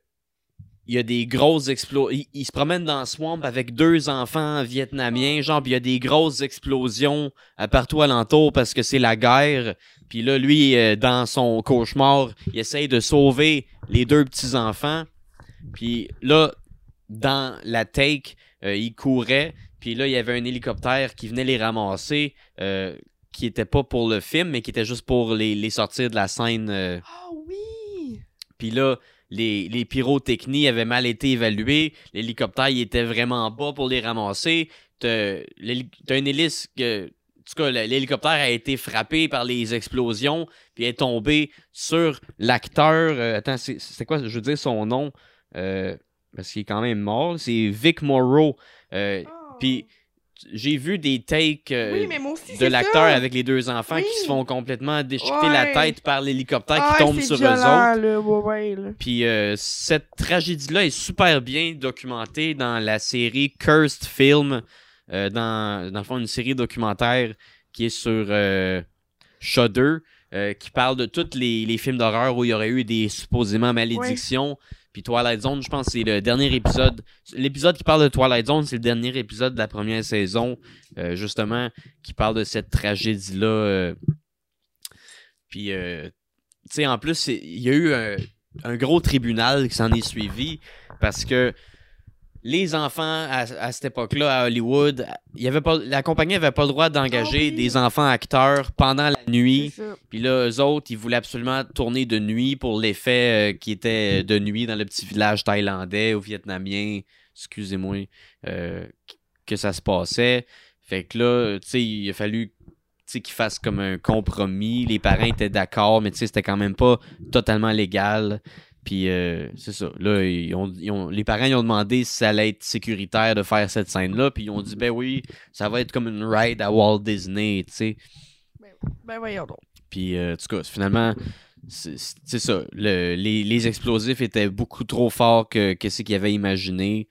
il y a des grosses explosions. Il, il se promène dans le swamp avec deux enfants vietnamiens, genre, puis il y a des grosses explosions euh, partout alentour parce que c'est la guerre. Puis là, lui, euh, dans son cauchemar, il essaye de sauver les deux petits-enfants. Puis là, dans la take, euh, il courait. Puis là, il y avait un hélicoptère qui venait les ramasser, euh, qui était pas pour le film, mais qui était juste pour les, les sortir de la scène. euh, Ah oui. puis là, les, les pyrotechnies avaient mal été évaluées. L'hélicoptère, était vraiment bas pour les ramasser. T'as une hélice que. En tout cas, l'hélicoptère a été frappé par les explosions, puis est tombé sur l'acteur. euh, attends, c'est quoi, je veux dire son nom, euh, parce qu'il est quand même mort. C'est Vic Morrow. Euh. Puis j'ai vu des takes euh, Oui, aussi, de l'acteur avec les deux enfants qui se font complètement déchiqueter la tête par l'hélicoptère Ah, qui tombe c'est sur eux violent, autres. Ouais, ouais, là. Puis euh, cette tragédie-là est super bien documentée dans la série Cursed Film, euh, dans, dans le fond une série documentaire qui est sur Shudder, qui parle de tous les, les films d'horreur où il y aurait eu des supposément malédictions. Puis Twilight Zone, je pense que c'est le dernier épisode. L'épisode qui parle de Twilight Zone, c'est le dernier épisode de la première saison, euh, justement, qui parle de cette tragédie-là. euh. Puis, euh, tu sais, en plus, il y a eu un gros tribunal qui s'en est suivi parce que les enfants à, à cette époque-là à Hollywood, il y avait pas, la compagnie avait pas le droit d'engager Ah oui. des enfants acteurs pendant la nuit. Puis là, eux autres, ils voulaient absolument tourner de nuit pour l'effet euh, qui était de nuit dans le petit village thaïlandais ou vietnamien, excusez-moi, euh, que ça se passait. Fait que là, tu sais, il a fallu qu'ils fassent comme un compromis. Les parents étaient d'accord, mais tu sais, c'était quand même pas totalement légal. Puis euh, c'est ça. Là, ils ont, ils ont- les parents ils ont demandé si ça allait être sécuritaire de faire cette scène-là. Puis ils ont dit, ben oui, ça va être comme une ride à Walt Disney, tu sais. Ben voyons donc. Puis, euh, en tout cas, finalement, c'est c'est ça. Le- les, les explosifs étaient beaucoup trop forts que, que ce qu'ils avaient imaginé.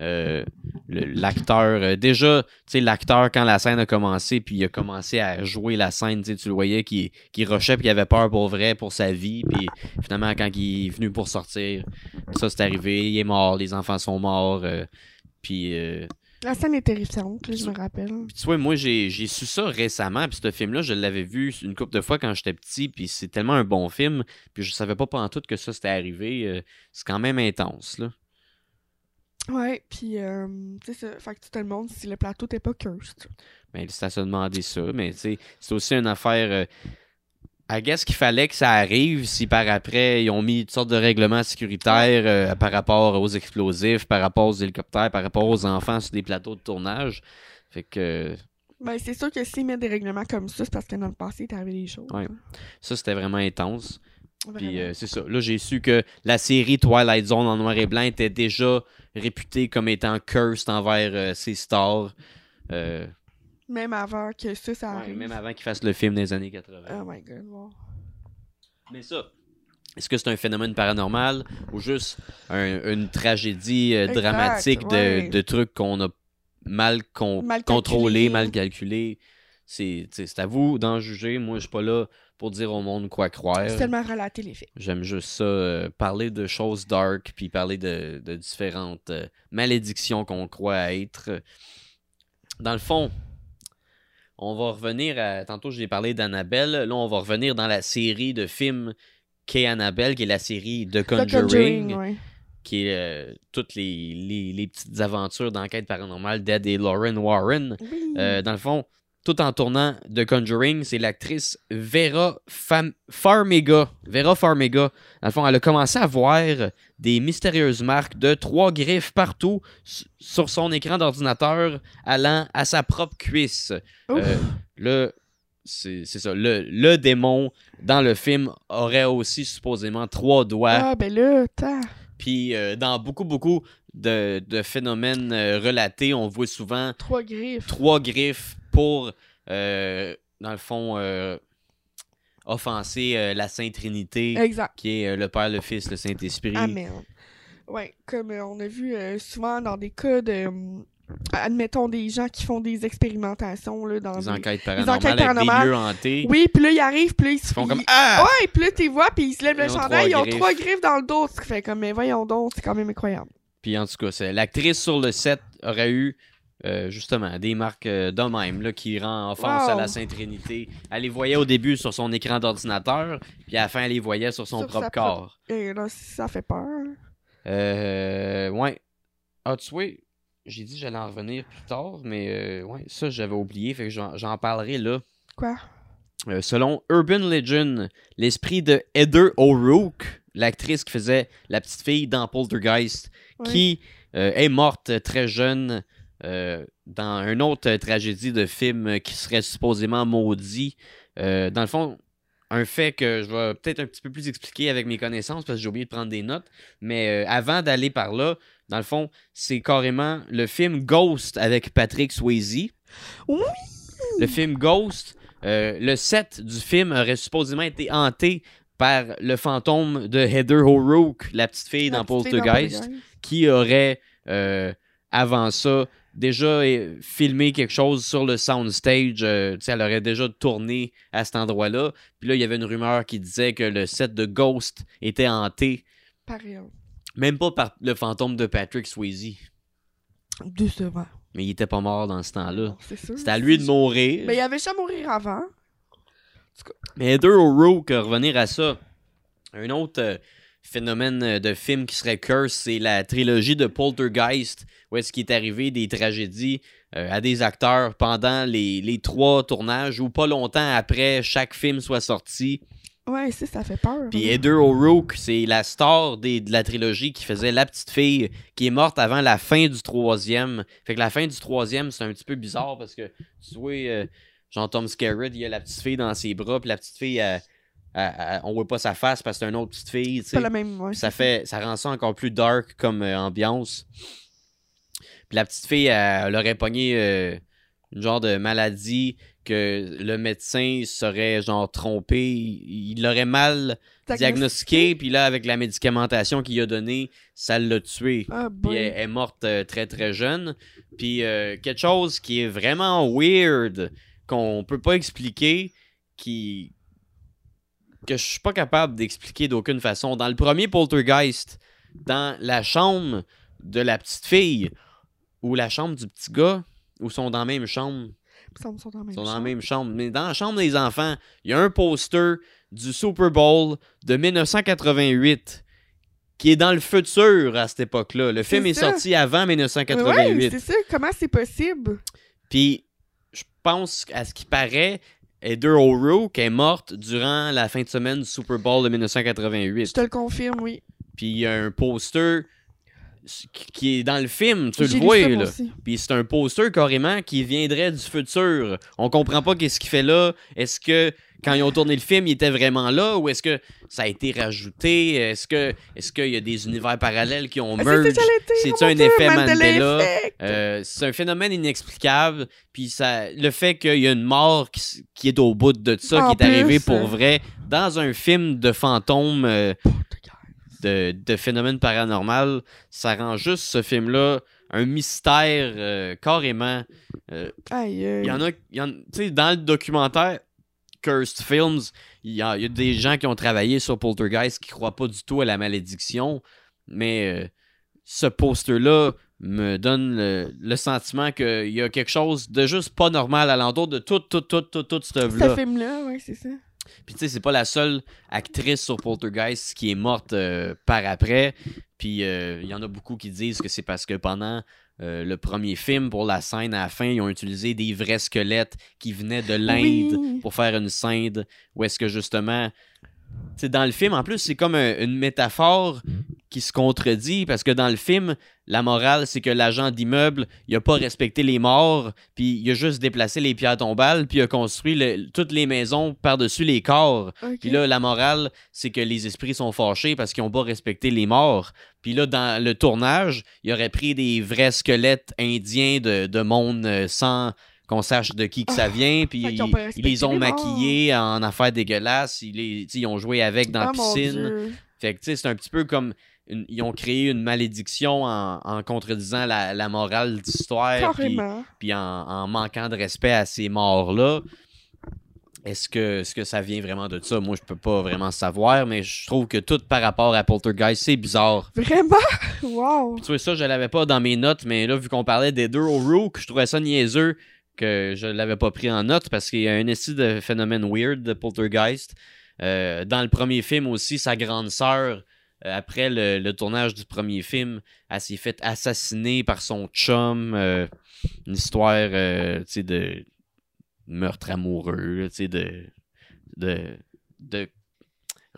Euh, l'acteur, euh, déjà, tu sais, l'acteur, quand la scène a commencé, puis il a commencé à jouer la scène, tu le voyais qui qui rushait, puis il avait peur pour vrai, pour sa vie. Puis finalement, quand il est venu pour sortir, ça c'est arrivé, il est mort, les enfants sont morts. euh, puis. euh, La scène est terrifiante, je me rappelle. puis tu vois, moi, j'ai su ça récemment. Puis ce film-là, je l'avais vu une couple de fois quand j'étais petit. Puis c'est tellement un bon film. Puis je savais pas tout que ça c'était arrivé. c'est quand même intense, là. Ouais, puis, euh, tu sais, ça, fait que tu te demandes si le plateau t'es pas cursed. Mais c'est à se demander ça. Mais tu sais, c'est aussi une affaire. Euh, I guess qu'il fallait que ça arrive si par après ils ont mis toutes sortes de règlements sécuritaires euh, par rapport aux explosifs, par rapport aux hélicoptères, par rapport aux enfants sur des plateaux de tournage. Fait que Ben, c'est sûr que s'ils mettent des règlements comme ça, c'est parce que dans le passé, il arrivé des choses. Ouais. ça, c'était vraiment intense. Puis euh, c'est ça. Là, j'ai su que la série Twilight Zone en noir et blanc était déjà réputée comme étant cursed envers euh, ses stars. Euh, Même avant que ça, ça ouais, arrive. même avant qu'ils fassent le film des années 80. Oh my god, wow. Mais ça, est-ce que c'est un phénomène paranormal ou juste un- une tragédie Exact, dramatique de, ouais. de trucs qu'on a mal, con- Mal contrôlés, mal calculés? C'est à vous d'en juger. Moi, je suis pas là pour dire au monde quoi croire. Seulement relater les faits. J'aime juste ça, euh, parler de choses dark, puis parler de, de différentes euh, malédictions qu'on croit être. Dans le fond, on va revenir à. Tantôt, j'ai parlé d'Annabelle. Là, on va revenir dans la série de films qu'est Annabelle, qui est la série The The Conjuring, ouais. qui est euh, toutes les, les- les petites aventures d'enquête paranormale d'Ed et Lauren Warren. Oui. Dans le fond, tout en tournant The Conjuring, c'est l'actrice Vera Fam- Farmiga. Vera Farmiga. Dans le fond, elle a commencé à voir des mystérieuses marques de trois griffes partout sur son écran d'ordinateur allant à sa propre cuisse. Euh, le, c'est ça. Le, le démon dans le film aurait aussi supposément trois doigts. ah, ben là. Puis euh, dans beaucoup, beaucoup de, de phénomènes euh, relatés, on voit souvent Trois griffes. trois griffes pour, euh, dans le fond, euh, offenser euh, la Sainte Trinité, Exact. qui est le Père, le Fils, le Saint-Esprit. Amen. Ouais, comme on a vu souvent dans des cas de. admettons des gens qui font des expérimentations là, dans Des des- enquêtes enquêtes paranormales avec paranormales. des lieux hantés. Oui, puis là, ils arrivent, puis là, ils se Ils font comme Ah! Ouais, puis là, tu vois, puis ils se lèvent Ils le chandail, ils ont griffes. trois griffes dans le dos. Tu fais comme, mais voyons donc, c'est quand même incroyable. Puis en tout cas, l'actrice sur le set aurait eu euh, justement des marques euh, de même là, qui rend offense Wow. à la Sainte Trinité. Elle les voyait au début sur son écran d'ordinateur, puis à la fin, elle les voyait sur son Sur propre corps. Et là, ça fait peur. Euh, ouais. Ah, tu vois, j'ai dit que j'allais en revenir plus tard, mais euh, ouais, ça, j'avais oublié, fait que j'en parlerai là. Quoi? Euh, selon Urban Legend, l'esprit de Heather O'Rourke, l'actrice qui faisait la petite fille dans Poltergeist, qui euh, est morte très jeune euh, dans une autre tragédie de film qui serait supposément maudit. Euh, dans le fond, un fait que je vais peut-être un petit peu plus expliquer avec mes connaissances parce que j'ai oublié de prendre des notes. Mais euh, avant d'aller par là, dans le fond, c'est carrément le film Ghost avec Patrick Swayze. Oui! Le film Ghost, euh, le set du film aurait supposément été hanté par le fantôme de Heather O'Rourke, la petite fille La dans petite fille dans Poltergeist Poltergeist. qui aurait, euh, avant ça, déjà euh, filmé quelque chose sur le soundstage. euh, elle aurait déjà tourné à cet endroit-là. Puis là, il y avait une rumeur qui disait que le set de Ghost était hanté, Pareil. même pas par le fantôme de Patrick Swayze. Décevant. Mais il était pas mort dans ce temps-là. C'est. C'était à lui de mourir. Mais il avait déjà mourir avant. Mais Heather O'Rourke, revenir à ça, un autre euh, phénomène euh, de film qui serait curse, c'est la trilogie de Poltergeist, où est-ce qu'il est arrivé des tragédies euh, à des acteurs pendant les, les trois tournages ou pas longtemps après chaque film soit sorti. Ouais, ça, ça fait peur. Puis hein. Heather O'Rourke, c'est la star des- de la trilogie qui faisait la petite fille qui est morte avant la fin du troisième. Fait que la fin du troisième, c'est un petit peu bizarre parce que tu vois, euh, genre Tom Skerritt, il y a la petite fille dans ses bras, puis la petite fille, elle, on voit pas sa face parce que c'est une autre petite fille, C'est la même. ouais, Ça fait ça rend ça encore plus dark comme euh, ambiance. Puis la petite fille, elle, elle aurait pogné euh, une genre de maladie que le médecin serait genre trompé. Il l'aurait mal diagnostiqué, puis là, avec la médicamentation qu'il a donnée, ça l'a tué. Ah, Puis elle elle est morte euh, très très jeune. Puis euh, quelque chose qui est vraiment weird, qu'on peut pas expliquer, qui que je suis pas capable d'expliquer d'aucune façon. Dans le premier Poltergeist, dans la chambre de la petite fille ou la chambre du petit gars, ou sont dans la même chambre, Il me semble qu'ils sont dans la même ils sont dans la même chambre. Mais dans la chambre des enfants, il y a un poster du Super Bowl de 1988 qui est dans le futur à cette époque-là. Le film est sorti avant Ouais, 1988. c'est ça. Comment c'est possible? Puis, je pense à ce qui paraît, Heather O'Rourke est morte durant la fin de semaine du Super Bowl de Je 1988. te le confirme, oui. Puis, il y a un poster qui est dans le film, tu le vois, là. Puis c'est un poster carrément qui viendrait du futur. On comprend pas qu'est-ce qu'il fait là. Est-ce que quand ils ont tourné le film, il était vraiment là ou est-ce que ça a été rajouté? Est-ce que est-ce qu'il y a des univers parallèles qui ont Ah, merge c'est C'est-tu oh un Dieu, effet Mandela? Euh, c'est un phénomène inexplicable. Puis ça, le fait qu'il y a une mort qui, est au bout de ça, En qui est arrivée pour euh, vrai, dans un film de fantômes, euh, de, de phénomènes paranormal, ça rend juste ce film-là un mystère euh, carrément. Euh, Aïe, il y en a, tu sais, dans le documentaire Cursed Films, il y, a, il y a des gens qui ont travaillé sur Poltergeist qui croient pas du tout à la malédiction, mais euh, ce poster-là me donne le, le sentiment qu'il y a quelque chose de juste pas normal alentour de tout, tout, tout, tout, tout cette Ce œuvre-là. film-là, ouais, c'est ça. Puis tu sais, c'est pas la seule actrice sur Poltergeist qui est morte euh, par après. Puis euh, il y en a beaucoup qui disent que c'est parce que pendant euh, le premier film, pour la scène à la fin, ils ont utilisé des vrais squelettes qui venaient de l'Inde Oui. pour faire une scène où est-ce que justement. Sais, dans le film, en plus, c'est comme un- une métaphore qui se contredit parce que dans le film, la morale, c'est que l'agent d'immeuble, il a pas respecté les morts, puis il a juste déplacé les pierres tombales, puis il a construit le- toutes les maisons par-dessus les corps. Puis là, la morale, c'est que les esprits sont fâchés parce qu'ils ont pas respecté les morts. Puis là, dans le tournage, il aurait pris des vrais squelettes indiens de, de monde euh, sans qu'on sache de qui que ça vient. Puis Ah, ils, ils les ont les maquillés en affaires dégueulasses. Ils, les, ils ont joué avec dans Ah, la mon piscine. Fait que, tu sais, c'est un petit peu comme. Une- ils ont créé une malédiction en, en contredisant la, la morale d'histoire. Puis en, en manquant de respect à ces morts-là. Est-ce que, que ça vient vraiment de ça? Moi, je peux pas vraiment savoir, mais je trouve que tout par rapport à Poltergeist, c'est bizarre. Vraiment? Wow. Puis tu vois, ça, je l'avais pas dans mes notes, mais là, vu qu'on parlait des deux O'Rourke, je trouvais ça niaiseux que je l'avais pas pris en note parce qu'il y a un essai de phénomène weird de Poltergeist. Euh, dans le premier film aussi, sa grande sœur, après le, tournage du premier film, elle s'est faite assassiner par son chum. euh, une histoire, euh, de meurtre amoureux, de, de, de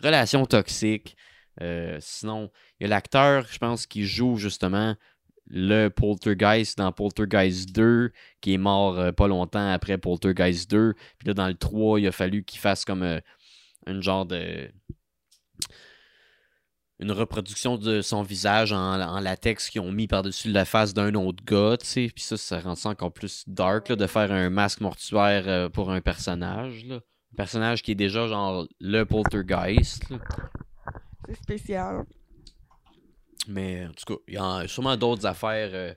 relations toxiques. Euh, sinon, il y a l'acteur, je pense, qui joue justement le Poltergeist dans Poltergeist 2, qui est mort euh, pas longtemps après Poltergeist 2. Puis là, dans le 3, il a fallu qu'il fasse comme euh, une genre de. Une reproduction de son visage en, en latex qu'ils ont mis par-dessus la face d'un autre gars, tu sais. Puis ça, ça rend ça encore plus dark, là, de faire un masque mortuaire euh, pour un personnage, là. Un personnage qui est déjà genre le Poltergeist. C'est spécial. Mais en tout cas, il y a sûrement d'autres affaires euh,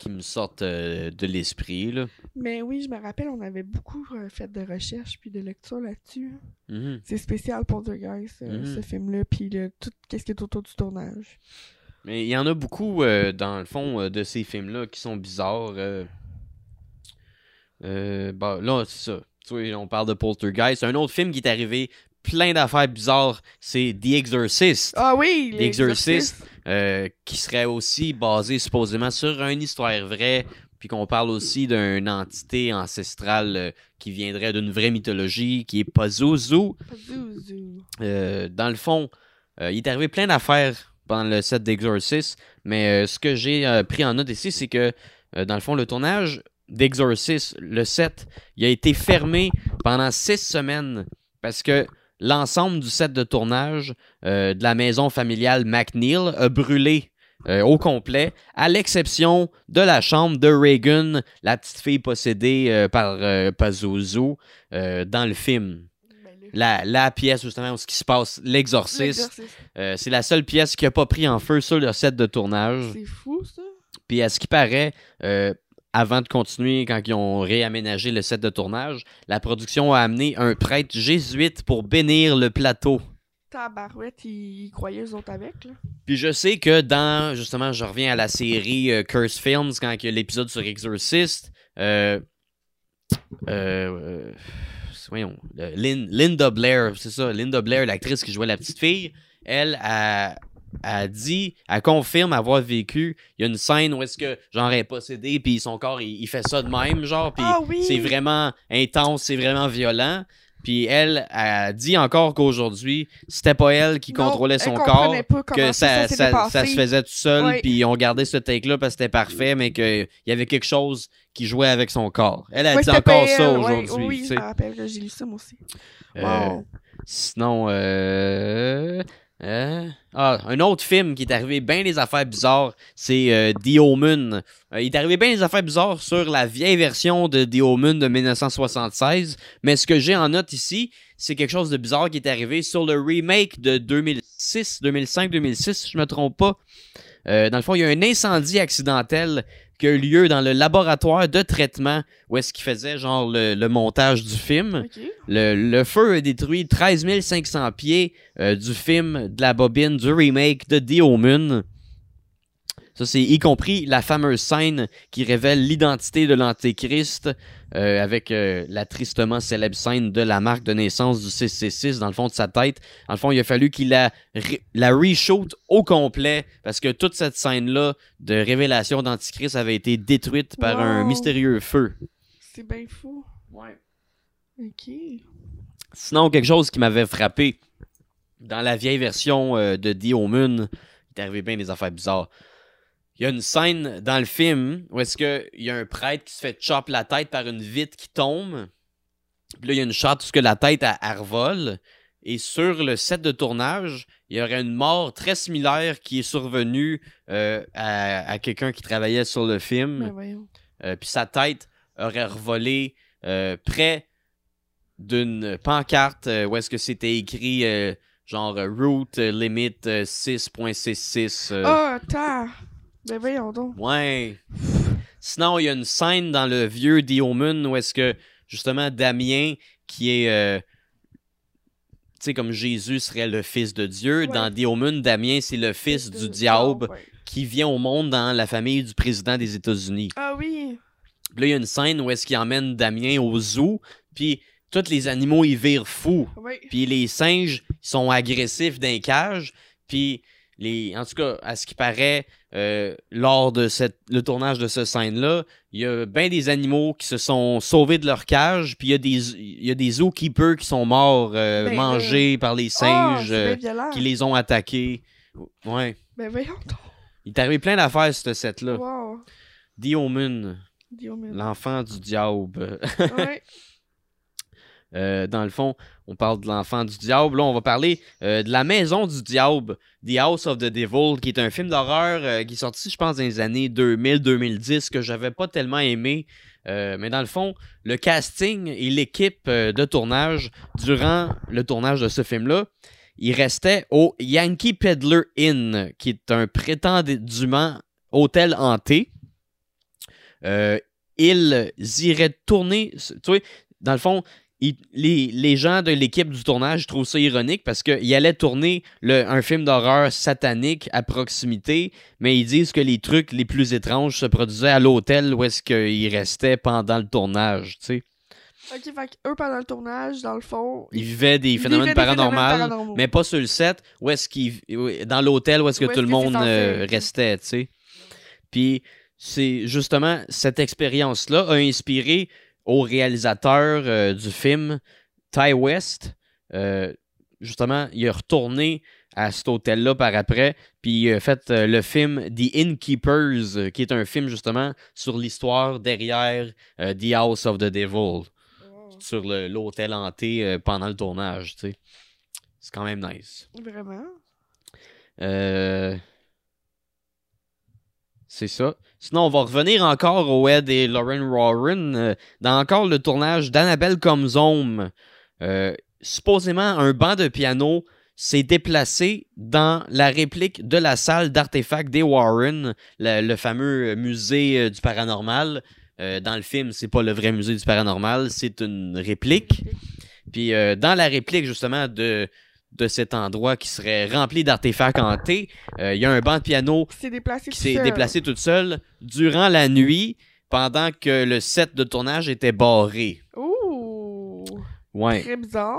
qui me sortent euh, de l'esprit. Là. Mais oui, je me rappelle, on avait beaucoup euh, fait de recherches puis de lectures là-dessus. Mhm. C'est spécial pour The Guys, Mhm. ce film-là, puis le- tout qu'est-ce qui est autour du tournage. Mais il y en a beaucoup, euh, dans le fond, euh, de ces films-là qui sont bizarres. euh. Euh, bah, là, c'est ça. Tu vois, on parle de Poltergeist. Un autre film qui est arrivé, plein d'affaires bizarres, c'est The Exorcist. Ah oui, The Exorcist. euh, qui serait aussi basé supposément sur une histoire vraie, puis qu'on parle aussi d'une entité ancestrale euh, qui viendrait d'une vraie mythologie, qui est Pazuzu. Zouzou. Euh, dans le fond, il est arrivé plein d'affaires pendant le set d'Exorcist, mais ce que j'ai pris en note ici, c'est que, dans le fond, le tournage d'Exorcist, le set, il a été fermé pendant six semaines parce que l'ensemble du set de tournage euh, de la maison familiale McNeil a brûlé euh, au complet, à l'exception de la chambre de Reagan, la petite fille possédée euh, par Pazuzu dans le film. Ben La, la pièce justement où ce qui se passe, l'exorciste, c'est la seule pièce qui a pas pris en feu sur le set de tournage. C'est fou, ça. Puis à ce qui paraît, avant de continuer, quand ils ont réaménagé le set de tournage, la production a amené un prêtre jésuite pour bénir le plateau. Tabarouette, ils, croyaient eux autres avec, là. Puis je sais que dans, justement, je reviens à la série euh, Curse Films, quand il y a l'épisode sur Exorcist, euh, euh, euh, voyons, Lin- Linda Blair, c'est ça, Linda Blair, l'actrice qui jouait la petite fille, elle a, a dit, elle confirme avoir vécu, il y a une scène où est-ce que, genre, elle est possédée, puis son corps, il, il fait ça de même, genre, puis Ah oui! c'est vraiment intense, c'est vraiment violent. Puis elle a dit encore qu'aujourd'hui, c'était pas elle qui Non, contrôlait elle son corps, que ça, ça, se faisait tout seul, puis ils ont gardé ce take-là parce que c'était parfait, mais qu'il y avait quelque chose qui jouait avec son corps. Elle a Ouais, dit encore ça elle, ouais, aujourd'hui. Oui, tu sais. j'ai lu ça, moi aussi. Euh, Wow. sinon, euh, euh, ah, un autre film qui est arrivé bien des affaires bizarres, c'est euh, The. Euh, il est arrivé bien des affaires bizarres sur la vieille version de The Omen de 1976, mais ce que j'ai en note ici, c'est quelque chose de bizarre qui est arrivé sur le remake de 2006, 2005, 2006, si je me trompe pas. Euh, dans le fond, il y a un incendie accidentel qui a eu lieu dans le laboratoire de traitement où est-ce qu'il faisait genre le, le montage du film. Le, le feu a détruit 13 500 pieds euh, du film, de la bobine, du remake de The Omen. Ça, c'est y compris la fameuse scène qui révèle l'identité de l'Antéchrist euh, avec euh, la tristement célèbre scène de la marque de naissance du 666 dans le fond de sa tête. Dans le fond, il a fallu qu'il la, la reshoot au complet parce que toute cette scène-là de révélation d'Antichrist avait été détruite par un mystérieux feu. C'est bien fou. OK. Sinon, quelque chose qui m'avait frappé dans la vieille version euh, de The Omen, il est arrivé bien des affaires bizarres. Il y a une scène dans le film où est-ce que il y a un prêtre qui se fait chop la tête par une vitre qui tombe. Puis là, il y a une shot où que la tête elle revole. Et sur le set de tournage, il y aurait une mort très similaire qui est survenue euh, à, à quelqu'un qui travaillait sur le film. Ben. Euh, puis sa tête aurait revolé euh, près d'une pancarte où est-ce que c'était écrit genre route limit euh, 6.66. euh, Ah, attends. Ben voyons donc. Ouais. Sinon, il y a une scène dans le vieux The Omen où est-ce que justement Damien, qui est euh, tu sais comme Jésus serait le fils de Dieu, Ouais. dans The Omen, Damien c'est le fils du diable Ouais. qui vient au monde dans la famille du président des États-Unis. Ah oui. Puis là, il y a une scène où est-ce qu'il emmène Damien au zoo, puis tous les animaux, ils virent fous. Oui. Puis les singes, ils sont agressifs dans les cages, puis les... En tout cas, à ce qui paraît, euh, lors de cette... le tournage de cette scène-là, il y a bien des animaux qui se sont sauvés de leur cage, puis il y a des, il y a des zookeepers qui sont morts, euh, Ben, mangés par les Ah, singes, euh, qui les ont attaqués. Ouais. Ben voyons donc. Il est arrivé plein d'affaires, ce set-là. Wow. Guillaume. l'enfant du diable. Ouais. Euh, dans le fond, on parle de l'enfant du diable. Là, on va parler euh, de la maison du diable, The House of the Devil, qui est un film d'horreur euh, qui est sorti, je pense, dans les années 2000-2010, que j'avais pas tellement aimé. Euh, mais dans le fond, le casting et l'équipe de tournage, durant le tournage de ce film-là, ils restaient au Yankee Peddler Inn, qui est un prétendument hôtel hanté. Ils iraient tourner, tu sais, dans le fond, il- les, les gens de l'équipe du tournage trouvent ça ironique parce qu'ils allaient tourner le- un film d'horreur satanique à proximité, mais ils disent que les trucs les plus étranges se produisaient à l'hôtel où est-ce qu'ils restaient pendant le tournage, tu sais. Ok, fait que eux, pendant le tournage, dans le fond, Ils vivaient des phénomènes vivaient des paranormaux, paranormaux. mais pas sur le set, où est-ce qu'ils dans l'hôtel où est-ce que Où tout le monde euh, restait, tu sais. Puis c'est justement cette expérience-là a inspiré au réalisateur euh, du film Ty West. euh, justement, il est retourné à cet hôtel-là par après, puis il a fait euh, le film The Innkeepers, qui est un film justement sur l'histoire derrière The House of the Devil, sur l'hôtel hanté pendant le tournage, c'est quand même nice. Vraiment? Euh, C'est ça. Sinon, on va revenir encore au Ed et Lauren Warren euh, dans encore le tournage d'Annabelle comme Zome. Euh, supposément, un banc de piano s'est déplacé dans la réplique de la salle d'artefacts des Warren, le, le fameux musée euh, du paranormal. Dans le film, c'est pas le vrai musée du paranormal, c'est une réplique. Puis dans la réplique justement de, de cet endroit qui serait rempli d'artefacts hantés, euh, il y a un banc de piano Qui s'est déplacé tout déplacé toute seule durant la nuit pendant que le set de tournage était barré. Ouh! Ouais. Très bizarre.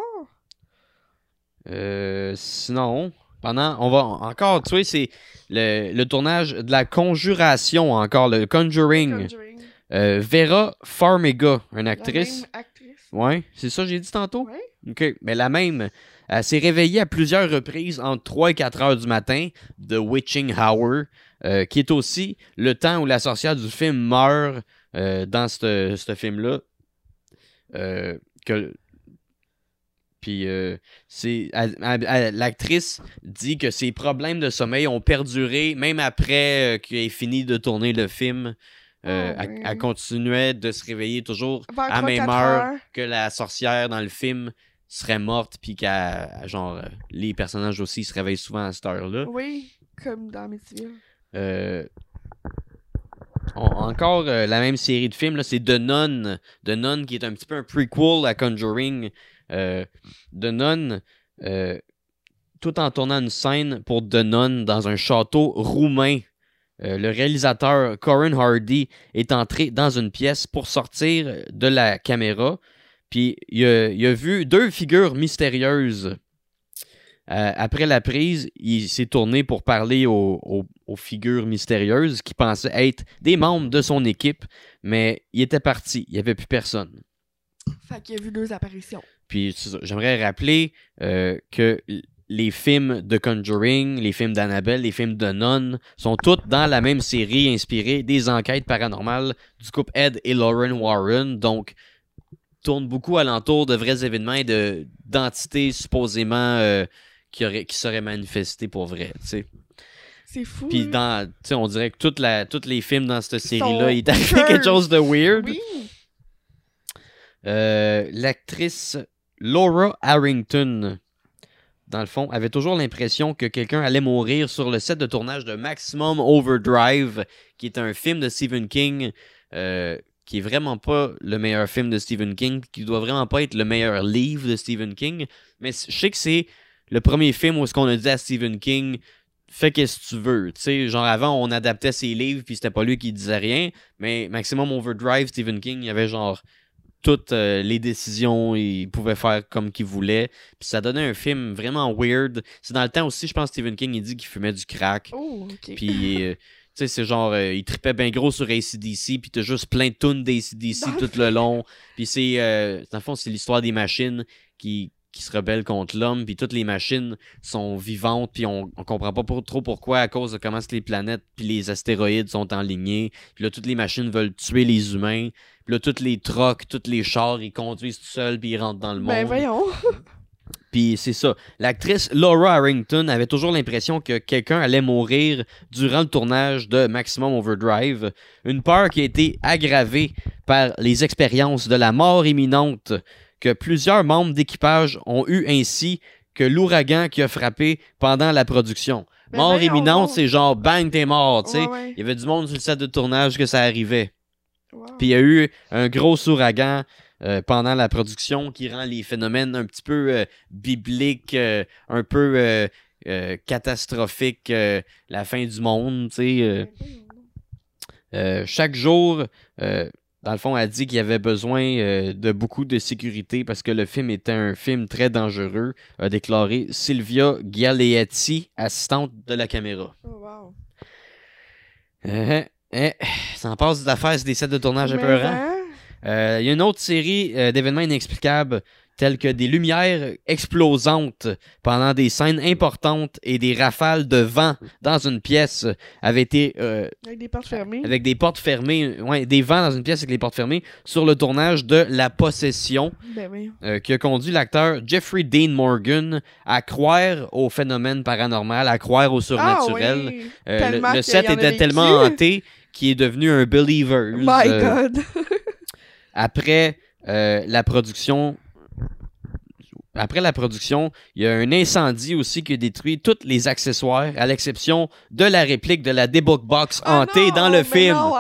Euh, sinon, pendant, on va encore, tu sais, c'est le, le tournage de la Conjuration encore, le Conjuring. Conjuring. Euh, Vera Farmiga, une La actrice. même actrice. Ouais, c'est ça que j'ai dit tantôt? Ouais. OK, mais la même. Elle s'est réveillée à plusieurs reprises entre 3 et 4 heures du matin de Witching Hour, euh, qui est aussi le temps où la sorcière du film meurt euh, dans ce film-là. Euh, que... Puis, c'est l'actrice dit que ses problèmes de sommeil ont perduré même après qu'il ait fini de tourner le film. Euh, Ah elle- elle, continuait de se réveiller toujours à 3-4 même heure que la sorcière dans le film serait morte, puis qu'à genre euh, les personnages aussi se réveillent souvent à cette heure-là. Oui, comme dans Amityville. Euh, on- encore euh, la même série de films, c'est The Nun. The Nun qui est un petit peu un prequel à Conjuring. Euh, The Nun, euh, tout en tournant une scène pour The Nun dans un château roumain. Le réalisateur Corin Hardy est entré dans une pièce pour sortir de la caméra. Puis il a, il a vu deux figures mystérieuses. Euh, après la prise, il s'est tourné pour parler aux, aux- aux figures mystérieuses qui pensaient être des membres de son équipe, mais il était parti, il n'y avait plus personne. Fait qu'il a vu deux apparitions. Puis j'aimerais rappeler euh, que les films de Conjuring, les films d'Annabelle, les films de Nun sont tous dans la même série inspirée des enquêtes paranormales du couple Ed et Lauren Warren. Donc, tournent beaucoup alentour de vrais événements et de d'entités supposément euh, qui, auraient, qui seraient manifestées pour vrai. tu sais. C'est fou. Puis hein? dans, on dirait que toute la, tous les films dans cette série-là, il weird. quelque chose de weird. Oui. Euh, L'actrice Laura Harrington, dans le fond, avait toujours l'impression que quelqu'un allait mourir sur le set de tournage de Maximum Overdrive, qui est un film de Stephen King, euh, qui est vraiment pas le meilleur film de Stephen King, qui doit vraiment pas être le meilleur livre de Stephen King. Mais je sais que c'est le premier film où ce qu'on a dit à Stephen King fais qu'est-ce que tu veux. Tu sais, genre avant, on adaptait ses livres, puis c'était pas lui qui disait rien. Mais Maximum Overdrive, Stephen King, il y avait genre toutes euh, les décisions, il pouvait faire comme qu'il voulait. Puis ça donnait un film vraiment weird. C'est dans le temps aussi, je pense, Stephen King, il dit qu'il fumait du crack. Oh, ok. Puis, euh, sais, c'est genre, euh, il tripait bien gros sur ACDC, puis t'as juste plein de tunes d'ACDC tout le long. Puis c'est, euh, dans le fond, c'est l'histoire des machines qui, qui se rebellent contre l'homme, puis toutes les machines sont vivantes, puis on, on comprend pas pour- trop pourquoi, à cause de comment les planètes puis les astéroïdes sont enlignés. Puis là, toutes les machines veulent tuer les humains. Puis là, toutes les trucks, tous les chars, ils conduisent tout seuls, puis ils rentrent dans le monde. Ben voyons. Puis c'est ça. L'actrice Laura Harrington avait toujours l'impression que quelqu'un allait mourir durant le tournage de Maximum Overdrive. Une peur qui a été aggravée par les expériences de la mort imminente que plusieurs membres d'équipage ont eu ainsi que l'ouragan qui a frappé pendant la production. Ben mort imminente, c'est genre bang, t'es mort, tu sais. Ouais, ouais. Il y avait du monde sur le set de tournage que ça arrivait. Wow. Puis il y a eu un gros ouragan euh, pendant la production qui rend les phénomènes un petit peu euh, bibliques, euh, un peu catastrophiques, la fin du monde, tu sais. chaque jour, dans le fond, elle dit qu'il y avait besoin de beaucoup de sécurité parce que le film était un film très dangereux, a déclaré Sylvia Gialetti, assistante de la caméra. Oh, wow. Euh, euh, ça en passe d'affaires, des sets de tournage Mais, épeurants. Euh, Il y a une autre série euh, d'événements inexplicables telles que des lumières explosantes pendant des scènes importantes et des rafales de vent dans une pièce avaient été euh, Avec des portes fermées. avec des portes fermées, ouais, des vents dans une pièce avec les portes fermées sur le tournage de La Possession, Ben oui. euh, qui a conduit l'acteur Jeffrey Dean Morgan à croire au phénomène paranormal, à croire au surnaturel. Ah, oui. Euh, le, le set était tellement hanté qu'il est devenu un believer. My God. après euh, la production. Après la production, il y a un incendie aussi qui a détruit tous les accessoires, à l'exception de la réplique de la Debug Box Ah hantée non, dans le mais film. Non.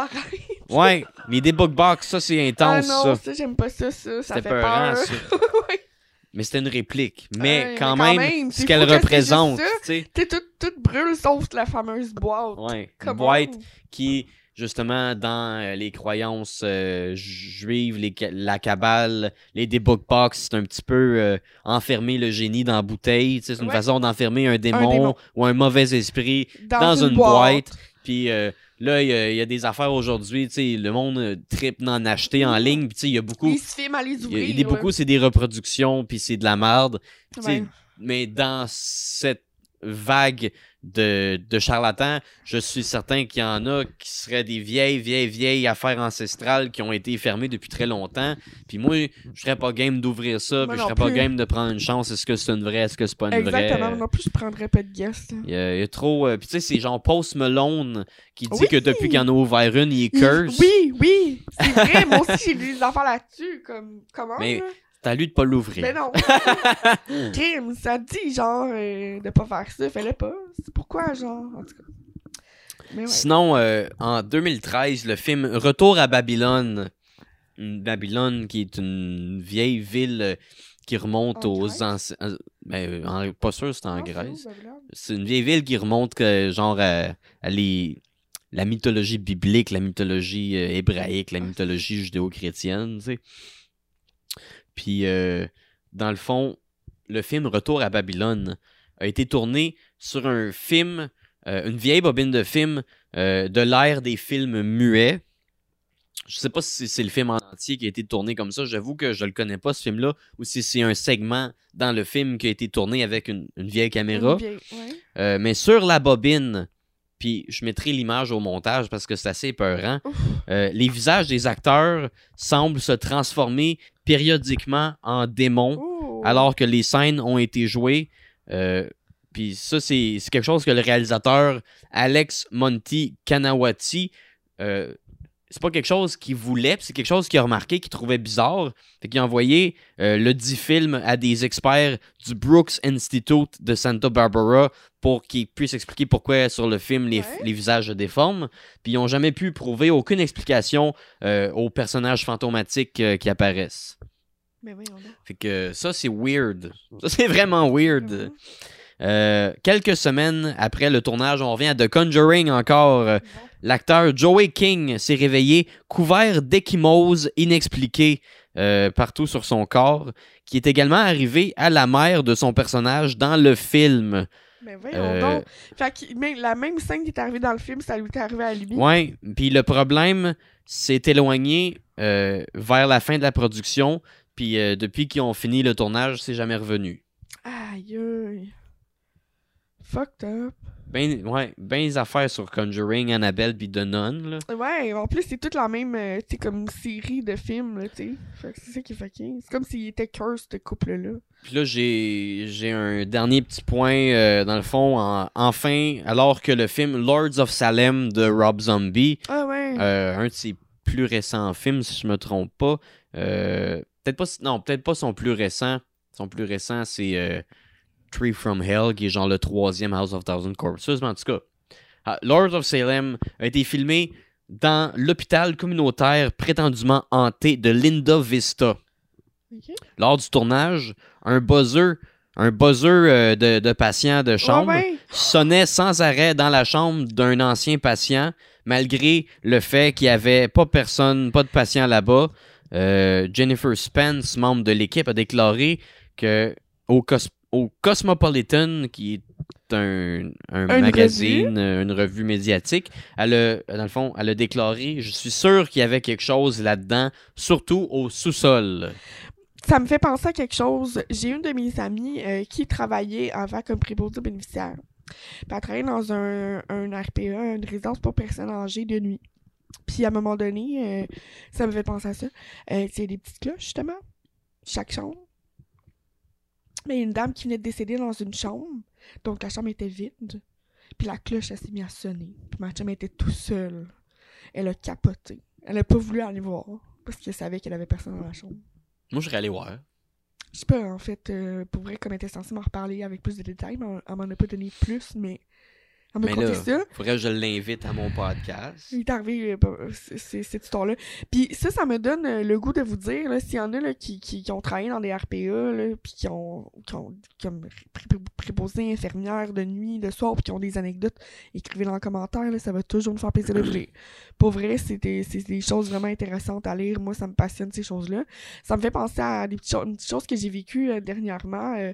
Ouais, les Debug Box, ça c'est Ah intense, non, ça. ça, j'aime pas ça, ça. Ça fait peurant, peur. ça. Mais c'était une réplique. Mais Ouais, quand mais quand même, même, ce qu'elle représente, tu sais. T'sais, tout, tout brûle sauf la fameuse boîte. Ouais, une boîte on. qui, justement, dans euh, les croyances euh, juives, les la cabale, les debug box, c'est un petit peu euh, enfermer le génie dans la bouteille. C'est une Ouais. façon d'enfermer un démon, démon. ou un mauvais esprit Dans, dans, une, boîte. Puis euh, là, il y, a- il y a des affaires aujourd'hui, le monde tripe d'en acheter en ligne. Puis il y a beaucoup... Il se filme à les Il y a- ouvrir. il y a beaucoup, c'est des reproductions, puis c'est de la merde. Ouais. Mais dans cette vague de, de charlatans, je suis certain qu'il y en a qui seraient des vieilles, vieilles, vieilles affaires ancestrales qui ont été fermées depuis très longtemps. Puis moi, je serais pas game d'ouvrir ça, puis je serais pas game de prendre une chance. Est-ce que c'est une vraie, est-ce que c'est pas une Exactement. vraie? Non plus, je prendrais pas de guest. Il y, a, il y a trop. euh, puis tu sais, c'est genre Post Malone qui dit Oui! que depuis qu'il en a ouvert une, il est curse. Oui, oui. C'est vrai. Moi aussi, j'ai lu des affaires là-dessus. Comme, comment, Mais- là? À lui de pas l'ouvrir. Mais non. Kim, ça dit, genre, euh, de pas faire ça. Fallait pas. C'est pourquoi, genre, en tout cas. Mais ouais. Sinon, euh, en 2013, le film Retour à Babylone, Babylone qui est une vieille ville euh, qui remonte En aux anciens. euh, Ben, en- pas sûr, c'est en Grèce. C'est une vieille ville qui remonte que, genre à, à les- la mythologie biblique, la mythologie euh, hébraïque, la Ah. mythologie judéo-chrétienne, tu sais. Puis, euh, dans le fond, le film Retour à Babylone a été tourné sur un film, euh, une vieille bobine de film euh, de l'ère des films muets. Je sais pas si c'est le film en entier qui a été tourné comme ça. J'avoue que je le connais pas, ce film-là, ou si c'est un segment dans le film qui a été tourné avec une, une vieille caméra. Une vieille- ouais. Mais sur la bobine, puis je mettrai l'image au montage parce que c'est assez épeurant, euh, les visages des acteurs semblent se transformer périodiquement en démons Ouh. alors que les scènes ont été jouées. Euh, puis ça, c'est c'est quelque chose que le réalisateur Alex Monty Kanawati, euh, c'est pas quelque chose qu'il voulait, c'est quelque chose qu'il a remarqué, qu'il trouvait bizarre. Fait qu'il a envoyé euh, le dit film à des experts du Brooks Institute de Santa Barbara pour qu'ils puissent expliquer pourquoi sur le film les, visages se déforment. Puis ils n'ont jamais pu prouver aucune explication euh, aux personnages fantomatiques euh, qui apparaissent. Mais voyons donc. Fait que ça, c'est weird. Ça, c'est vraiment weird. Mhm. Euh, quelques semaines après le tournage, on revient à The Conjuring encore. Euh. L'acteur Joey King s'est réveillé couvert d'échymoses inexpliquées euh, partout sur son corps, qui est également arrivé à la mère de son personnage dans le film. Mais voyons donc. Fait que la même scène qui est arrivée dans le film, ça lui est arrivé à lui. Ouais, puis le problème s'est éloigné vers la fin de la production, puis depuis qu'ils ont fini le tournage, c'est jamais revenu. Aïe aïe. Fucked up. Ben, ouais, ben les affaires sur Conjuring, Annabelle puis The Nun, là. Ouais, en plus, c'est toute la même, euh, tu comme une série de films, là, tu sais. Fait que c'est ça qui est fucking. C'est comme s'il était curse, ce couple-là. Puis là, j'ai j'ai un dernier petit point, euh, dans le fond, en- enfin, alors que le film Lords of Salem de Rob Zombie, Ah ouais. euh, un de ses plus récents films, si je me trompe pas, euh, peut-être pas, non, peut-être pas son plus récent, son plus récent, c'est Tree from Hell, qui est genre le troisième House of Thousand Corpses, en tout cas, ah, Lords of Salem a été filmé dans l'hôpital communautaire prétendument hanté de Linda Vista. Lors du tournage, un buzzer, un buzzer euh, de, de patient de chambre Ouais, sonnait sans arrêt dans la chambre d'un ancien patient, malgré le fait qu'il n'y avait pas personne, pas de patient là-bas. Euh, Jennifer Spence, membre de l'équipe, a déclaré que au, au Cosmopolitan, qui est un, un Une magazine, euh, une revue médiatique, elle a, dans le fond, elle a déclaré Je suis sûr qu'il y avait quelque chose là-dedans, surtout au sous-sol. ça me fait penser à quelque chose. J'ai une de mes amies euh, qui travaillait avant comme préposée bénéficiaire. Puis elle travaillait dans un, un RPA, une résidence pour personnes âgées de nuit. Puis à un moment donné, euh, ça me fait penser à ça. Euh, c'est des petites cloches, justement. Chaque chambre. Mais il y a une dame qui venait de décéder dans une chambre. Donc la chambre était vide. Puis la cloche, elle s'est mise à sonner. Puis ma chum était tout seule. Elle a capoté. Elle a pas voulu aller voir. Parce qu'elle savait qu'il y avait personne dans la chambre. Moi, je serais allé voir. Je sais pas, en fait, euh, pour vrai, comme elle était censée m'en reparler avec plus de détails, mais elle m'en a pas donné plus, mais elle m'a Mais conté là, ça. faudrait que je l'invite à mon podcast. Il est arrivé, euh, c'est- cette histoire-là. Puis ça, ça me donne euh, le goût de vous dire, s'il y en a là, qui, qui, qui ont travaillé dans des RPA, là, puis qui ont, qui ont comme préposé infirmière de nuit, de soir, puis qui ont des anecdotes, écrivez dans les commentaires, là, ça va toujours me faire plaisir de vous lire. Pour vrai, c'est des, choses vraiment intéressantes à lire. Moi, ça me passionne, ces choses-là. Ça me fait penser à des petites, cho- une petite chose que j'ai vécues euh, dernièrement. euh,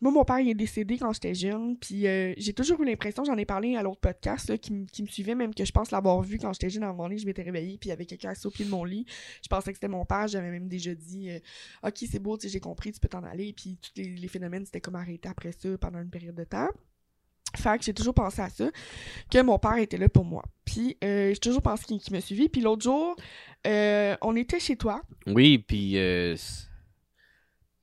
moi, mon père il est décédé quand j'étais jeune, puis euh, j'ai toujours eu l'impression, j'en ai parlé à l'autre podcast qui, me suivait, même que je pense l'avoir vu quand j'étais jeune à un je m'étais réveillée, puis il y avait quelqu'un assis au pied de mon lit. Je pensais que c'était mon père, j'avais même déjà dit euh, Ok, c'est beau, tu j'ai compris, tu peux t'en aller, puis tous les, phénomènes c'était comme arrêté après ça pendant une période de temps. Fait que j'ai toujours pensé à ça, que mon père était là pour moi. Puis euh, j'ai toujours pensé qu'il me suivait. Puis l'autre jour, on était chez toi. Oui, puis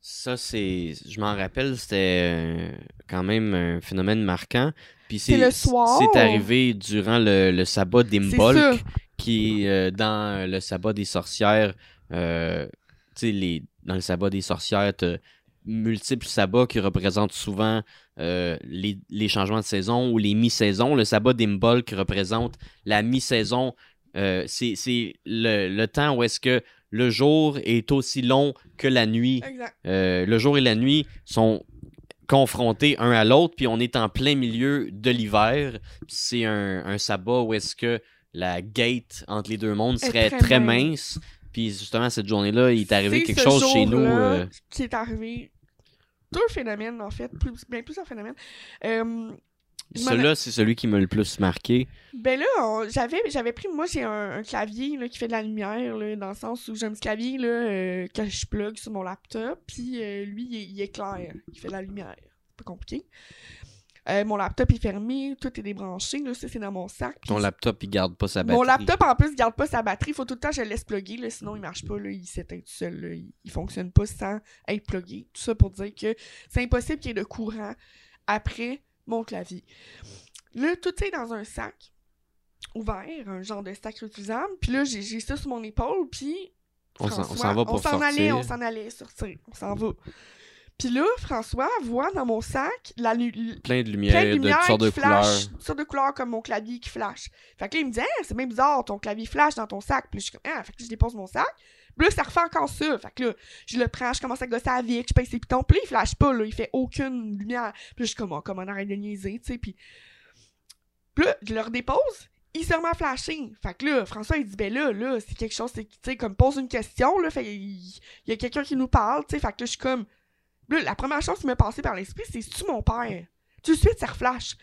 ça, c'est. Je m'en rappelle, c'était euh, quand même un phénomène marquant. Puis C'est le soir. C'est arrivé durant le, le sabbat d'Imbolc, qui est euh, dans le sabbat des sorcières. euh, tu sais, les- dans le sabbat des sorcières, t'as multiples sabbats qui représentent souvent euh, les, les changements de saison ou les mi-saisons. Le sabbat d'Imbolc représente la mi-saison. Euh, c'est c'est le, le temps où est-ce que le jour est aussi long que la nuit. Exact. Euh, le jour et la nuit sont confrontés un à l'autre, puis on est en plein milieu de l'hiver. C'est un, un sabbat où est-ce que la gate entre les deux mondes serait très très, mince. mince. Puis justement, cette journée-là, il est arrivé C'est quelque chose chez nous. euh, Qui est arrivé. Deux phénomènes, en fait. Plus, bien plusieurs phénomènes. Euh, Celui-là, c'est celui qui m'a le plus marqué. Ben là, j'avais j'avais pris, moi j'ai un, un clavier là, qui fait de la lumière, là, dans le sens où j'ai un petit clavier là, euh, que je plug sur mon laptop, puis euh, lui il, est- il éclaire, il fait de la lumière. C'est pas compliqué. Euh, mon laptop est fermé, tout est débranché, là, ça c'est dans mon sac. Ton laptop, il garde pas sa batterie. mon laptop en plus garde pas sa batterie, faut tout le temps que je le laisse plugger, là, sinon il marche pas, là, il s'éteint tout seul, là, il, il fonctionne pas sans être plugué. Tout ça pour dire que c'est impossible qu'il y ait de courant après mon clavier. Là, tout est dans un sac ouvert, un genre de sac réutilisable, puis là j'ai ça sur mon épaule, puis On s'en- va pour on s'en allait, on s'en allait sortir, on s'en va. Puis là, François voit dans mon sac la, lu- Plein de lumière, plein de de, lumière toutes sortes de flash, couleurs. sortes de couleurs comme mon clavier qui flash. Fait que là, il me dit, ah, c'est même bizarre, ton clavier flash dans ton sac. Puis là, je suis comme, ah, fait que je dépose mon sac. Puis là, ça refait encore ça. Fait que là, je le prends, je commence à gosser avec, je pèse ses pitons. Puis là, il flash pas, là, il fait aucune lumière. Puis là, je suis comme, oh, comment on arrête de niaiser, tu sais. Puis, puis là, je le redépose. Il se remet à flasher. Fait que là, François, il dit, ben là, là, c'est quelque chose, c'est, tu sais, comme pose une question, là. Fait il, il y a quelqu'un qui nous parle, tu sais. Fait que là, je suis comme, là, la première chose qui m'est passée par l'esprit, c'est, c'est-tu mon père? Tout de suite, ça reflash.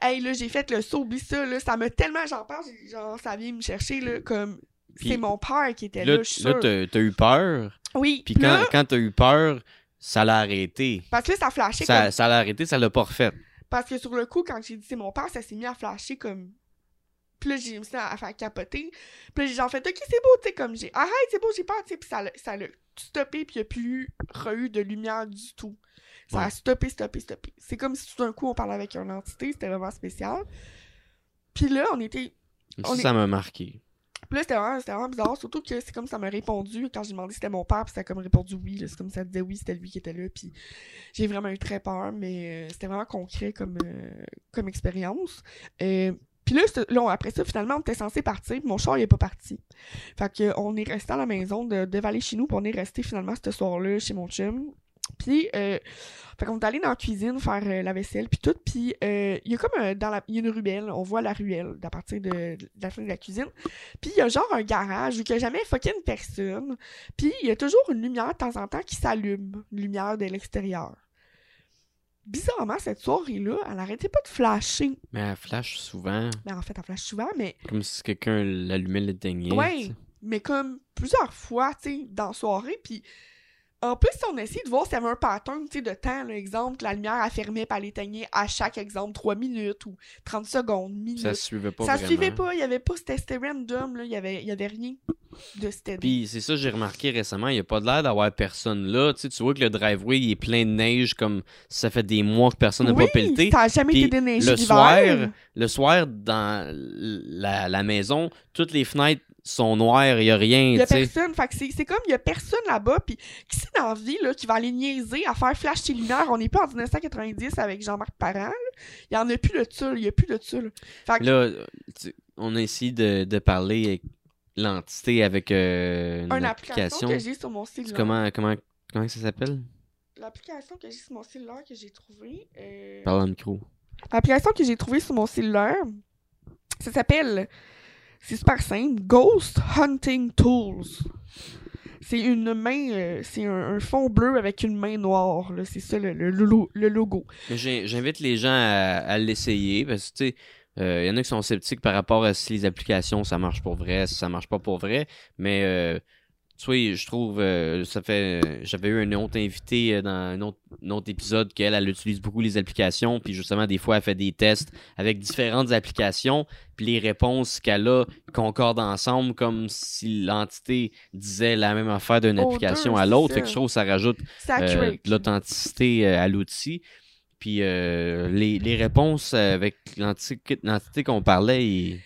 Hey, là, j'ai fait le saut, oublie ça, là. Ça m'a tellement, j'en parle, genre, ça vient me chercher, là, comme, c'est mon père qui était Là, là, je suis là, sûre. t'as eu peur? Oui, Puis quand, quand t'as eu peur, ça l'a arrêté. parce que là, ça flashait Ça, comme... ça l'a arrêté, ça l'a pas refait. Parce que sur le coup, quand j'ai dit c'est mon père, ça s'est mis à flasher comme... Puis là, j'ai mis ça à faire capoter. Puis là, j'ai genre fait « Ok, c'est beau, tu sais, comme j'ai... Arrête, c'est beau, j'ai peur, tu sais. » Puis ça l'a stoppé, puis il n'y a plus re-eu de lumière du tout. Ça a stoppé, stoppé, stoppé. C'est comme si tout d'un coup, on parlait avec une entité. C'était vraiment spécial. Puis là, on était... Ça, est- m'a marqué. Puis là, c'était vraiment, bizarre. Surtout que c'est comme ça m'a répondu quand j'ai demandé si c'était mon père, puis ça a comme répondu oui. C'est comme ça disait oui, c'était lui qui était là. Puis j'ai vraiment eu très peur, mais euh, c'était vraiment concret comme, euh, comme expérience. Euh, puis là, après ça, finalement, on était censé partir, puis mon char, il est pas parti. Fait que, on est resté à la maison de, de Vallée-Chez-Nous, puis on est resté finalement ce soir-là chez mon chum. Puis, euh, fait qu'on est allé dans la cuisine faire euh, la vaisselle, puis tout. Puis, euh, il y a comme euh, dans y a une ruelle, on voit la ruelle à partir de, de la fin de la cuisine. Puis, il y a genre un garage où il n'y a jamais fucking personne. Puis, il y a toujours une lumière de temps en temps qui s'allume, une lumière de l'extérieur. Bizarrement, cette soirée-là, elle arrêtait pas de flasher. Mais elle flash souvent, Mais en fait, elle flash souvent, mais comme si quelqu'un l'allumait, l'éteignait. Ouais, tu sais. mais comme plusieurs fois, tu sais, dans la soirée, puis En plus, on essayait de voir s'il y avait un pattern, de temps, là, exemple, que la lumière a fermé puis elle éteignait à chaque exemple 3 minutes ou 30 secondes, minutes. Ça suivait pas Ça vraiment. suivait pas, il y avait pas, c'était random, là, il y avait, il y avait rien de steady. Puis c'est ça que j'ai remarqué récemment, il n'y a pas de l'air d'avoir personne là. Tu, sais, tu vois que le driveway il est plein de neige comme ça fait des mois que personne n'a oui, pas pelleté. ça jamais Puis été déneigé le soir, le soir, dans la, la maison, toutes les fenêtres sont noires, il n'y a rien. Il y a personne, fait que c'est c'est comme il y a personne là-bas, puis qui c'est dans la vie là, qui va aller niaiser à faire flash ses lumières? On n'est plus en 1990 avec Jean-Marc Parent. Il y en a plus de ça, il a plus de ça. là. Fait que Là, tu- on a essayé de, de parler avec l'entité avec euh, une une application application. que j'ai sur mon cellulaire. comment, comment, comment ça s'appelle? L'application que j'ai sur mon cellulaire que j'ai trouvée. euh, Parle le micro. L'application que j'ai trouvée sur mon cellulaire, ça s'appelle, c'est super simple, Ghost Hunting Tools. C'est une main, euh, c'est un, fond bleu avec une main noire, c'est ça le, le, lo- le logo. J'invite les gens à, l'essayer parce que, tu sais, euh, il y en a qui sont sceptiques par rapport à si les applications, ça marche pour vrai, si ça marche pas pour vrai. Mais, euh, tu je trouve, euh, ça fait, j'avais eu un autre invité euh, dans un autre, un autre épisode qu'elle, elle utilise beaucoup les applications, puis justement, des fois, elle fait des tests avec différentes applications, puis les réponses qu'elle a concordent ensemble comme si l'entité disait la même affaire d'une application à l'autre. Fait que je trouve que ça rajoute euh, de l'authenticité à l'outil. Puis euh, les, les réponses avec l'entité qu'on parlait, il-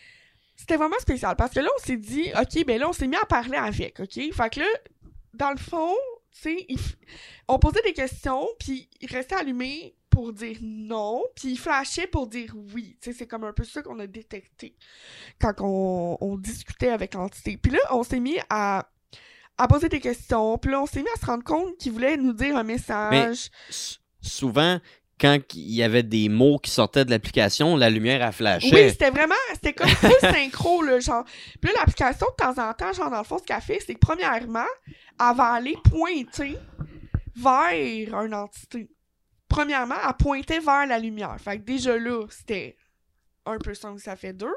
C'était vraiment spécial parce que là, on s'est dit, OK, ben là, on s'est mis à parler avec, OK? Fait que là, dans le fond, tu sais, on posait des questions, puis il restait allumé pour dire non, puis il flashait pour dire oui. Tu sais, c'est comme un peu ça qu'on a détecté quand on, on discutait avec l'entité. Puis là, on s'est mis à, à poser des questions, puis là, on s'est mis à se rendre compte qu'il voulait nous dire un message. s- souvent, quand il y avait des mots qui sortaient de l'application, la lumière a flashé. Oui, c'était vraiment, c'était comme full synchro, là, genre. Puis l'application, de temps en temps, genre, dans le fond, ce qu'elle fait, c'est que, premièrement, elle va aller pointer vers une entité. Premièrement, elle pointait vers la lumière. Fait que déjà là, c'était un peu ça, ça fait deux.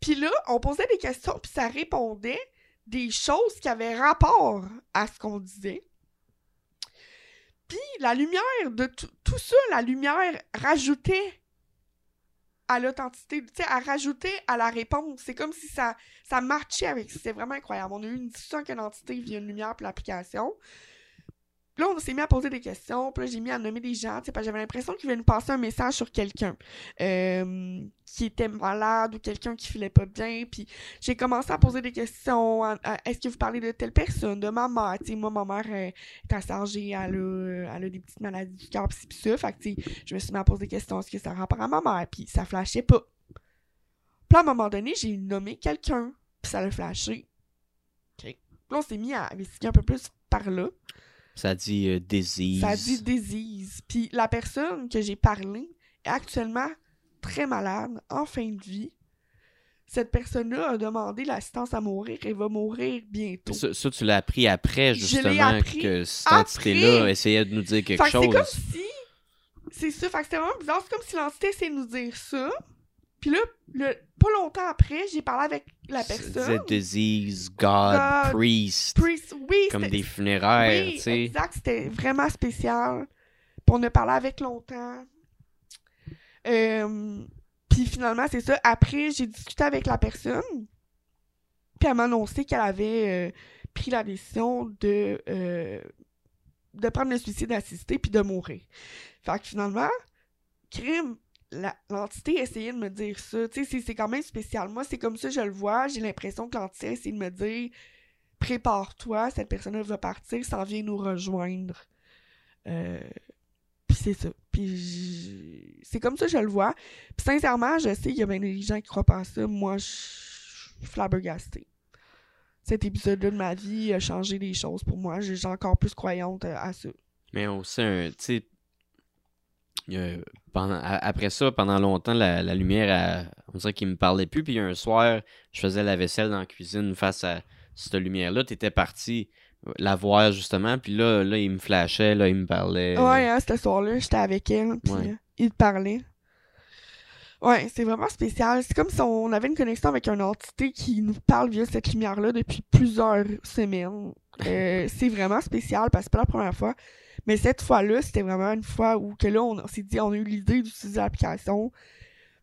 Puis là, on posait des questions, puis ça répondait des choses qui avaient rapport à ce qu'on disait. Puis la lumière de tout ça, la lumière rajoutait à l'authenticité, tu sais, à rajouter à la réponse. C'est comme si ça, ça matchait avec. C'était vraiment incroyable. On a eu une discussion avec entité via une lumière puis l'application. Là, on s'est mis à poser des questions, puis là, j'ai mis à nommer des gens, tu j'avais l'impression qu'il voulait nous passer un message sur quelqu'un euh, qui était malade ou quelqu'un qui filait pas bien, puis j'ai commencé à poser des questions. Est-ce que vous parlez de telle personne, de ma mère? Tu sais, moi, ma mère euh, est assez âgée, elle a, elle a des petites maladies du cœur, pis ça. Je me suis mis à poser des questions. Est-ce que ça a rapport à ma mère? Puis ça flashait pas. Puis à un moment donné, j'ai nommé quelqu'un, puis ça l'a flashé. OK. Puis là, on s'est mis à investiguer un peu plus par là. Ça dit euh, disease. Ça dit disease. Puis la personne que j'ai parlé est actuellement très malade, en fin de vie. Cette personne-là a demandé l'assistance à mourir et va mourir bientôt. Ça, ça, tu l'as appris après, justement, appris que cette entité-là essayait de nous dire quelque Fait que c'est chose. comme si. C'est ça. Fait que c'était vraiment bizarre. C'est comme si l'entité essayait de nous dire ça. Puis là, le, pas longtemps après, j'ai parlé avec la personne. disait disease, God, God, priest, Priest, oui, comme des funéraires, oui, tu sais. exact. C'était vraiment spécial. Puis on a parlé avec longtemps. Euh, puis finalement, c'est ça. Après, j'ai discuté avec la personne. Puis elle m'a annoncé qu'elle avait euh, pris la décision de, euh, de prendre le suicide assisté puis de mourir. Fait que finalement, crime, l'entité essayait de me dire ça. Tu sais, c'est- quand même spécial. Moi, c'est comme ça je le vois. J'ai l'impression que l'entité essaie de me dire prépare-toi, cette personne-là va partir, s'en vient nous rejoindre. Euh, puis c'est ça. Puis c'est comme ça je le vois. Puis sincèrement, je sais qu'il y a bien des gens qui croient pas à ça. Moi, je suis flabbergastée. Cet épisode-là de ma vie a changé les choses pour moi. J'ai encore plus croyante euh, à ça. Mais aussi, un, tu sais, euh, pendant, après ça, pendant longtemps, la, la lumière, elle- on dirait qu'il me parlait plus. Puis un soir, je faisais la vaisselle dans la cuisine face à cette lumière-là. T'étais parti la voir, justement. Puis là, là, il me flashait, là, il me parlait. Ouais, hein, ce soir-là, j'étais avec elle, puis Ouais. il parlait. Ouais, c'est vraiment spécial. C'est comme si on avait une connexion avec une entité qui nous parle via cette lumière-là depuis plusieurs semaines. Euh, c'est vraiment spécial parce que c'est pas la première fois. Mais cette fois-là, c'était vraiment une fois où que là, on, s'est dit, on a eu l'idée d'utiliser l'application.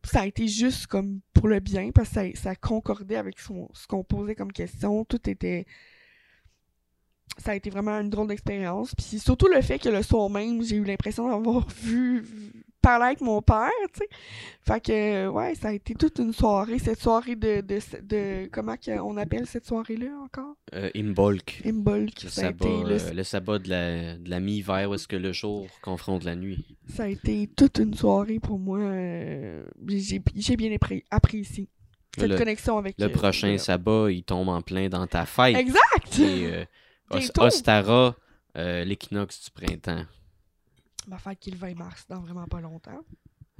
Ça a été juste comme pour le bien parce que ça, ça concordait avec son, ce qu'on posait comme question. Tout était ça a été vraiment une drôle d'expérience. Puis surtout le fait que le soir même, j'ai eu l'impression d'avoir vu, parler avec mon père, tu sais. Fait que, ouais, ça a été toute une soirée. Cette soirée de, de, de comment on appelle cette soirée-là encore? Euh, Imbolc. Imbolc. Le, sabbat, euh, le... sabbat de la, de la mi-hiver où est-ce que le jour confronte la nuit. Ça a été toute une soirée pour moi. Euh, j'ai bien apprécié cette connexion avec... Le prochain sabbat, il tombe en plein dans ta fête. Exact! Et, Ostara, l'équinoxe du printemps. Ma fête qui est le 20 mars, dans vraiment pas longtemps.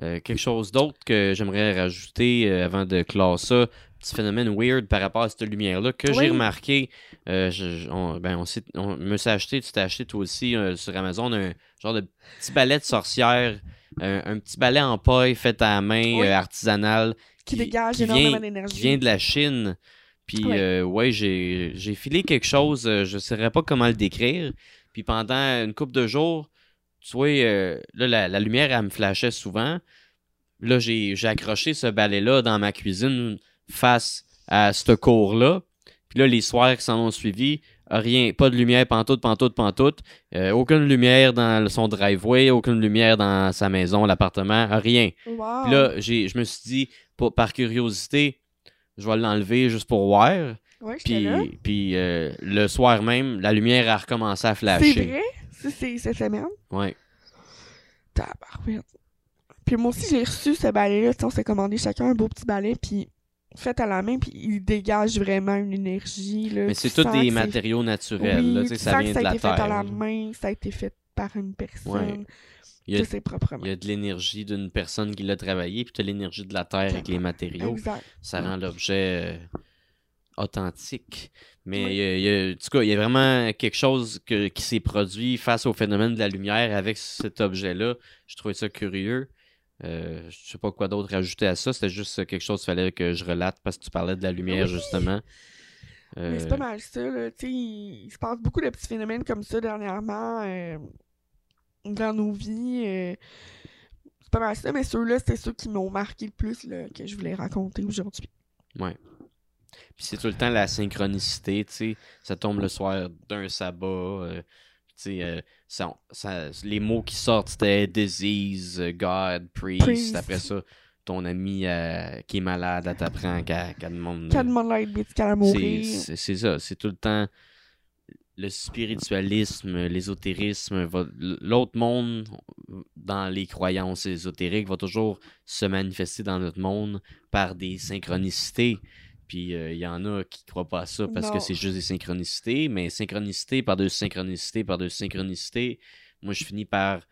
Euh, quelque chose d'autre que j'aimerais rajouter euh, avant de clore ça, petit phénomène weird par rapport à cette lumière-là que j'ai remarqué. Euh, on, ben on, on, me s'est acheté, tu t'es acheté toi aussi sur Amazon un genre de petit balai de sorcière, un petit balai en paille fait à la main artisanal qui, dégage énormément d'énergie. Qui vient de la Chine. Puis ouais, j'ai filé quelque chose, je ne saurais pas comment le décrire. Puis pendant une couple de jours, tu vois, euh, là, la, lumière, elle me flashait souvent. Là, j'ai accroché ce balai-là dans ma cuisine face à ce cours-là. Puis là, les soirs qui s'en ont suivi, rien, pas de lumière, pantoute, pantoute, pantoute. Euh, aucune lumière dans son driveway, aucune lumière dans sa maison, l'appartement, rien. Puis là, je me suis dit, par curiosité, je vais l'enlever juste pour voir. Puis, puis euh, le soir même, la lumière a recommencé à flasher. C'est vrai? c'est cette semaine? Ouais. Puis moi aussi, j'ai reçu ce balai-là. On s'est commandé chacun un beau petit balai, puis fait à la main, puis il dégage vraiment une énergie. Là, Mais c'est tous des matériaux naturels. Oui, là, ça vient ça de a la été terre. fait à la main, ça a été fait par une personne. Il y, a, il y a de l'énergie d'une personne qui l'a travaillé, puis tu as l'énergie de la terre avec les matériaux. Exact. Ça rend l'objet euh, authentique. Mais il, y a, en tout cas, il y a vraiment quelque chose qui s'est produit face au phénomène de la lumière avec cet objet-là. Je trouvais ça curieux. Euh, je sais pas quoi d'autre rajouter à ça. C'était juste quelque chose qu'il fallait que je relate parce que tu parlais de la lumière, justement. Mais c'est pas euh, mal ça, là. il, se passe beaucoup de petits phénomènes comme ça dernièrement euh, dans nos vies. Euh, c'est pas mal ça, mais ceux-là, c'est ceux qui m'ont marqué le plus là, que je voulais raconter aujourd'hui. Ouais. Puis c'est tout le temps la synchronicité, tu sais. Ça tombe le soir d'un sabbat. Euh, tu sais, euh, ça, les mots qui sortent, c'était disease, God, priest. Après ça, ton ami euh, qui est malade, elle t'apprend qu'elle demande. Qu'elle demande l'aide médicale à mourir. C'est ça. C'est tout le temps le spiritualisme, l'ésotérisme, l'autre monde dans les croyances ésotériques va toujours se manifester dans notre monde par des synchronicités. Puis il euh, y en a qui croient pas à ça parce que c'est juste des synchronicités, mais synchronicité par de synchronicité par de synchronicité, moi je finis par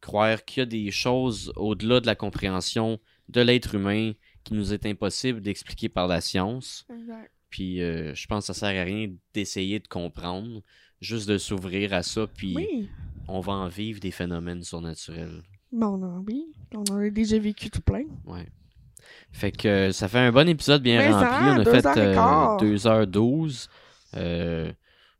croire qu'il y a des choses au-delà de la compréhension de l'être humain qui nous est impossible d'expliquer par la science. Puis euh, je pense que ça sert à rien d'essayer de comprendre, juste de s'ouvrir à ça, puis on va en vivre des phénomènes surnaturels. Bon, non, oui, on en a déjà vécu tout plein. Ouais. Fait que ça fait un bon épisode bien rempli. on a fait 2h12. Euh, euh,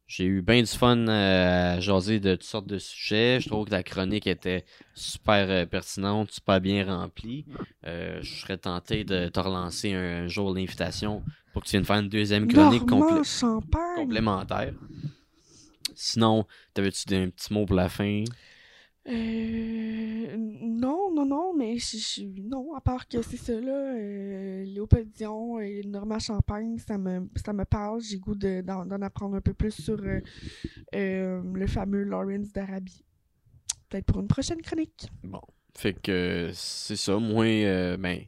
j'ai eu bien du fun euh, à jaser de toutes sortes de sujets. Je trouve que la chronique était super pertinente, super bien remplie. je serais tenté de te relancer un, jour l'invitation pour que tu viennes faire une deuxième chronique complémentaire. Sinon, t'avais-tu un petit mot pour la fin? Euh, non, non, non, mais je, non, à part que c'est ça, là, euh, et Norma Champagne, ça me, ça me parle. J'ai goût d'en, apprendre un peu plus sur euh, euh, le fameux Lawrence d'Arabie. Peut-être pour une prochaine chronique. Bon, fait que c'est ça. Moi, ben,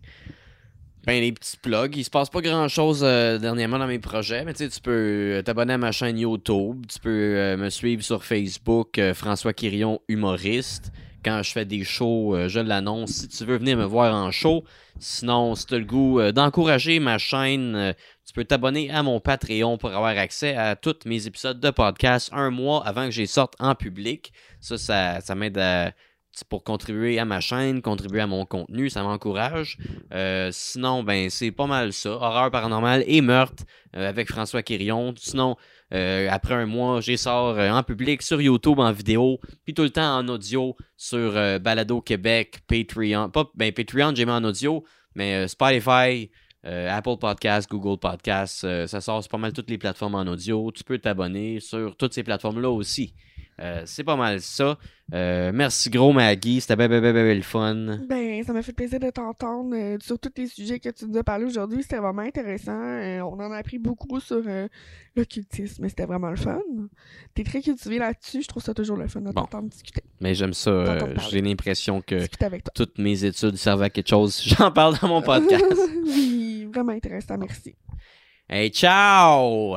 ben, les petits plugs. Il se passe pas grand chose euh, dernièrement dans mes projets, mais tu peux euh, t'abonner à ma chaîne YouTube. Tu peux euh, me suivre sur Facebook, François Quirion, humoriste. Quand je fais des shows, je l'annonce. Si tu veux venir me voir en show, sinon, si tu as le goût d'encourager ma chaîne, tu peux t'abonner à mon Patreon pour avoir accès à tous mes épisodes de podcast un mois avant que je les sorte en public. Ça, ça, ça m'aide à pour contribuer à ma chaîne, contribuer à mon contenu, ça m'encourage. Euh, sinon, ben c'est pas mal ça. Horreur paranormale et meurtre euh, avec François Quirion. Sinon, euh, après un mois, j'ai sort en public sur YouTube en vidéo, puis tout le temps en audio sur Balado Québec, Patreon. Pas ben Patreon, j'ai mis en audio, mais Spotify, Apple Podcasts, Google Podcasts, ça sort sur pas mal toutes les plateformes en audio. Tu peux t'abonner sur toutes ces plateformes-là aussi. Euh, c'est pas mal ça. Euh, merci gros Maggie, c'était bien, bien, bien, bien, le fun. Ben, ça m'a fait plaisir de t'entendre euh, sur tous les sujets que tu nous as parlé aujourd'hui. C'était vraiment intéressant. on en a appris beaucoup sur l'occultisme, c'était vraiment le fun. T'es très cultivé là-dessus, je trouve ça toujours le fun de t'entendre discuter. Mais j'aime ça, j'ai l'impression que toutes mes études servent à quelque chose. J'en parle dans mon podcast. oui, vraiment intéressant, merci. Hey, ciao!